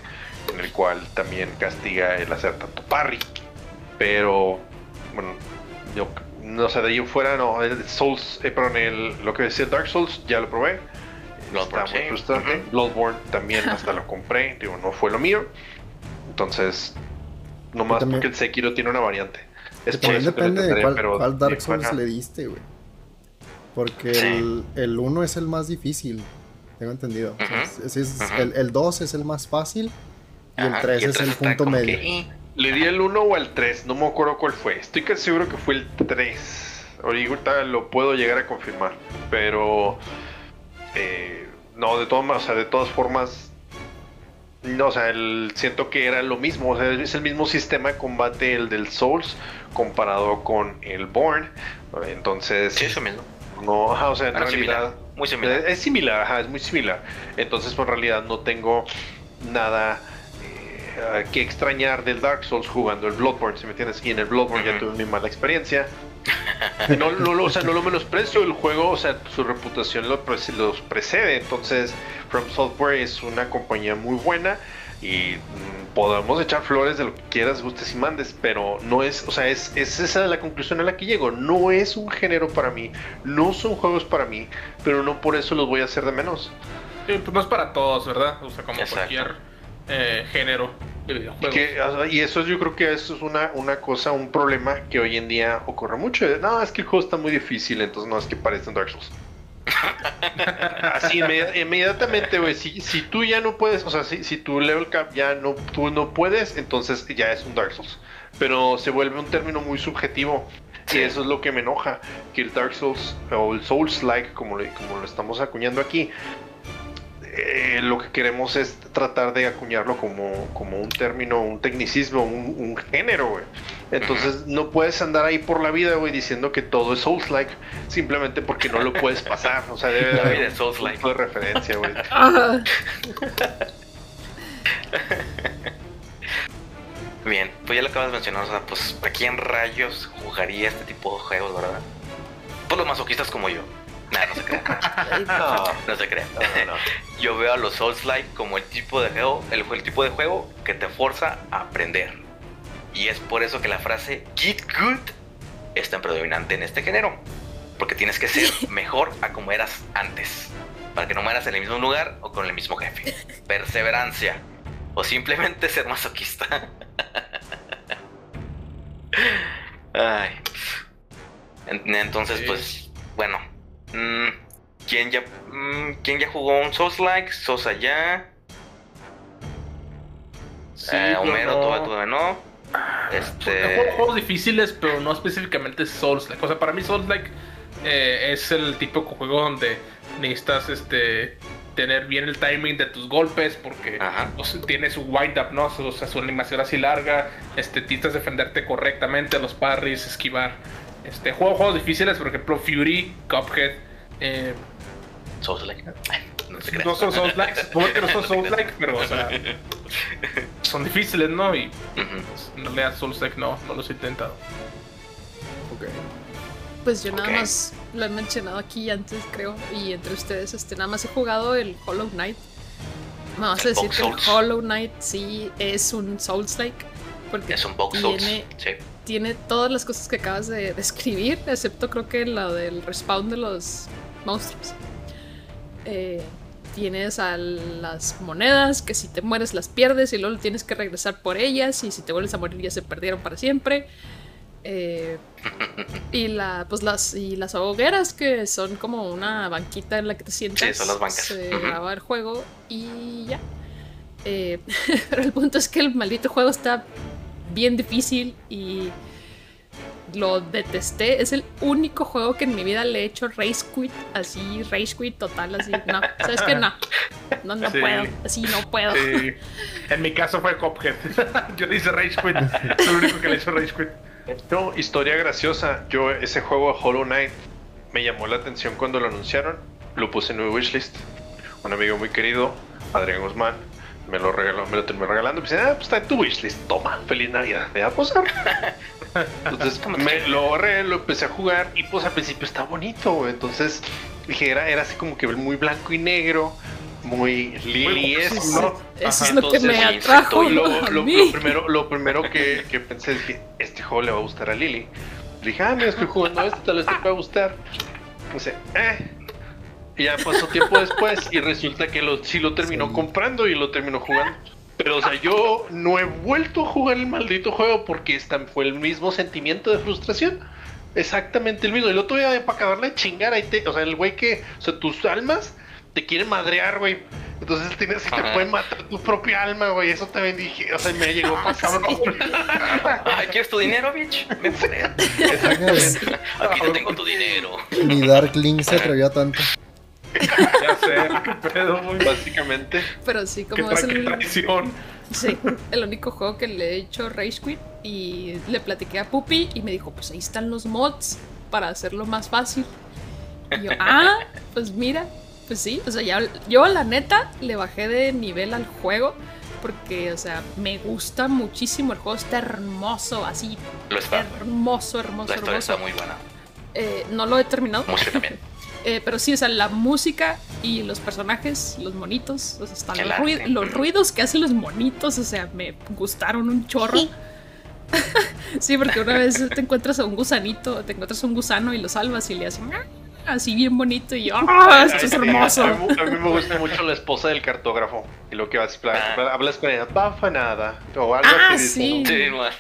Speaker 3: en el cual también castiga el hacer tanto parry. Pero, bueno, yo no sé, de ahí en fuera, no, el Souls, eh, perdón, el, lo que decía Dark Souls, ya lo probé.
Speaker 1: Bloodborne,
Speaker 3: Está muy
Speaker 1: sí.
Speaker 3: frustrante.
Speaker 1: Ujú.
Speaker 3: Bloodborne también hasta lo compré, digo, no fue lo mío. Entonces, nomás
Speaker 6: también-
Speaker 3: porque el Sekiro tiene una variante. Es
Speaker 6: Que
Speaker 3: por
Speaker 6: también depende de cuál,
Speaker 3: pero
Speaker 6: cuál Dark Souls le diste, güey. Porque
Speaker 1: Sí.
Speaker 6: el, el 1 es el más difícil, tengo entendido. O sea, es- es-
Speaker 1: Ujú.
Speaker 6: el, el 2 es el más fácil y el
Speaker 1: Ajá,
Speaker 6: 3
Speaker 1: y
Speaker 6: es el punto medio.
Speaker 1: que,
Speaker 3: Le di el 1 o el 3, no me acuerdo cuál fue. Estoy casi seguro que fue el 3. Ahorita lo puedo llegar a confirmar. Pero eh, no, de todas, o sea, de todas formas, no, o sea, el, siento que era lo mismo, o sea, es el mismo sistema de combate el del Souls comparado con el Born, entonces...
Speaker 1: Sí, eso mismo.
Speaker 3: No, ajá, o sea, en realidad...
Speaker 1: similar, muy similar.
Speaker 3: Es, es similar, ajá, es muy similar. Entonces, pues en realidad no tengo nada eh, que extrañar del Dark Souls jugando el Bloodborne, si me entiendes. Y en el Bloodborne ya tuve mi mala experiencia. No, no, lo- o sea, no lo menosprecio el juego, o sea, su reputación lo los precede. Entonces, From Software es una compañía muy buena y mm, podemos echar flores de lo que quieras, gustes y mandes, pero no es, o sea, es, es esa la conclusión a la que llego. No es un género para mí, no son juegos para mí, pero no por eso los voy a hacer de menos.
Speaker 2: Sí, pues no es para todos, ¿verdad? O sea, como
Speaker 1: Exacto.
Speaker 2: cualquier eh, género de
Speaker 3: Y,
Speaker 2: videojuegos.
Speaker 3: que, o sea, y eso yo creo que eso es una, una cosa, un problema que hoy en día ocurre mucho. No, es que el juego está muy difícil, entonces no es que parece un Dark Souls. Así inmedi- inmediatamente, güey. Si, si tú ya no puedes, o sea, si, si tu level cap ya no, tú no puedes, entonces ya es un Dark Souls. Pero se vuelve un término muy subjetivo. Y eso es lo que me enoja. Que el Dark Souls o el Souls-like, como, como lo estamos acuñando aquí, eh, lo que queremos es tratar de acuñarlo como, como un término, un tecnicismo, un, un género, güey. Entonces no puedes andar ahí por la vida, güey, diciendo que todo es Souls-like simplemente porque no lo puedes pasar. O sea, debe de
Speaker 1: La
Speaker 3: haber
Speaker 1: vida
Speaker 3: un
Speaker 1: es Souls-like.
Speaker 3: punto de referencia, güey.
Speaker 1: Bien, pues ya lo acabas de mencionar, o sea, pues ¿a quién rayos jugaría este tipo de juegos, verdad? Pues los masoquistas como yo. Nah, no se crean.
Speaker 3: No,
Speaker 1: No se crean.
Speaker 3: no, no.
Speaker 1: Yo veo a los Souls-like como el tipo de juego, el, el tipo de juego que te forza a aprender. Y es por eso que la frase Get Good es tan predominante en este género. Porque tienes que ser mejor a como eras antes. Para que no mueras en el mismo lugar o con el mismo jefe. Perseverancia. O simplemente ser masoquista. Ay. En- Entonces,
Speaker 2: Sí.
Speaker 1: pues, bueno. Mm, ¿quién, ya, mm, ¿Quién ya jugó un Souls-like? Sosa ya.
Speaker 2: Sí,
Speaker 1: Eh, Homero
Speaker 2: no-
Speaker 1: todavía, todavía no. Este.
Speaker 2: juegos, juegos difíciles, pero no específicamente Souls-like. O sea, para mí Souls-like eh, es el tipo de juego donde necesitas este tener bien el timing de tus golpes porque pues, tiene su wind up, ¿no? O sea, su animación así larga, este, necesitas defenderte correctamente, los parries, esquivar. Este, juego juegos difíciles, por ejemplo, Fury, Cuphead, eh,
Speaker 1: Souls-like. Ay, No se
Speaker 2: no son Souls-like, supongo que no son Souls-like, pero o sea, son difíciles, ¿no? Y
Speaker 1: Ujú.
Speaker 2: pues, en realidad Souls-like no, no los he intentado.
Speaker 6: Ok.
Speaker 5: Pues yo nada más lo he mencionado aquí antes, creo, y entre ustedes, este, nada más he jugado el Hollow Knight. Me vas a decir que el
Speaker 1: Souls.
Speaker 5: Hollow Knight sí es un Souls-like, porque
Speaker 1: Es un box Souls.
Speaker 5: tiene,
Speaker 1: Sí.
Speaker 5: Tiene todas las cosas que acabas de describir, excepto creo que la del respawn de los monstruos. Eh, tienes a las monedas que si te mueres las pierdes y luego tienes que regresar por ellas y si te vuelves a morir ya se perdieron para siempre. Eh, y la, pues las, y las hogueras que son como una banquita en la que te sientas.
Speaker 1: Sí, son las bancas.
Speaker 5: Se graba el juego y ya. Eh, pero el punto es que el maldito juego está bien difícil y lo detesté. Es el único juego que en mi vida le he hecho race quit, así, race quit total, así. No, sabes que no. No, no
Speaker 2: Sí.
Speaker 5: puedo, así no puedo.
Speaker 2: Sí. En mi caso fue Cuphead. Yo le hice Rage Quit. Es el único que le hizo Rage Quit.
Speaker 3: No, historia graciosa. Yo ese juego Hollow Knight me llamó la atención cuando lo anunciaron. Lo puse en mi wishlist. Un amigo muy querido, Adrián Guzmán, me lo regaló, me lo terminó regalando. Me dice, ah, pues está en tu wishlist. Toma, feliz Navidad. Me va a posar. Entonces me lo agarré, lo empecé a jugar y pues al principio está bonito. Entonces dije, era, era así como que muy blanco y negro, muy ¿no?
Speaker 5: Eso es lo que me atrajo
Speaker 3: lo,
Speaker 5: a
Speaker 3: lo-
Speaker 5: mí.
Speaker 3: lo primero, lo primero que, que pensé es que este juego le va a gustar a Lily. Dije, ah, mira, estoy jugando este, tal vez te pueda gustar. Dice, eh. Y ya pasó tiempo después y resulta que lo, sí lo terminó
Speaker 6: Sí.
Speaker 3: comprando y lo terminó jugando. Pero, o sea, yo no he vuelto a jugar el maldito juego porque esta fue el mismo sentimiento de frustración. Exactamente el mismo. Y el otro día para acabarle de chingar, ahí te, o sea, el güey que, o sea, tus almas te quieren madrear, güey. Entonces tienes, te
Speaker 1: Ajá.
Speaker 3: pueden matar tu propia alma, güey. Eso también dije, o sea, me llegó a pasar.
Speaker 1: Ay, ¿quieres tu dinero, bitch? Me pone. Aquí no tengo tu dinero.
Speaker 6: Ni Dark Link se atrevió a tanto.
Speaker 2: Ya sé.
Speaker 3: pedo, güey, básicamente.
Speaker 5: Pero sí,
Speaker 2: Qué,
Speaker 5: como es
Speaker 2: qué
Speaker 5: el,
Speaker 2: traición.
Speaker 5: sí, el único juego que le he hecho Rage Quit y le platiqué a Puppy y me dijo, pues ahí están los mods para hacerlo más fácil. Y yo, ah, pues mira, pues sí, o sea, ya, yo la neta le bajé de nivel al juego porque, o sea, me gusta muchísimo el juego, está hermoso, así,
Speaker 1: Lo está.
Speaker 5: hermoso, hermoso,
Speaker 1: La
Speaker 5: hermoso.
Speaker 1: está muy buena.
Speaker 5: Eh, no lo he terminado.
Speaker 1: Música también.
Speaker 5: Eh, pero sí, o sea, la música y los personajes, los monitos, o sea, están
Speaker 1: El
Speaker 5: los,
Speaker 1: arte.
Speaker 5: ruid- los ruidos que hacen los monitos, o sea, me gustaron un chorro. sí, porque una vez te encuentras a un gusanito, te encuentras a un gusano y lo salvas y le hacen "Ah", así bien bonito y yo, ¡ah, esto es hermoso!
Speaker 3: A mí, a mí me gusta mucho la esposa del cartógrafo. Y lo que vas a hablas con ella, bafa nada. O algo
Speaker 5: Ah,
Speaker 3: así.
Speaker 5: sí.
Speaker 1: Sí, man.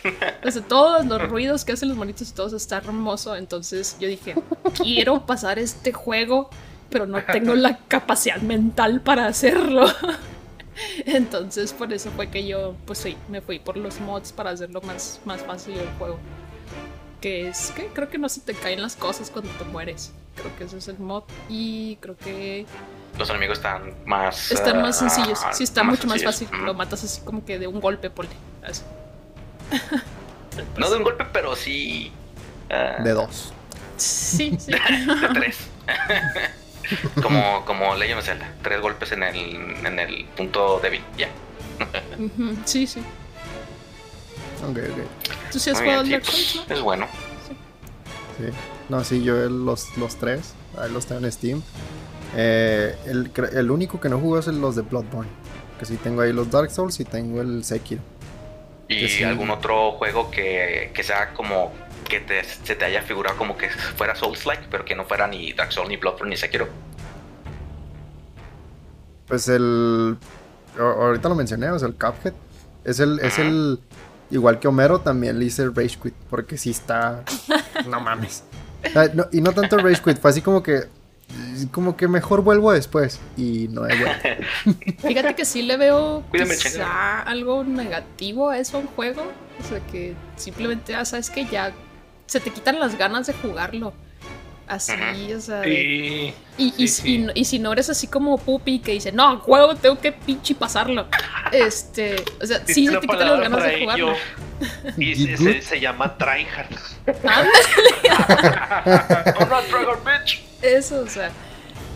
Speaker 5: O sea, todos los ruidos que hacen los monitos y todo está hermoso. Entonces yo dije, quiero pasar este juego, pero no tengo la capacidad mental para hacerlo. Entonces por eso fue que yo, pues sí, me fui por los mods para hacerlo más, más fácil el juego. Que es que creo que no se te caen las cosas cuando te mueres. Creo que ese es el mod. Y creo que
Speaker 1: Los enemigos están más.
Speaker 5: están más
Speaker 1: ah,
Speaker 5: sencillos. Sí, está mucho más fácil. Lo matas así como que de un golpe, ponle. Así.
Speaker 1: No de un golpe, pero sí. ah,
Speaker 6: De dos.
Speaker 5: Sí, sí.
Speaker 1: de tres. como, como Legend of Zelda. Tres golpes en el, en el punto débil. Ya.
Speaker 5: Ujú, Sí, sí.
Speaker 6: Ok, ok.
Speaker 5: ¿Tú sí has
Speaker 1: Muy bien,
Speaker 5: jugado
Speaker 1: sí,
Speaker 5: Dark
Speaker 1: pues,
Speaker 5: Souls, no?
Speaker 1: Es bueno.
Speaker 6: Sí. No, sí, yo los, los tres, ahí los tengo en Steam. Eh, el, el único que no juego es el- los de Bloodborne. Que sí tengo ahí los Dark Souls y tengo el Sekiro.
Speaker 1: ¿Y
Speaker 6: sí.
Speaker 1: algún otro juego que, que sea como que te- se te haya figurado como que fuera Souls-like, pero que no fuera ni Dark Souls, ni Bloodborne, ni Sekiro?
Speaker 6: Pues el. Ahorita lo mencioné, o sea, el Cuphead. Es el. Es el igual que Homero, también le hice Rage Quit. Porque sí está. no mames. Ah, no, y no tanto Rage Quit, fue así como que. Como que mejor vuelvo después. Y no he vuelto.
Speaker 5: Fíjate que sí le veo
Speaker 1: Cuídame,
Speaker 5: quizá
Speaker 1: Chenga.
Speaker 5: algo negativo a eso a un juego. O sea, que simplemente, ya sabes que ya se te quitan las ganas de jugarlo. Así, o sea.
Speaker 2: Sí.
Speaker 5: Y, y,
Speaker 2: Sí,
Speaker 5: y si no eres así como Puppy que dice, no, juego, tengo que pinche pasarlo. Este, o sea, sí se te quitan las ganas de jugarlo.
Speaker 3: Y se, se- se llama tryhard.
Speaker 1: I'm not Dragon Bitch.
Speaker 5: Eso, o sea.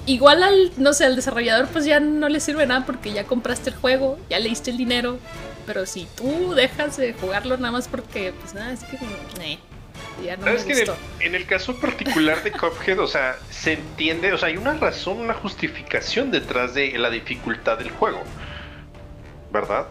Speaker 5: Igual al, no sé, al desarrollador pues ya no le sirve nada porque ya compraste el juego, ya le diste el dinero. Pero si tú dejas de jugarlo nada más porque, pues nada, es que eh, ya no me
Speaker 3: ¿Sabes que en el, en el caso particular de Cuphead, o sea, se entiende, o sea, hay una razón, una justificación detrás de la dificultad del juego, ¿verdad?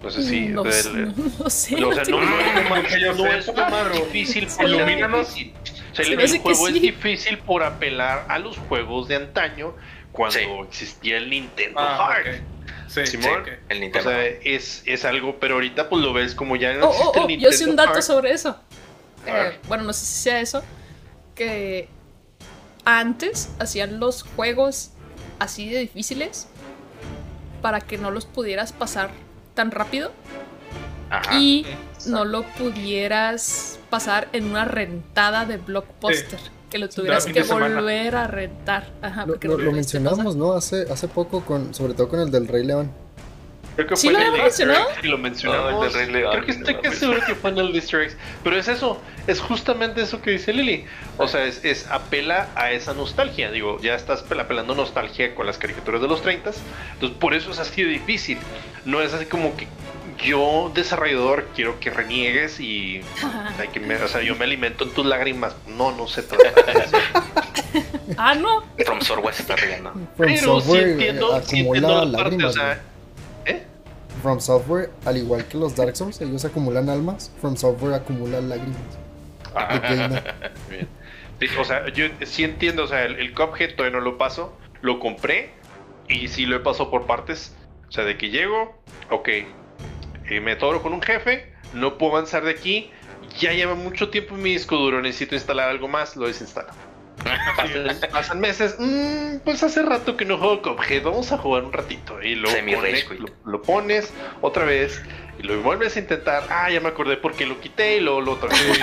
Speaker 3: No sé si...
Speaker 5: no, sé, no sé,
Speaker 3: o sea, no, no,
Speaker 5: idea.
Speaker 3: no, no,
Speaker 2: yo
Speaker 3: no
Speaker 2: sé,
Speaker 3: es difícil por lo difícil. O sea,
Speaker 5: Se
Speaker 3: el, el juego es
Speaker 5: sí.
Speaker 3: difícil por apelar a los juegos de antaño cuando
Speaker 1: Sí.
Speaker 3: existía el Nintendo
Speaker 2: Ah,
Speaker 3: Hard.
Speaker 2: ok. Sí,
Speaker 3: Simón.
Speaker 1: El
Speaker 3: O sea, es, es algo, pero ahorita pues lo ves como ya no
Speaker 5: Oh, oh,
Speaker 3: existe el
Speaker 5: oh,
Speaker 3: Nintendo
Speaker 5: yo sé un dato
Speaker 3: Hard.
Speaker 5: sobre eso. Eh, bueno, no sé si sea eso. Que antes hacían los juegos así de difíciles para que no los pudieras pasar tan rápido
Speaker 1: Ajá.
Speaker 5: y no lo pudieras pasar en una rentada de blockbuster. Que lo tuvieras que volver a rentar. Ajá,
Speaker 6: Lo, mencionamos, ¿no? Hace, hace poco, con, sobre todo con el del Rey León.
Speaker 3: Creo que
Speaker 5: ¿Sí
Speaker 3: fue
Speaker 5: lo
Speaker 3: en el egg,
Speaker 5: mencionado?
Speaker 3: Sí, lo mencionamos.
Speaker 1: No, el Rey León,
Speaker 3: Creo que estoy casi seguro que fue en el Easter eggs. Pero es eso, es justamente eso que dice Lili. O sea, es, es apela a esa nostalgia. Digo, ya estás pel- apelando nostalgia con las caricaturas de los 30 Entonces, por eso es así de difícil. No es así como que yo, desarrollador, quiero que reniegues y. hay que me- o sea, yo me alimento en tus lágrimas. No, no se trata de eso.
Speaker 5: Ah, no.
Speaker 1: From Software se está riendo.
Speaker 3: Pero sí entiendo, sí entiendo la parte,
Speaker 6: lágrimas.
Speaker 3: o sea.
Speaker 6: From Software, al igual que los Dark Souls, ellos acumulan almas. From Software acumula lágrimas.
Speaker 3: Ah. Bien. O sea, yo sí entiendo, o sea, el, el Cuphead todavía no lo paso, lo compré y sí lo he pasado por partes. O sea, de que llego, ok, eh, me atoro con un jefe, no puedo avanzar de aquí, ya lleva mucho tiempo en mi disco duro, necesito instalar algo más, lo desinstalo. Pasan, meses, "Mm, pues hace rato que no juego Cuphead, vamos a jugar un ratito. Y lo,
Speaker 1: quit.
Speaker 3: lo, lo pones otra vez Y lo vuelves a intentar. Ah, ya me acordé porque lo quité y luego lo otra vez.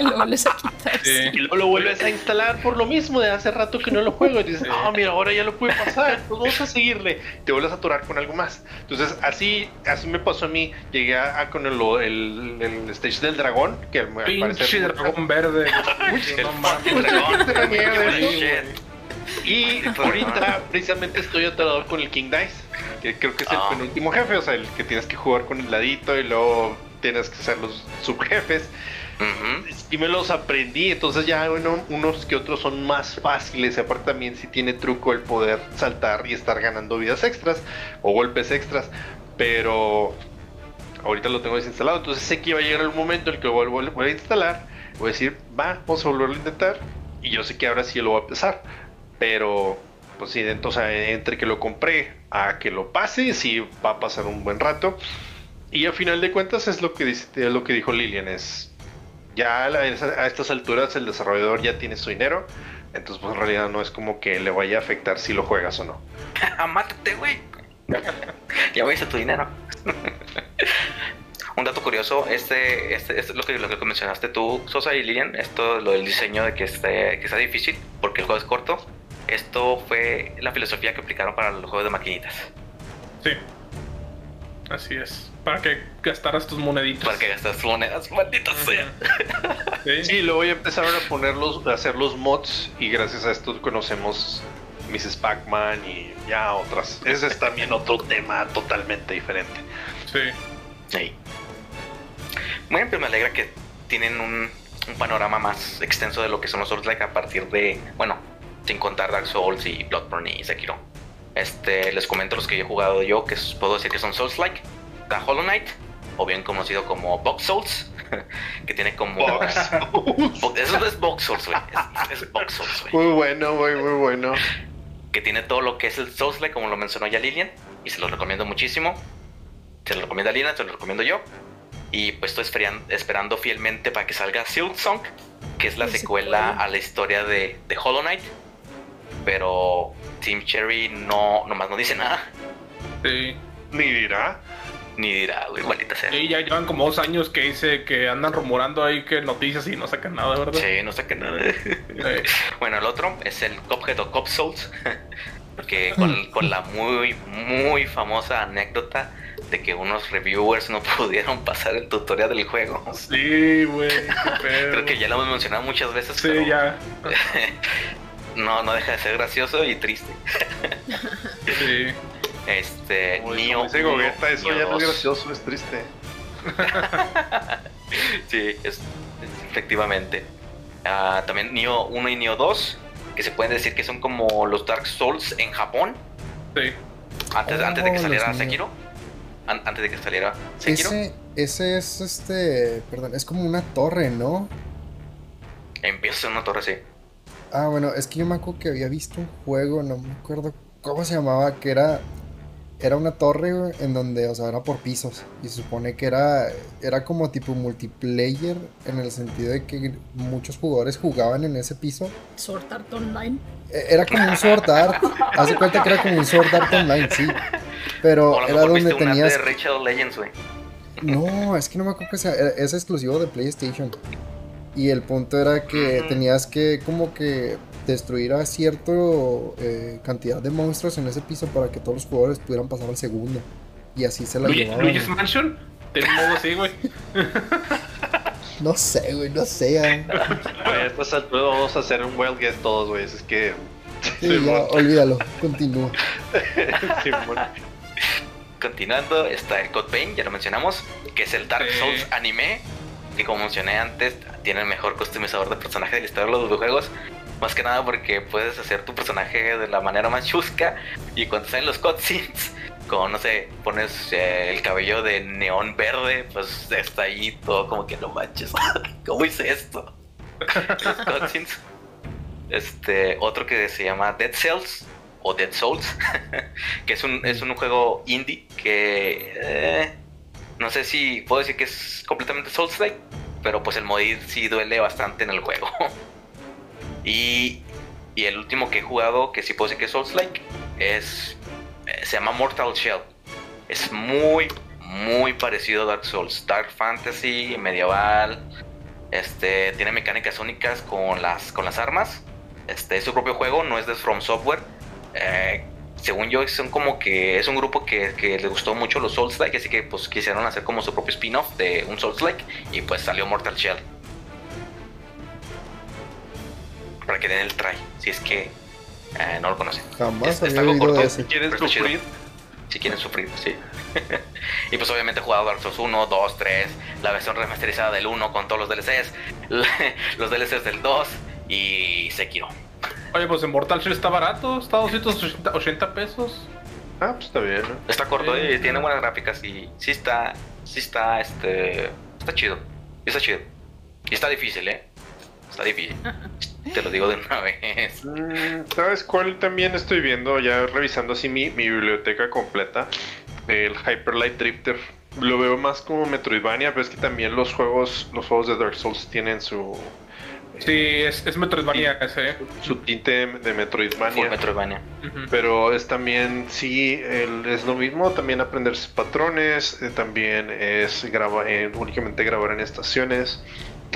Speaker 5: Y lo vuelves a quitar.
Speaker 2: Sí.
Speaker 3: Y luego lo vuelves a instalar por lo mismo de hace rato que no lo juego. Y dices, ah, mira, ahora ya lo pude pasar. Pues vamos a seguirle. Te vuelves a atorar con algo más. Entonces, así, así me pasó a mí. Llegué a, a con el, el, el stage del dragón, que al
Speaker 2: Pinche
Speaker 3: parecer.
Speaker 2: dragón verde.
Speaker 1: El
Speaker 2: No
Speaker 1: fucking dragón.
Speaker 3: Y ahorita precisamente estoy atorado con el King Dice, que creo que es el
Speaker 1: Ah.
Speaker 3: penúltimo jefe, o sea, el que tienes que jugar con el ladito y luego tienes que hacer los subjefes. Y me los aprendí, entonces ya bueno, unos que otros son más fáciles. Y aparte también si tiene truco el poder saltar y estar ganando vidas extras o golpes extras. Pero ahorita lo tengo desinstalado, entonces sé que iba a llegar el momento en el que lo vuelvo a instalar. Voy a decir, va, vamos a volverlo a intentar. Y yo sé que ahora sí lo voy a empezar. Pero, pues sí, entonces entre que lo compré a que lo pase, sí va a pasar un buen rato. Y a final de cuentas es lo que, dice, es lo que dijo Lilian, es ya a, la- a estas alturas el desarrollador ya tiene su dinero, entonces pues en realidad no es como que le vaya a afectar si lo juegas o no.
Speaker 1: Mátate, güey. ya voy a tu dinero. Un dato curioso, este, este, este es lo que, lo que mencionaste tú, Sosa y Lilian, esto, lo del diseño de que, esté, que está difícil, porque el juego es corto. Esto fue la filosofía que aplicaron para los juegos de maquinitas.
Speaker 2: Sí. Así es. Para que gastaras tus moneditas.
Speaker 1: Para que gastas monedas, maldita sea.
Speaker 2: Sí.
Speaker 3: Sí, luego ya empezaron a ponerlos, a hacer los mods y gracias a esto conocemos Mrs. Pac-Man y ya otras. Ese es también otro tema totalmente diferente.
Speaker 2: Sí.
Speaker 1: Sí. Bueno, pues me alegra que tienen un, un panorama más extenso de lo que son los Souls-like a partir de, bueno, sin contar Dark Souls y Bloodborne y Sekiro. Este, les comento los que yo he jugado yo, que puedo decir que son Souls-like. Está Hollow Knight, o bien conocido como Box Souls, que tiene como... Bo- Eso no es Box Souls, güey. Es, es Box Souls, güey.
Speaker 3: Muy bueno, muy, muy bueno.
Speaker 1: Que tiene todo lo que es el Souls-like, como lo mencionó ya Lilian, y se los recomiendo muchísimo. Se lo recomienda Lilian, se lo recomiendo yo. Y pues estoy esperando fielmente para que salga Silk Song, que es la
Speaker 5: La
Speaker 1: secuela
Speaker 5: secuela.
Speaker 1: a la historia de, de Hollow Knight. Pero Team Cherry no, nomás no dice nada.
Speaker 2: Sí.
Speaker 3: Ni dirá.
Speaker 1: Ni dirá, güey, maldita sea.
Speaker 2: Sí, ya llevan como dos años que dice que andan rumorando ahí que noticias y no sacan nada, ¿verdad?
Speaker 1: Sí, no qué nada. Bueno, el otro es el Cuphead o Cup Souls. Porque con, con la muy, muy famosa anécdota de que unos reviewers no pudieron pasar el tutorial del juego.
Speaker 2: Sí, güey.
Speaker 1: Creo que ya lo hemos mencionado muchas veces,
Speaker 2: Sí,
Speaker 1: pero
Speaker 2: ya.
Speaker 1: No, no deja de ser gracioso y triste.
Speaker 2: Sí.
Speaker 1: Este,
Speaker 3: Como
Speaker 1: Nioh
Speaker 3: dice Gogeta, eso ya no es
Speaker 1: 2.
Speaker 3: gracioso, es triste.
Speaker 1: Sí, es, es- efectivamente. Ah, también Nioh 1 y Nioh 2, que se pueden decir que son como los Dark Souls en Japón,
Speaker 2: Sí.
Speaker 1: antes,
Speaker 6: Oh,
Speaker 1: antes de que saliera. Sekiro. An- antes de que saliera Sekiro.
Speaker 6: Ese, ese es este. Perdón, es como una torre, ¿no?
Speaker 1: Empieza en una torre así.
Speaker 6: Ah, bueno, es que yo me acuerdo que había visto un juego, no me acuerdo cómo se llamaba, que era. Era una torre güey, en donde, o sea, era por pisos. Y se supone que era, era como tipo multiplayer en el sentido de que muchos jugadores jugaban en ese piso.
Speaker 5: Sword Art Online.
Speaker 6: E- Era como un Sword Art. Haz de cuenta que era como un Sword Art Online, sí. Pero era donde
Speaker 1: viste una
Speaker 6: tenías.
Speaker 1: de Legends, güey.
Speaker 6: No, es que no me acuerdo que sea. Es exclusivo de PlayStation. Y el punto era que tenías que, como que, destruir a cierta cantidad de monstruos en ese piso para que todos los jugadores pudieran pasar al segundo. Y así se la
Speaker 2: Luigi-
Speaker 6: llevaban.
Speaker 2: Luigi's Mansion tiene un modo así, güey.
Speaker 6: No sé, güey, no sé. ya.
Speaker 3: A estas alturas vamos a hacer un wild guess todos, güey. Es que.
Speaker 6: Sí, ya, olvídalo. Continúa.
Speaker 1: Continuando, está el Code Vein, ya lo mencionamos, que es el Dark
Speaker 2: Sí.
Speaker 1: Souls anime, que como mencioné antes, tiene el mejor customizador de personaje de la de los videojuegos. Más que nada porque puedes hacer tu personaje de la manera más chusca y cuando salen los cutscenes, como no sé, pones eh, el cabello de neón verde, pues está ahí todo como que no manches, ¿cómo hice esto? los cutscenes. Este, otro que se llama Dead Cells o Dead Souls, que es un, es un juego indie que eh, no sé si puedo decir que es completamente Souls-like, pero pues el morir sí duele bastante en el juego. y, y el último que he jugado, que sí puedo decir que es Souls-like, es, eh, se llama Mortal Shell. Es muy, muy parecido a Dark Souls. Dark Fantasy, medieval. Este, tiene mecánicas únicas con las, con las armas. Este, es su propio juego, no es de From Software. Eh, según yo, son como que es un grupo que, que le gustó mucho los Souls-like, así que pues quisieron hacer como su propio spin-off de un Souls-like y pues salió Mortal Shell. Para que den el try, si es que eh, no lo conocen.
Speaker 6: Jamás
Speaker 1: Es-
Speaker 6: había
Speaker 1: corto.
Speaker 6: de ese.
Speaker 3: ¿Quieren sufrir?
Speaker 1: Si quieren sufrir, sí. y pues obviamente he jugado Dark Souls 1, 2, 3, la versión remasterizada del 1 con todos los DLCs, los DLCs del 2 y Sekiro.
Speaker 2: Oye, pues en Mortal Shell está barato, está a 280 80 pesos.
Speaker 3: Ah, pues está bien, ¿no?
Speaker 1: Está corto
Speaker 2: Sí,
Speaker 1: y
Speaker 2: sí.
Speaker 1: tiene buenas gráficas y sí está, sí está, este, está chido. Está chido. Y está difícil, ¿eh? Está difícil. Te lo digo de una vez.
Speaker 3: Mm, ¿Sabes cuál también estoy viendo? Ya revisando así mi, mi biblioteca completa. El Hyper Light Drifter. Lo veo más como Metroidvania, pero es que también los juegos, los juegos de Dark Souls tienen su,
Speaker 2: Sí, es, es Metroidvania ese, ¿eh?
Speaker 3: su tinte de
Speaker 1: Full
Speaker 3: Metroidvania.
Speaker 1: Metroidvania.
Speaker 3: Pero es también, sí, el- es lo mismo, también aprender sus patrones, eh, también es graba, eh, únicamente grabar en estaciones,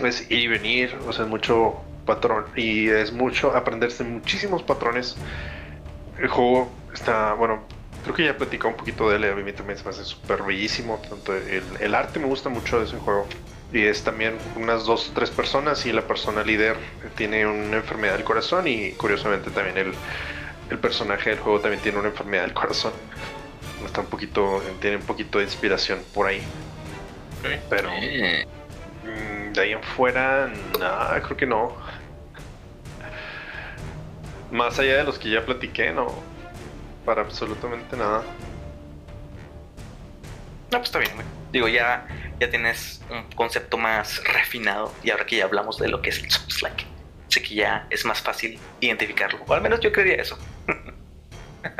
Speaker 3: es ir y venir, o sea, es mucho patrón y es mucho aprenderse muchísimos patrones. El juego está, bueno, creo que ya platicado un poquito de él, a mí también se me hace súper bellísimo, tanto el, el arte me gusta mucho de ese juego. Y es también unas dos o tres personas y la persona líder tiene una enfermedad del corazón y curiosamente también el, el personaje del juego también tiene una enfermedad del corazón. Está un poquito, tiene un poquito de inspiración por ahí. Pero mm, de ahí en fuera, nada, creo que no. Más allá de los que ya platiqué, no. Para absolutamente nada.
Speaker 1: No, pues está bien, güey. Digo, ya, ya tienes un concepto más refinado y ahora que ya hablamos de lo que es el Souls-like, sé que ya es más fácil identificarlo. O al menos yo creería eso.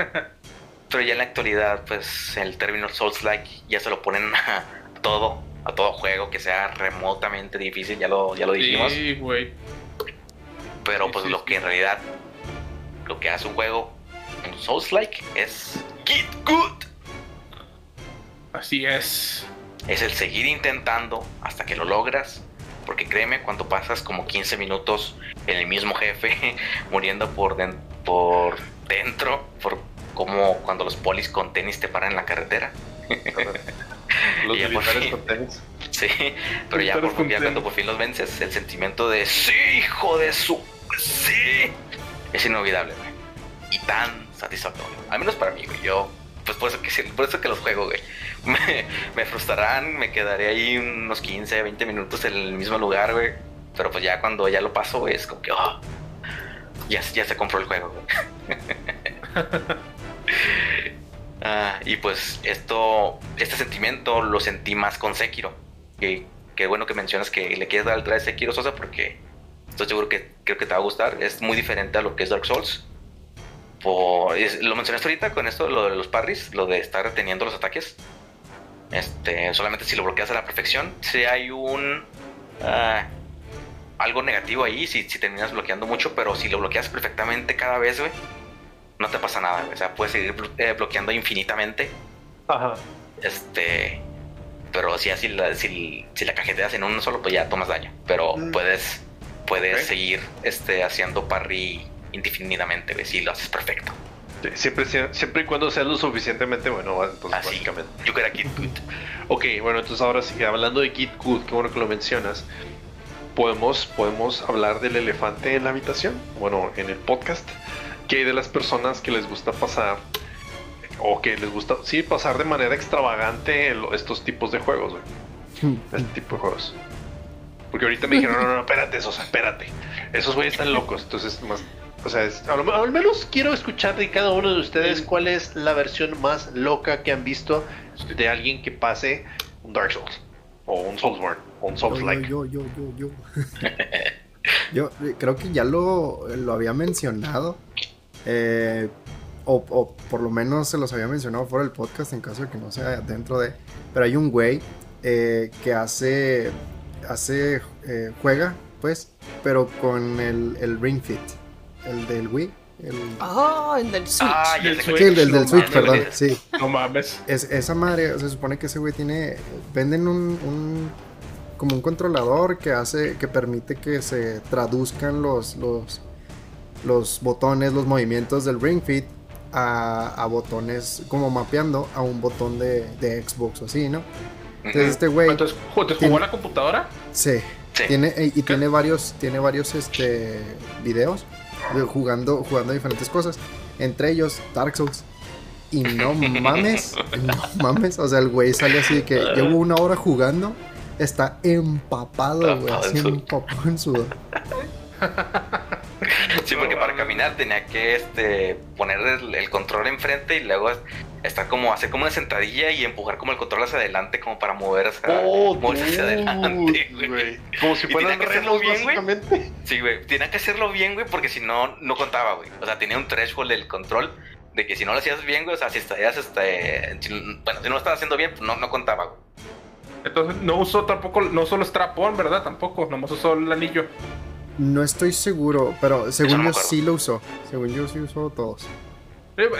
Speaker 1: Pero ya en la actualidad, pues el término Souls-like ya se lo ponen a todo, a todo juego que sea remotamente difícil, ya lo, ya lo dijimos.
Speaker 2: Sí, güey.
Speaker 1: Pero pues
Speaker 2: sí,
Speaker 1: lo que en realidad, lo que hace un juego, un Souls-like, es Get Good.
Speaker 2: Así es.
Speaker 1: Es el seguir intentando hasta que lo logras. Porque créeme, cuando pasas como 15 minutos en el mismo jefe, muriendo por, den- por dentro, por como cuando los polis con tenis te paran en la carretera.
Speaker 3: Los
Speaker 1: ya
Speaker 3: militares
Speaker 1: fin.
Speaker 3: con tenis.
Speaker 1: Sí, pero ya, por, ya cuando por fin los vences, el sentimiento de sí, hijo de su. Sí, es inolvidable, güey. Y tan satisfactorio. Al menos para mí, güey. Yo, pues por eso que, por eso que los juego, güey. Me, frustrarán, me quedaré ahí unos 15, 20 minutos en el mismo lugar, güey. Pero pues ya cuando ya lo paso, es como que, oh, ya, ya se compró el juego, güey. Ah, y pues esto, este sentimiento lo sentí más con Sekiro. Que, bueno que mencionas que le quieres dar el a Sekiro Sosa porque estoy seguro que creo que te va a gustar. Es muy diferente a lo que es Dark Souls. Por, es- lo mencionaste ahorita con esto, lo de los parries, lo de estar reteniendo los ataques. Este, solamente si lo bloqueas a la perfección, si hay un ah, algo negativo ahí, si, si terminas bloqueando mucho, pero si lo bloqueas perfectamente cada vez, güey, no te pasa nada, güey. O sea, puedes seguir eh, bloqueando infinitamente.
Speaker 3: Ajá.
Speaker 1: Este. Pero si así la, si, si la cajeteas en uno solo, pues ya tomas daño. Pero
Speaker 3: Mm.
Speaker 1: puedes, puedes seguir este, haciendo parry indefinidamente, güey, si lo haces perfecto.
Speaker 3: Sí, Siempre, siempre y cuando seas lo suficientemente bueno, entonces
Speaker 1: Así.
Speaker 3: básicamente.
Speaker 1: You gotta get good.
Speaker 3: Ok, bueno, entonces ahora sí, hablando de Git Good, qué bueno que lo mencionas. Podemos, podemos hablar del elefante en la habitación, bueno, en el podcast. ¿Qué hay de las personas que les gusta pasar o que les gusta, sí, pasar de manera extravagante estos tipos de juegos, güey? Este tipo de juegos. Porque ahorita me dijeron, no, no, no, espérate, Sosa, espérate. Esos güeyes están locos, entonces más. O sea, es- al menos quiero escuchar de cada uno de ustedes cuál es la versión más loca que han visto de alguien que pase un Dark Souls o un Soulsborne o un Souls like.
Speaker 6: Yo, yo, yo, yo, yo. Yo eh, creo que ya lo, lo había mencionado. eh, o, o por lo menos se los había mencionado fuera del podcast en caso de que no sea dentro de. Pero hay un güey eh, que hace. Hace. eh, juega, pues. Pero con el, el Ring Fit. El del Wii. El,
Speaker 5: Ah, el del Switch.
Speaker 1: Ah, ya
Speaker 2: Del Switch.
Speaker 6: sí, el del, del
Speaker 2: no
Speaker 6: Switch,
Speaker 2: mames.
Speaker 6: perdón. Sí.
Speaker 2: No mames.
Speaker 6: Es, esa madre, se supone que ese güey tiene. Venden un, un- como un controlador que hace. que permite que se traduzcan los. los. los botones, los movimientos del Ring Fit a, a botones. como mapeando a un botón de, de Xbox o así, ¿no? Entonces este güey.
Speaker 2: Entonces, ¿te jugó
Speaker 6: tiene-
Speaker 2: la computadora?
Speaker 6: Sí.
Speaker 1: Sí.
Speaker 6: Tiene, eh, y tiene varios, tiene varios este, videos de jugando, jugando diferentes cosas. Entre ellos Dark Souls. Y no mames, no mames. O sea, el güey sale así de que llevo una hora jugando. Está empapado, güey. Así empapado en sudor.
Speaker 1: Sí, porque para caminar tenía que este poner el, el control enfrente y luego estar como hacer como una sentadilla y empujar como el control hacia adelante como para moverse, moverse hacia adelante, güey.
Speaker 3: Como si fueran
Speaker 1: que hacerlo bien, güey. Sí, güey, tenía que hacerlo bien, güey, porque si no, no contaba, güey. O sea, tenía un threshold del control de que si no lo hacías bien, güey, o sea, si estarías, este, si- bueno, si no lo estabas haciendo bien, pues no, no contaba, güey.
Speaker 2: Entonces, no usó tampoco, no usó el strap-on, ¿verdad? Tampoco, nomás usó el anillo.
Speaker 6: No estoy seguro, pero según yo sí lo usó. Según yo sí usó todos.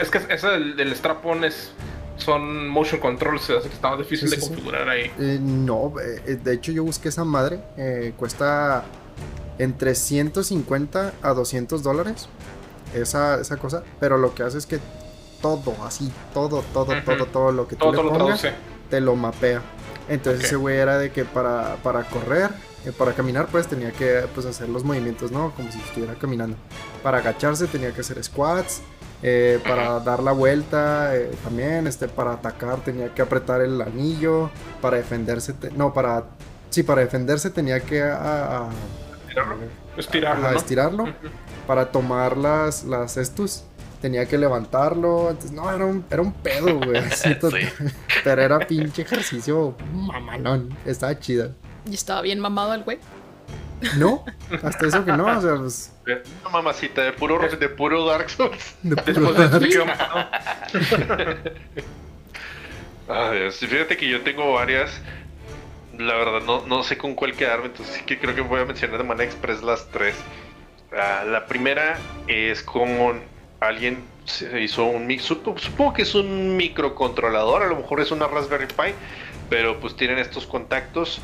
Speaker 2: Es que ese del, strap-on es, son motion controls, así que más difícil
Speaker 6: Sí,
Speaker 2: de
Speaker 6: sí, sí.
Speaker 2: configurar ahí.
Speaker 6: Eh, no, eh, de hecho yo busqué esa madre. eh, cuesta entre 150 a 200 dólares. Esa, esa cosa. Pero lo que hace es que todo, así, todo, todo, todo, todo lo que tú
Speaker 2: Todo,
Speaker 6: le
Speaker 2: todo lo
Speaker 6: pongas, te lo mapea. Entonces ese güey era de que para, para correr, eh, para caminar, pues tenía que pues, hacer los movimientos, ¿no? Como si estuviera caminando. Para agacharse tenía que hacer squats. eh, para dar la vuelta eh, también, este, para atacar tenía que apretar el anillo. Para defenderse, te- no, para, sí, para defenderse tenía que a- a-
Speaker 2: Estirarlo,
Speaker 6: estirarlo. Para tomar las, las estus tenía que levantarlo. Entonces, no, era un, era un pedo, güey. Pero era pinche ejercicio mamalón. Estaba chida.
Speaker 5: Y estaba bien mamado el güey.
Speaker 6: No, hasta eso que no, o sea, pues.
Speaker 3: Una mamacita de puro, de puro Dark Souls.
Speaker 6: de puro
Speaker 2: Después de eso
Speaker 6: dar-
Speaker 2: se quedó mamado.
Speaker 3: Ah, Dios. Fíjate que yo tengo varias. La verdad, no, no sé con cuál quedarme, entonces sí que creo que voy a mencionar de manera express las tres. Ah, la primera es con alguien se hizo un mix. Supongo que es un microcontrolador, a lo mejor es una Raspberry Pi, pero pues tienen estos contactos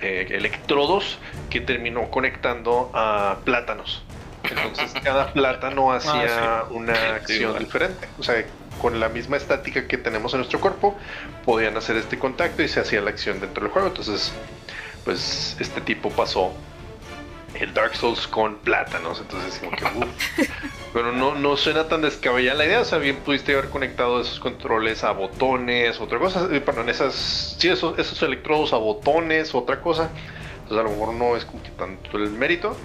Speaker 3: eh, electrodos que terminó conectando a plátanos. Entonces cada plátano hacía una acción diferente. O sea, con la misma estática que tenemos en nuestro cuerpo, podían hacer este contacto y se hacía la acción dentro del juego. Entonces, pues este tipo pasó el Dark Souls con plátanos. Entonces, como que, uf. Pero no, no suena tan descabellada la idea. O sea, bien pudiste haber conectado esos controles a botones, otra cosa. eh, Perdón, esas, sí, esos, esos electrodos a botones, otra cosa. Entonces, a lo mejor no es como que tanto el mérito.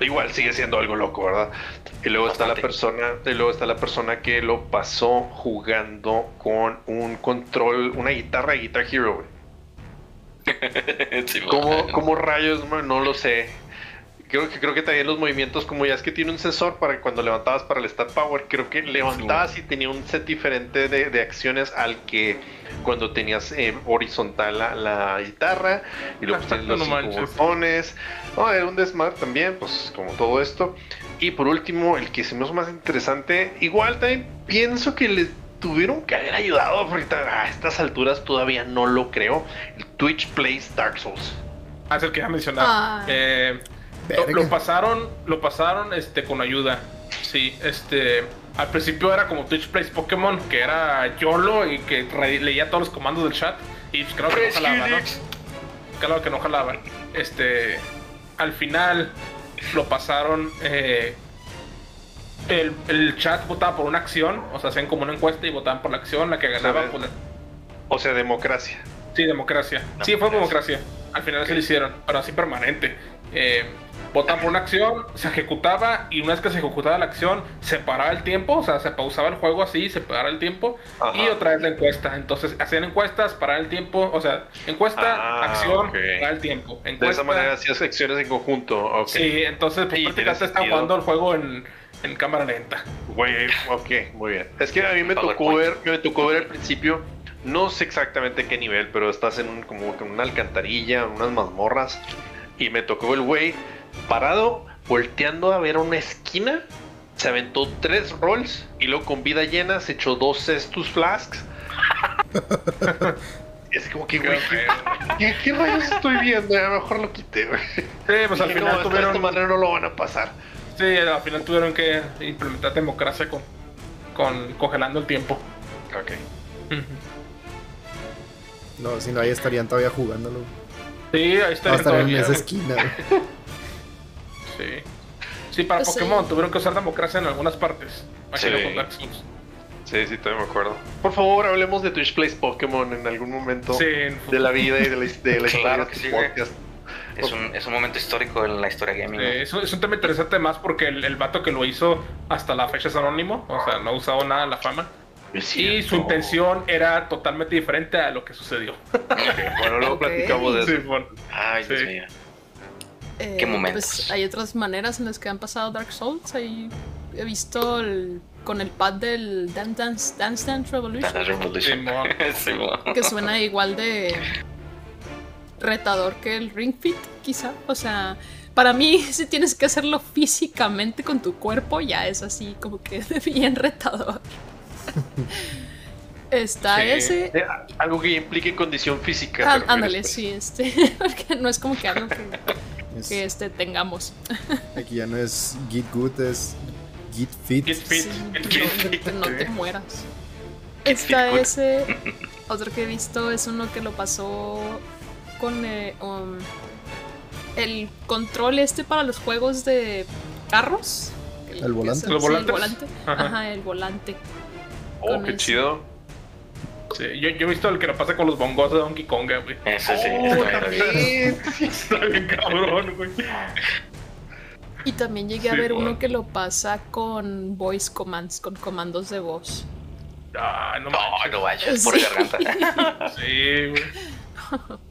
Speaker 3: Igual sigue siendo algo loco, ¿verdad? Y luego está la persona, y luego está la persona que lo pasó jugando con un control, una guitarra de Guitar Hero, güey.
Speaker 1: Sí,
Speaker 3: ¿Cómo, cómo rayos, man? No lo sé. Creo que, creo que también los movimientos, como ya es que tiene un sensor para cuando levantabas para el Stat Power, creo que levantabas y tenía un set diferente de, de acciones al que cuando tenías eh, horizontal la, la guitarra y luego tienes los
Speaker 2: No
Speaker 3: botones. No, era un desmadre también, pues como todo esto. Y por último, el que se me hizo más interesante, igual también pienso que le tuvieron que haber ayudado, porque a estas alturas todavía no lo creo. El Twitch Plays Dark Souls.
Speaker 2: Ah, es el que ya mencionaba.
Speaker 5: Ah.
Speaker 2: Eh, lo, pasaron, lo pasaron este con ayuda. Sí, este. Al principio era como Twitch Plays Pokémon, que era YOLO y que leía todos los comandos del chat. Y pues creo que no jalaba, ¿no? Claro que no jalaba. Este. Al final lo pasaron. eh, el, el chat votaba por una acción, o sea, hacían como una encuesta y votaban por la acción, la que ganaba, pues la-
Speaker 3: O sea, democracia.
Speaker 2: Sí, democracia. Sí, fue democracia. Al final se lo hicieron, pero así permanente. Eh, votaban por una acción, se ejecutaba y una vez que se ejecutaba la acción, se paraba el tiempo, o sea, se pausaba el juego así, se paraba el tiempo
Speaker 3: Ajá.
Speaker 2: y otra vez la encuesta. Entonces hacían encuestas, parar el tiempo, o sea, encuesta,
Speaker 3: Ah,
Speaker 2: acción,
Speaker 3: ok.
Speaker 2: parar el tiempo.
Speaker 3: De esa manera hacías acciones en conjunto. Ok.
Speaker 2: Sí, entonces pues, prácticamente están jugando el juego en, en cámara lenta.
Speaker 3: Güey, ok, muy bien. Es que a mí me tocó ver, me tocó ver al principio, no sé exactamente qué nivel, pero estás en un, como que una alcantarilla, unas mazmorras, y me tocó el güey parado, volteando a ver una esquina se aventó tres rolls y luego con vida llena se echó dos Cestus Flasks. Y es como que, güey, ¿qué, qué, qué rayos estoy viendo? Ya mejor lo quité, güey.
Speaker 2: Sí, pues al final
Speaker 3: no,
Speaker 2: tuvieron.
Speaker 3: de esta manera no lo van a pasar.
Speaker 2: Sí, al final tuvieron que implementar democracia con, con congelando el tiempo.
Speaker 3: Ok.
Speaker 6: No, si no, ahí estarían todavía jugándolo.
Speaker 2: Sí, ahí.
Speaker 6: No, estarían en
Speaker 2: todavía.
Speaker 6: esa esquina.
Speaker 2: Sí. Sí, para
Speaker 5: Pues sí.
Speaker 2: Pokémon tuvieron que usar democracia en algunas partes.
Speaker 3: Sí. Sí, sí, todavía me acuerdo. Por favor, hablemos de Twitch Plays Pokémon en algún momento
Speaker 2: Sí, en
Speaker 3: de la vida y de la, de la historia
Speaker 1: Claro que
Speaker 3: podcast.
Speaker 1: Es un, es un momento histórico en la historia gaming.
Speaker 2: Eh, es, un, es un tema interesante más porque el, el vato que lo hizo hasta la fecha es anónimo, o sea, no ha usado nada de la fama. Y su intención era totalmente diferente a lo que sucedió.
Speaker 3: Bueno, luego
Speaker 5: Ok.
Speaker 3: platicamos de eso.
Speaker 2: Sí, bueno.
Speaker 1: Ay, Dios
Speaker 2: Sí.
Speaker 1: mío.
Speaker 5: Eh,
Speaker 1: ¿Qué momentos?
Speaker 5: Pues hay otras maneras en las que han pasado Dark Souls. Ahí he visto el- con el pad del Dance Dance, Dance, Dance Revolution.
Speaker 1: Dance Revolution.
Speaker 2: Simón.
Speaker 5: que suena igual de retador que el Ring Fit, quizá. O sea, para mí, si tienes que hacerlo físicamente con tu cuerpo, ya es así como que bien retador. Está
Speaker 2: Sí.
Speaker 5: ese.
Speaker 3: Eh, algo que implique condición física.
Speaker 5: Ah, ándale, sí, este. Porque no es como que algo que,
Speaker 6: Es-
Speaker 5: que, este, tengamos.
Speaker 6: aquí ya no es Git Good, es Git Fit.
Speaker 2: Get fit.
Speaker 5: Sí,
Speaker 2: Get
Speaker 5: no, no
Speaker 2: fit.
Speaker 5: te mueras. Está ese. Otro que he visto es uno que lo pasó con eh, um, el control este para los juegos de carros.
Speaker 6: ¿El volante?
Speaker 5: Sí,
Speaker 2: ¿Los
Speaker 5: el volante.
Speaker 2: Ajá.
Speaker 5: Ajá, el volante.
Speaker 3: Oh,
Speaker 5: con
Speaker 3: qué
Speaker 5: ese.
Speaker 3: chido.
Speaker 2: Sí, yo, yo he visto el que lo pasa con los bongos de Donkey Kong, güey.
Speaker 1: Ese sí,
Speaker 3: Oh,
Speaker 1: está bien.
Speaker 2: Está bien cabrón, güey.
Speaker 5: Y también llegué a ver
Speaker 2: bueno.
Speaker 5: uno que lo pasa con voice commands, con comandos de voz.
Speaker 2: Ah, no
Speaker 1: No,
Speaker 2: manches.
Speaker 1: no vayas, por
Speaker 5: Sí.
Speaker 1: garganta.
Speaker 2: Sí, güey.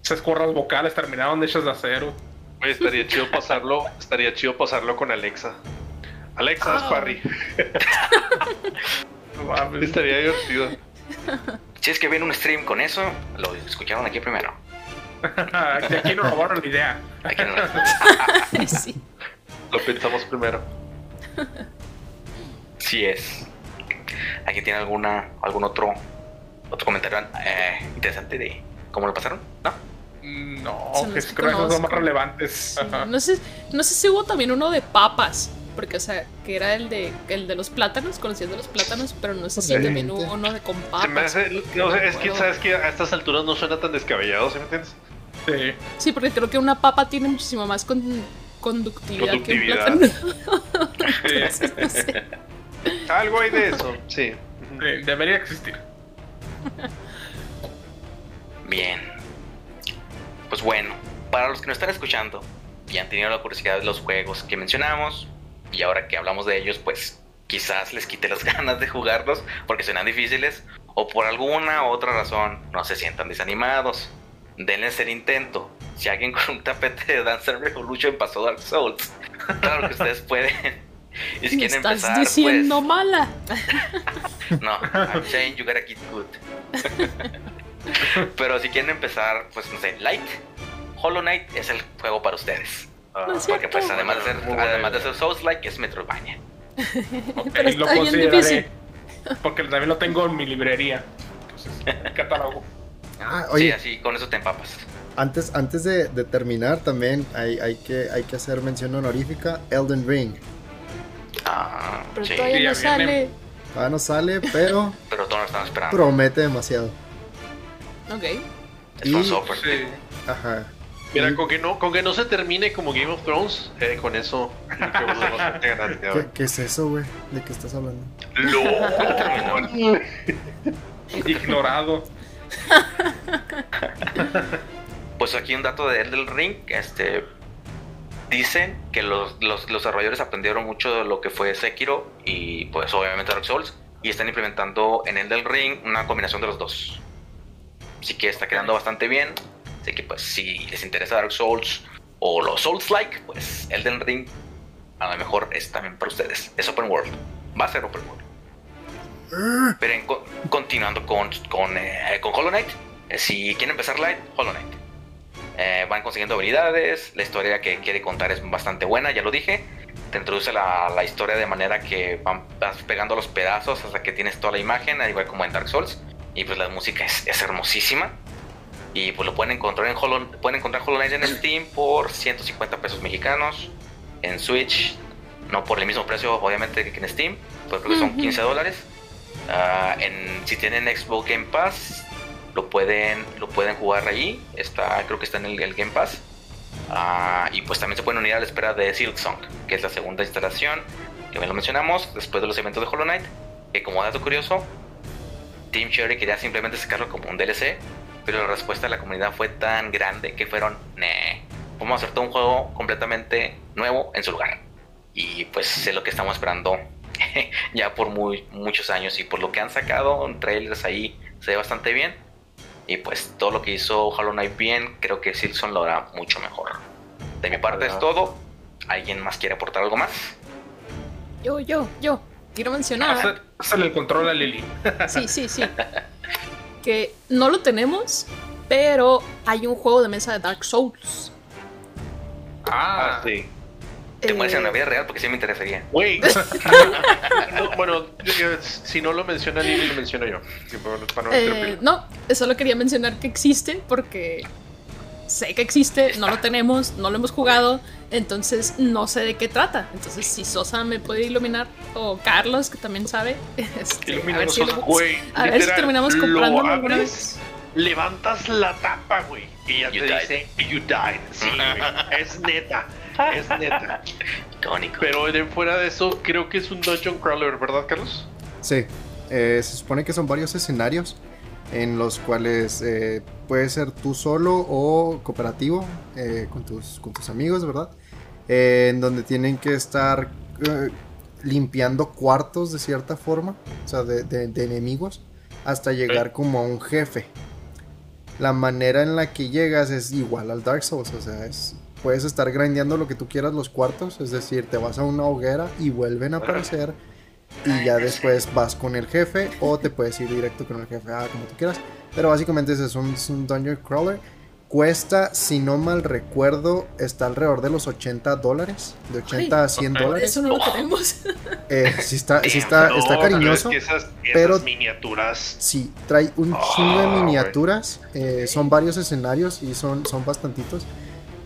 Speaker 2: Esas cuerdas vocales terminaron hechas de acero.
Speaker 3: Oye, estaría chido pasarlo, estaría chido pasarlo con Alexa. Alexa, es
Speaker 5: Ah.
Speaker 3: Parry.
Speaker 2: No.
Speaker 3: Estaría divertido.
Speaker 1: Si es que ven un stream con eso, lo escucharon aquí primero.
Speaker 2: De aquí nos robaron la idea.
Speaker 1: Aquí no.
Speaker 5: sí.
Speaker 3: Lo pensamos primero.
Speaker 1: Sí es. ¿Aquí tiene alguna, algún otro, otro comentario eh, interesante de cómo lo pasaron? ¿No?
Speaker 2: No, que creo que esos son más relevantes.
Speaker 5: Sí. No sé, no sé si hubo también uno de papas, porque o sea, que era el de el de los plátanos, conociendo los plátanos, pero no sé si
Speaker 6: Sí.
Speaker 5: también hubo uno de con papas.
Speaker 3: Se me hace, no sé, es que sabes que a estas alturas no suena tan descabellado, ¿sí me entiendes?
Speaker 2: Sí.
Speaker 5: Sí, porque creo que una papa tiene muchísimo más con- conductividad,
Speaker 3: Conductividad.
Speaker 5: que un plátano.
Speaker 2: Sí,
Speaker 5: Entonces, no sé.
Speaker 3: Algo hay de eso, sí.
Speaker 2: sí, debería existir.
Speaker 1: Bien. Pues bueno, para los que nos están escuchando y han tenido la curiosidad de los juegos que mencionamos, y ahora que hablamos de ellos, pues quizás les quite las ganas de jugarlos porque suenan difíciles, o por alguna otra razón no se sientan desanimados. Denles el intento. Si alguien con un tapete de Dance Revolution pasó Dark Souls, claro que ustedes pueden. Y si quieren
Speaker 5: estás
Speaker 1: empezar,
Speaker 5: diciendo
Speaker 1: pues,
Speaker 5: mala.
Speaker 1: no, I'm saying you gotta get good. Pero si quieren empezar, pues no sé, Light, Hollow Knight es el juego para ustedes.
Speaker 3: Ah,
Speaker 5: No
Speaker 1: Porque pues además de ser, además de ser Souls Like es Metroidvania.
Speaker 2: Ok,
Speaker 5: Pero
Speaker 2: lo
Speaker 5: está bien
Speaker 2: consideraré,
Speaker 5: difícil.
Speaker 2: Porque también lo tengo en mi librería. Entonces, catálogo.
Speaker 6: Ah,
Speaker 1: Sí,
Speaker 6: oye,
Speaker 1: así con eso te empapas.
Speaker 6: antes, antes de, de terminar también hay, hay, que, hay que hacer mención honorífica Elden Ring.
Speaker 1: Ah,
Speaker 5: Pero
Speaker 1: sí,
Speaker 5: todavía no sale.
Speaker 6: Todavía no sale, pero
Speaker 1: pero todos lo están esperando.
Speaker 6: promete demasiado.
Speaker 5: Ok.
Speaker 1: es un
Speaker 6: y-
Speaker 1: software.
Speaker 2: Sí.
Speaker 6: Ajá.
Speaker 3: Mira, con que, no, con que no se termine como Game of Thrones, eh, con eso creo que tenemos bastante ganancia,
Speaker 6: ¿Qué,
Speaker 3: güey.
Speaker 6: qué es eso, güey? ¿De qué estás hablando?
Speaker 3: ¡Lol!
Speaker 2: Ignorado.
Speaker 1: Pues aquí un dato de Elden Ring, este dicen que los, los, los desarrolladores aprendieron mucho de lo que fue Sekiro y pues obviamente Dark Souls y están implementando en Elden Ring una combinación de los dos. Así que está quedando bastante bien. Así que pues si les interesa Dark Souls o los Souls like, pues Elden Ring a lo mejor es también para ustedes. Es open world. Va a ser open world. Pero continuando con, con, eh, con Hollow Knight, eh, si quieren empezar light, Hollow Knight. Eh, van consiguiendo habilidades, la historia que quiere contar es bastante buena, ya lo dije. te introduce la, la historia de manera que van, vas pegando los pedazos hasta que tienes toda la imagen, al igual como en Dark Souls. Y pues la música es, es hermosísima. Y pues lo pueden encontrar en Hollow, pueden encontrar Hollow Knight en Steam por 150 pesos mexicanos. En Switch, no por el mismo precio, obviamente, que en Steam, pues creo que son 15 dólares. Ah, en, si tienen Xbox Game Pass, lo pueden, lo pueden jugar ahí. Está, creo que está en el, el Game Pass. Ah, y pues también se pueden unir a la espera de Silksong, que es la segunda instalación que me lo mencionamos después de los eventos de Hollow Knight. Que como dato curioso, Team Cherry quería simplemente sacarlo como un DLC, pero la respuesta de la comunidad fue tan grande que fueron, nee, vamos a hacer todo un juego completamente nuevo en su lugar. Y pues es lo que estamos esperando ya por muy, muchos años y por lo que han sacado en trailers ahí se ve bastante bien. Y pues todo lo que hizo Hollow Knight bien, creo que Silson lo hará mucho mejor. De mi parte es todo. ¿Alguien más quiere aportar algo más?
Speaker 5: Yo, yo, yo. Quiero mencionar.
Speaker 2: Hacer- Hazle el control a Lily.
Speaker 5: Sí, sí, sí. Que no lo tenemos, pero hay un juego de mesa de Dark Souls.
Speaker 2: Ah,
Speaker 7: Ah, sí.
Speaker 1: Te mueres en la
Speaker 5: Eh,
Speaker 1: vida real porque sí me interesaría.
Speaker 7: Güey. No, bueno, yo- si no lo menciona Lili, lo menciono yo. Sí, para no- para no
Speaker 5: eh, no, solo quería mencionar que existe porque sé que existe, no lo tenemos, no lo hemos jugado, entonces no sé de qué trata. Entonces, si Sosa me puede iluminar, o Carlos, que también sabe, este, a ver si, lo- a ver si terminamos
Speaker 7: lo
Speaker 5: comprándolo alguna vez.
Speaker 7: Levantas la tapa, güey. Y ya
Speaker 1: You
Speaker 7: te
Speaker 1: died.
Speaker 7: dice, you died. Sí. Es neta. Es neta.
Speaker 1: Icónico.
Speaker 7: Pero de fuera de eso, creo que es un dungeon crawler, ¿verdad, Carlos?
Speaker 6: Sí, eh, se supone que son varios escenarios en los cuales eh, puede ser tú solo o cooperativo eh, con, tus, con tus amigos, ¿verdad? Eh, en donde tienen que estar eh, limpiando cuartos de cierta forma, o sea, de, de- de enemigos, hasta llegar como a un jefe. La manera en la que llegas es igual al Dark Souls, o sea, es, puedes estar grindeando lo que tú quieras los cuartos, es decir, te vas a una hoguera y vuelven a aparecer y ya después vas con el jefe o te puedes ir directo con el jefe, ah, como tú quieras. Pero básicamente ese es un, es un dungeon crawler. Cuesta, si no mal recuerdo, está alrededor de los 80 dólares, de 80 a 100
Speaker 2: ok.
Speaker 6: dólares.
Speaker 5: Eso no lo tenemos.
Speaker 6: Eh, sí está, sí está,
Speaker 7: No,
Speaker 6: está
Speaker 7: pero
Speaker 6: cariñoso.
Speaker 7: Es que esas, esas
Speaker 6: pero-
Speaker 7: miniaturas.
Speaker 6: Sí, trae un chingo de miniaturas. eh, son varios escenarios y son, son bastantitos.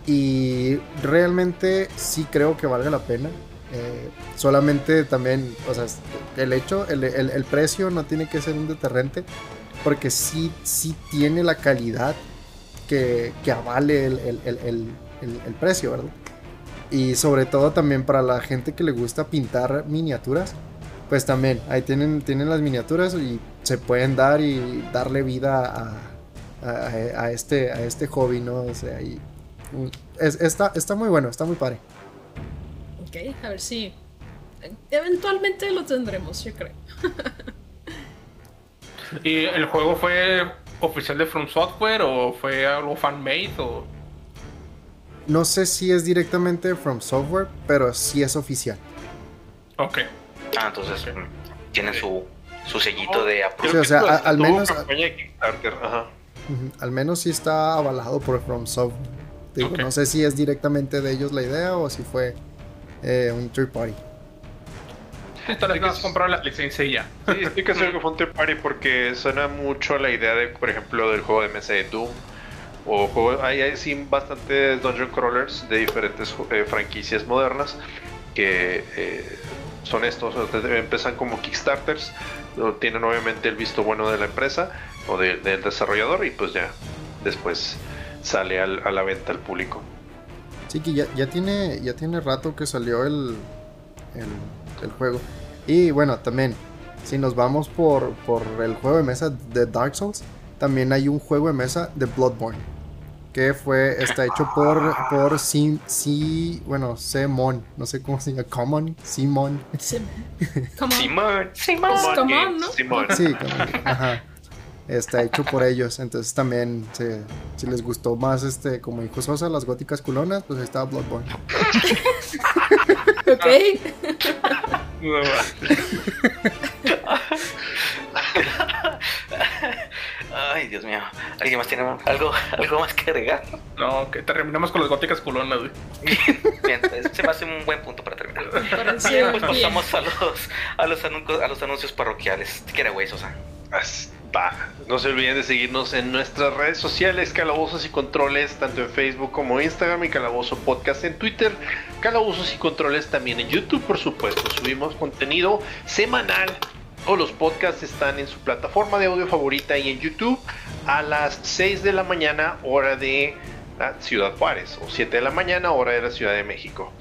Speaker 6: Y realmente sí creo que valga la pena. Eh, solamente también, o sea, el hecho, el, el- el precio no tiene que ser un deterrente. Porque sí, sí tiene la calidad que, que avale el, el- precio, ¿verdad? Y sobre todo también para la gente que le gusta pintar miniaturas. Pues también, ahí tienen, tienen las miniaturas y se pueden dar y darle vida a, a- este, a este hobby, ¿no? O sea, y, mm, es- está, está muy bueno, está muy padre.
Speaker 5: Ok, a ver si. Eventualmente lo tendremos, yo creo.
Speaker 2: ¿Y el juego fue oficial de From Software o fue algo fan-made o...?
Speaker 6: No sé si es directamente From Software, pero sí es oficial.
Speaker 2: Ok.
Speaker 1: Ah, entonces mm, tienen su, su sellito de
Speaker 6: Sí,
Speaker 1: approval.
Speaker 6: o sea, a- al menos- Al menos sí está avalado por From Software. Digo. No sé si es directamente de ellos la idea o si fue eh, un third party.
Speaker 2: Sí, tal vez has comprado la licencia y ya.
Speaker 7: Sí, estoy que hacer que fue un third party porque suena mucho a la idea de, por ejemplo, del juego de mesa de Doom. O juego, hay, hay sí bastantes dungeon crawlers de diferentes eh, franquicias modernas que eh, son estos. o sea, empiezan como Kickstarters, tienen obviamente el visto bueno de la empresa o de- del desarrollador y pues ya después sale al- a la venta al público.
Speaker 6: Sí, que ya, ya tiene ya tiene rato que salió el, el, el juego. Y bueno, también, si nos vamos por, por el juego de mesa de Dark Souls, también hay un juego de mesa de Bloodborne. Que fue, está hecho por, por Sim, Si, bueno, Simon, no sé cómo se llama, Common, Simon.
Speaker 5: Sí. Come on.
Speaker 1: Simón, Simón.
Speaker 5: Pues, come on,
Speaker 7: Games,
Speaker 5: ¿no?
Speaker 7: Simón.
Speaker 6: Sí, Common, ajá. Está hecho por ellos, entonces también, se- si les gustó más, este, como dijo Sosa, las góticas culonas, pues ahí está Bloodborne.
Speaker 5: Ok.
Speaker 2: No,
Speaker 1: Ay, Dios mío. ¿Alguien más tiene algo, algo más que agregar?
Speaker 2: no, que terminamos con las góticas culonas, güey.
Speaker 1: Bien, se me hace un buen punto para terminar. Bien, pues
Speaker 5: bien.
Speaker 1: pasamos a los, a los, anuncios, a los anuncios parroquiales. ¿Qué era, güey, Sosa?
Speaker 3: No se olviden de seguirnos en nuestras redes sociales, Calabozos y Controles, tanto en Facebook como Instagram y Calabozo Podcast en Twitter. Calabozos y Controles también en YouTube, por supuesto. Subimos contenido semanal. O los podcasts están en su plataforma de audio favorita y en YouTube a las 6 de la mañana, hora de la Ciudad Juárez, o 7 de la mañana, hora de la Ciudad de México.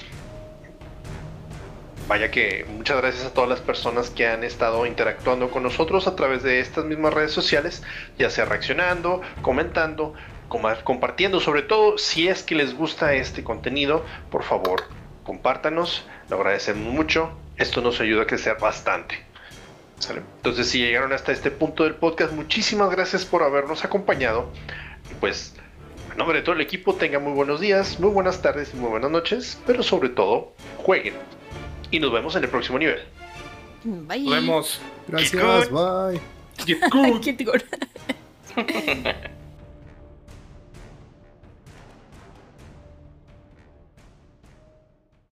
Speaker 3: Vaya que muchas gracias a todas las personas que han estado interactuando con nosotros a través de estas mismas redes sociales, ya sea reaccionando, comentando, compartiendo, sobre todo si es que les gusta este contenido, por favor, compártanos, lo agradecemos mucho, esto nos ayuda a crecer bastante. Entonces, si llegaron hasta este punto del podcast, muchísimas gracias por habernos acompañado. Pues, en nombre de todo el equipo, tengan muy buenos días, muy buenas tardes y muy buenas noches, pero sobre todo, jueguen. Y nos vemos en el próximo nivel.
Speaker 5: Bye.
Speaker 2: Nos vemos.
Speaker 6: Gracias, bye.
Speaker 2: Get good.
Speaker 5: Qué tigor.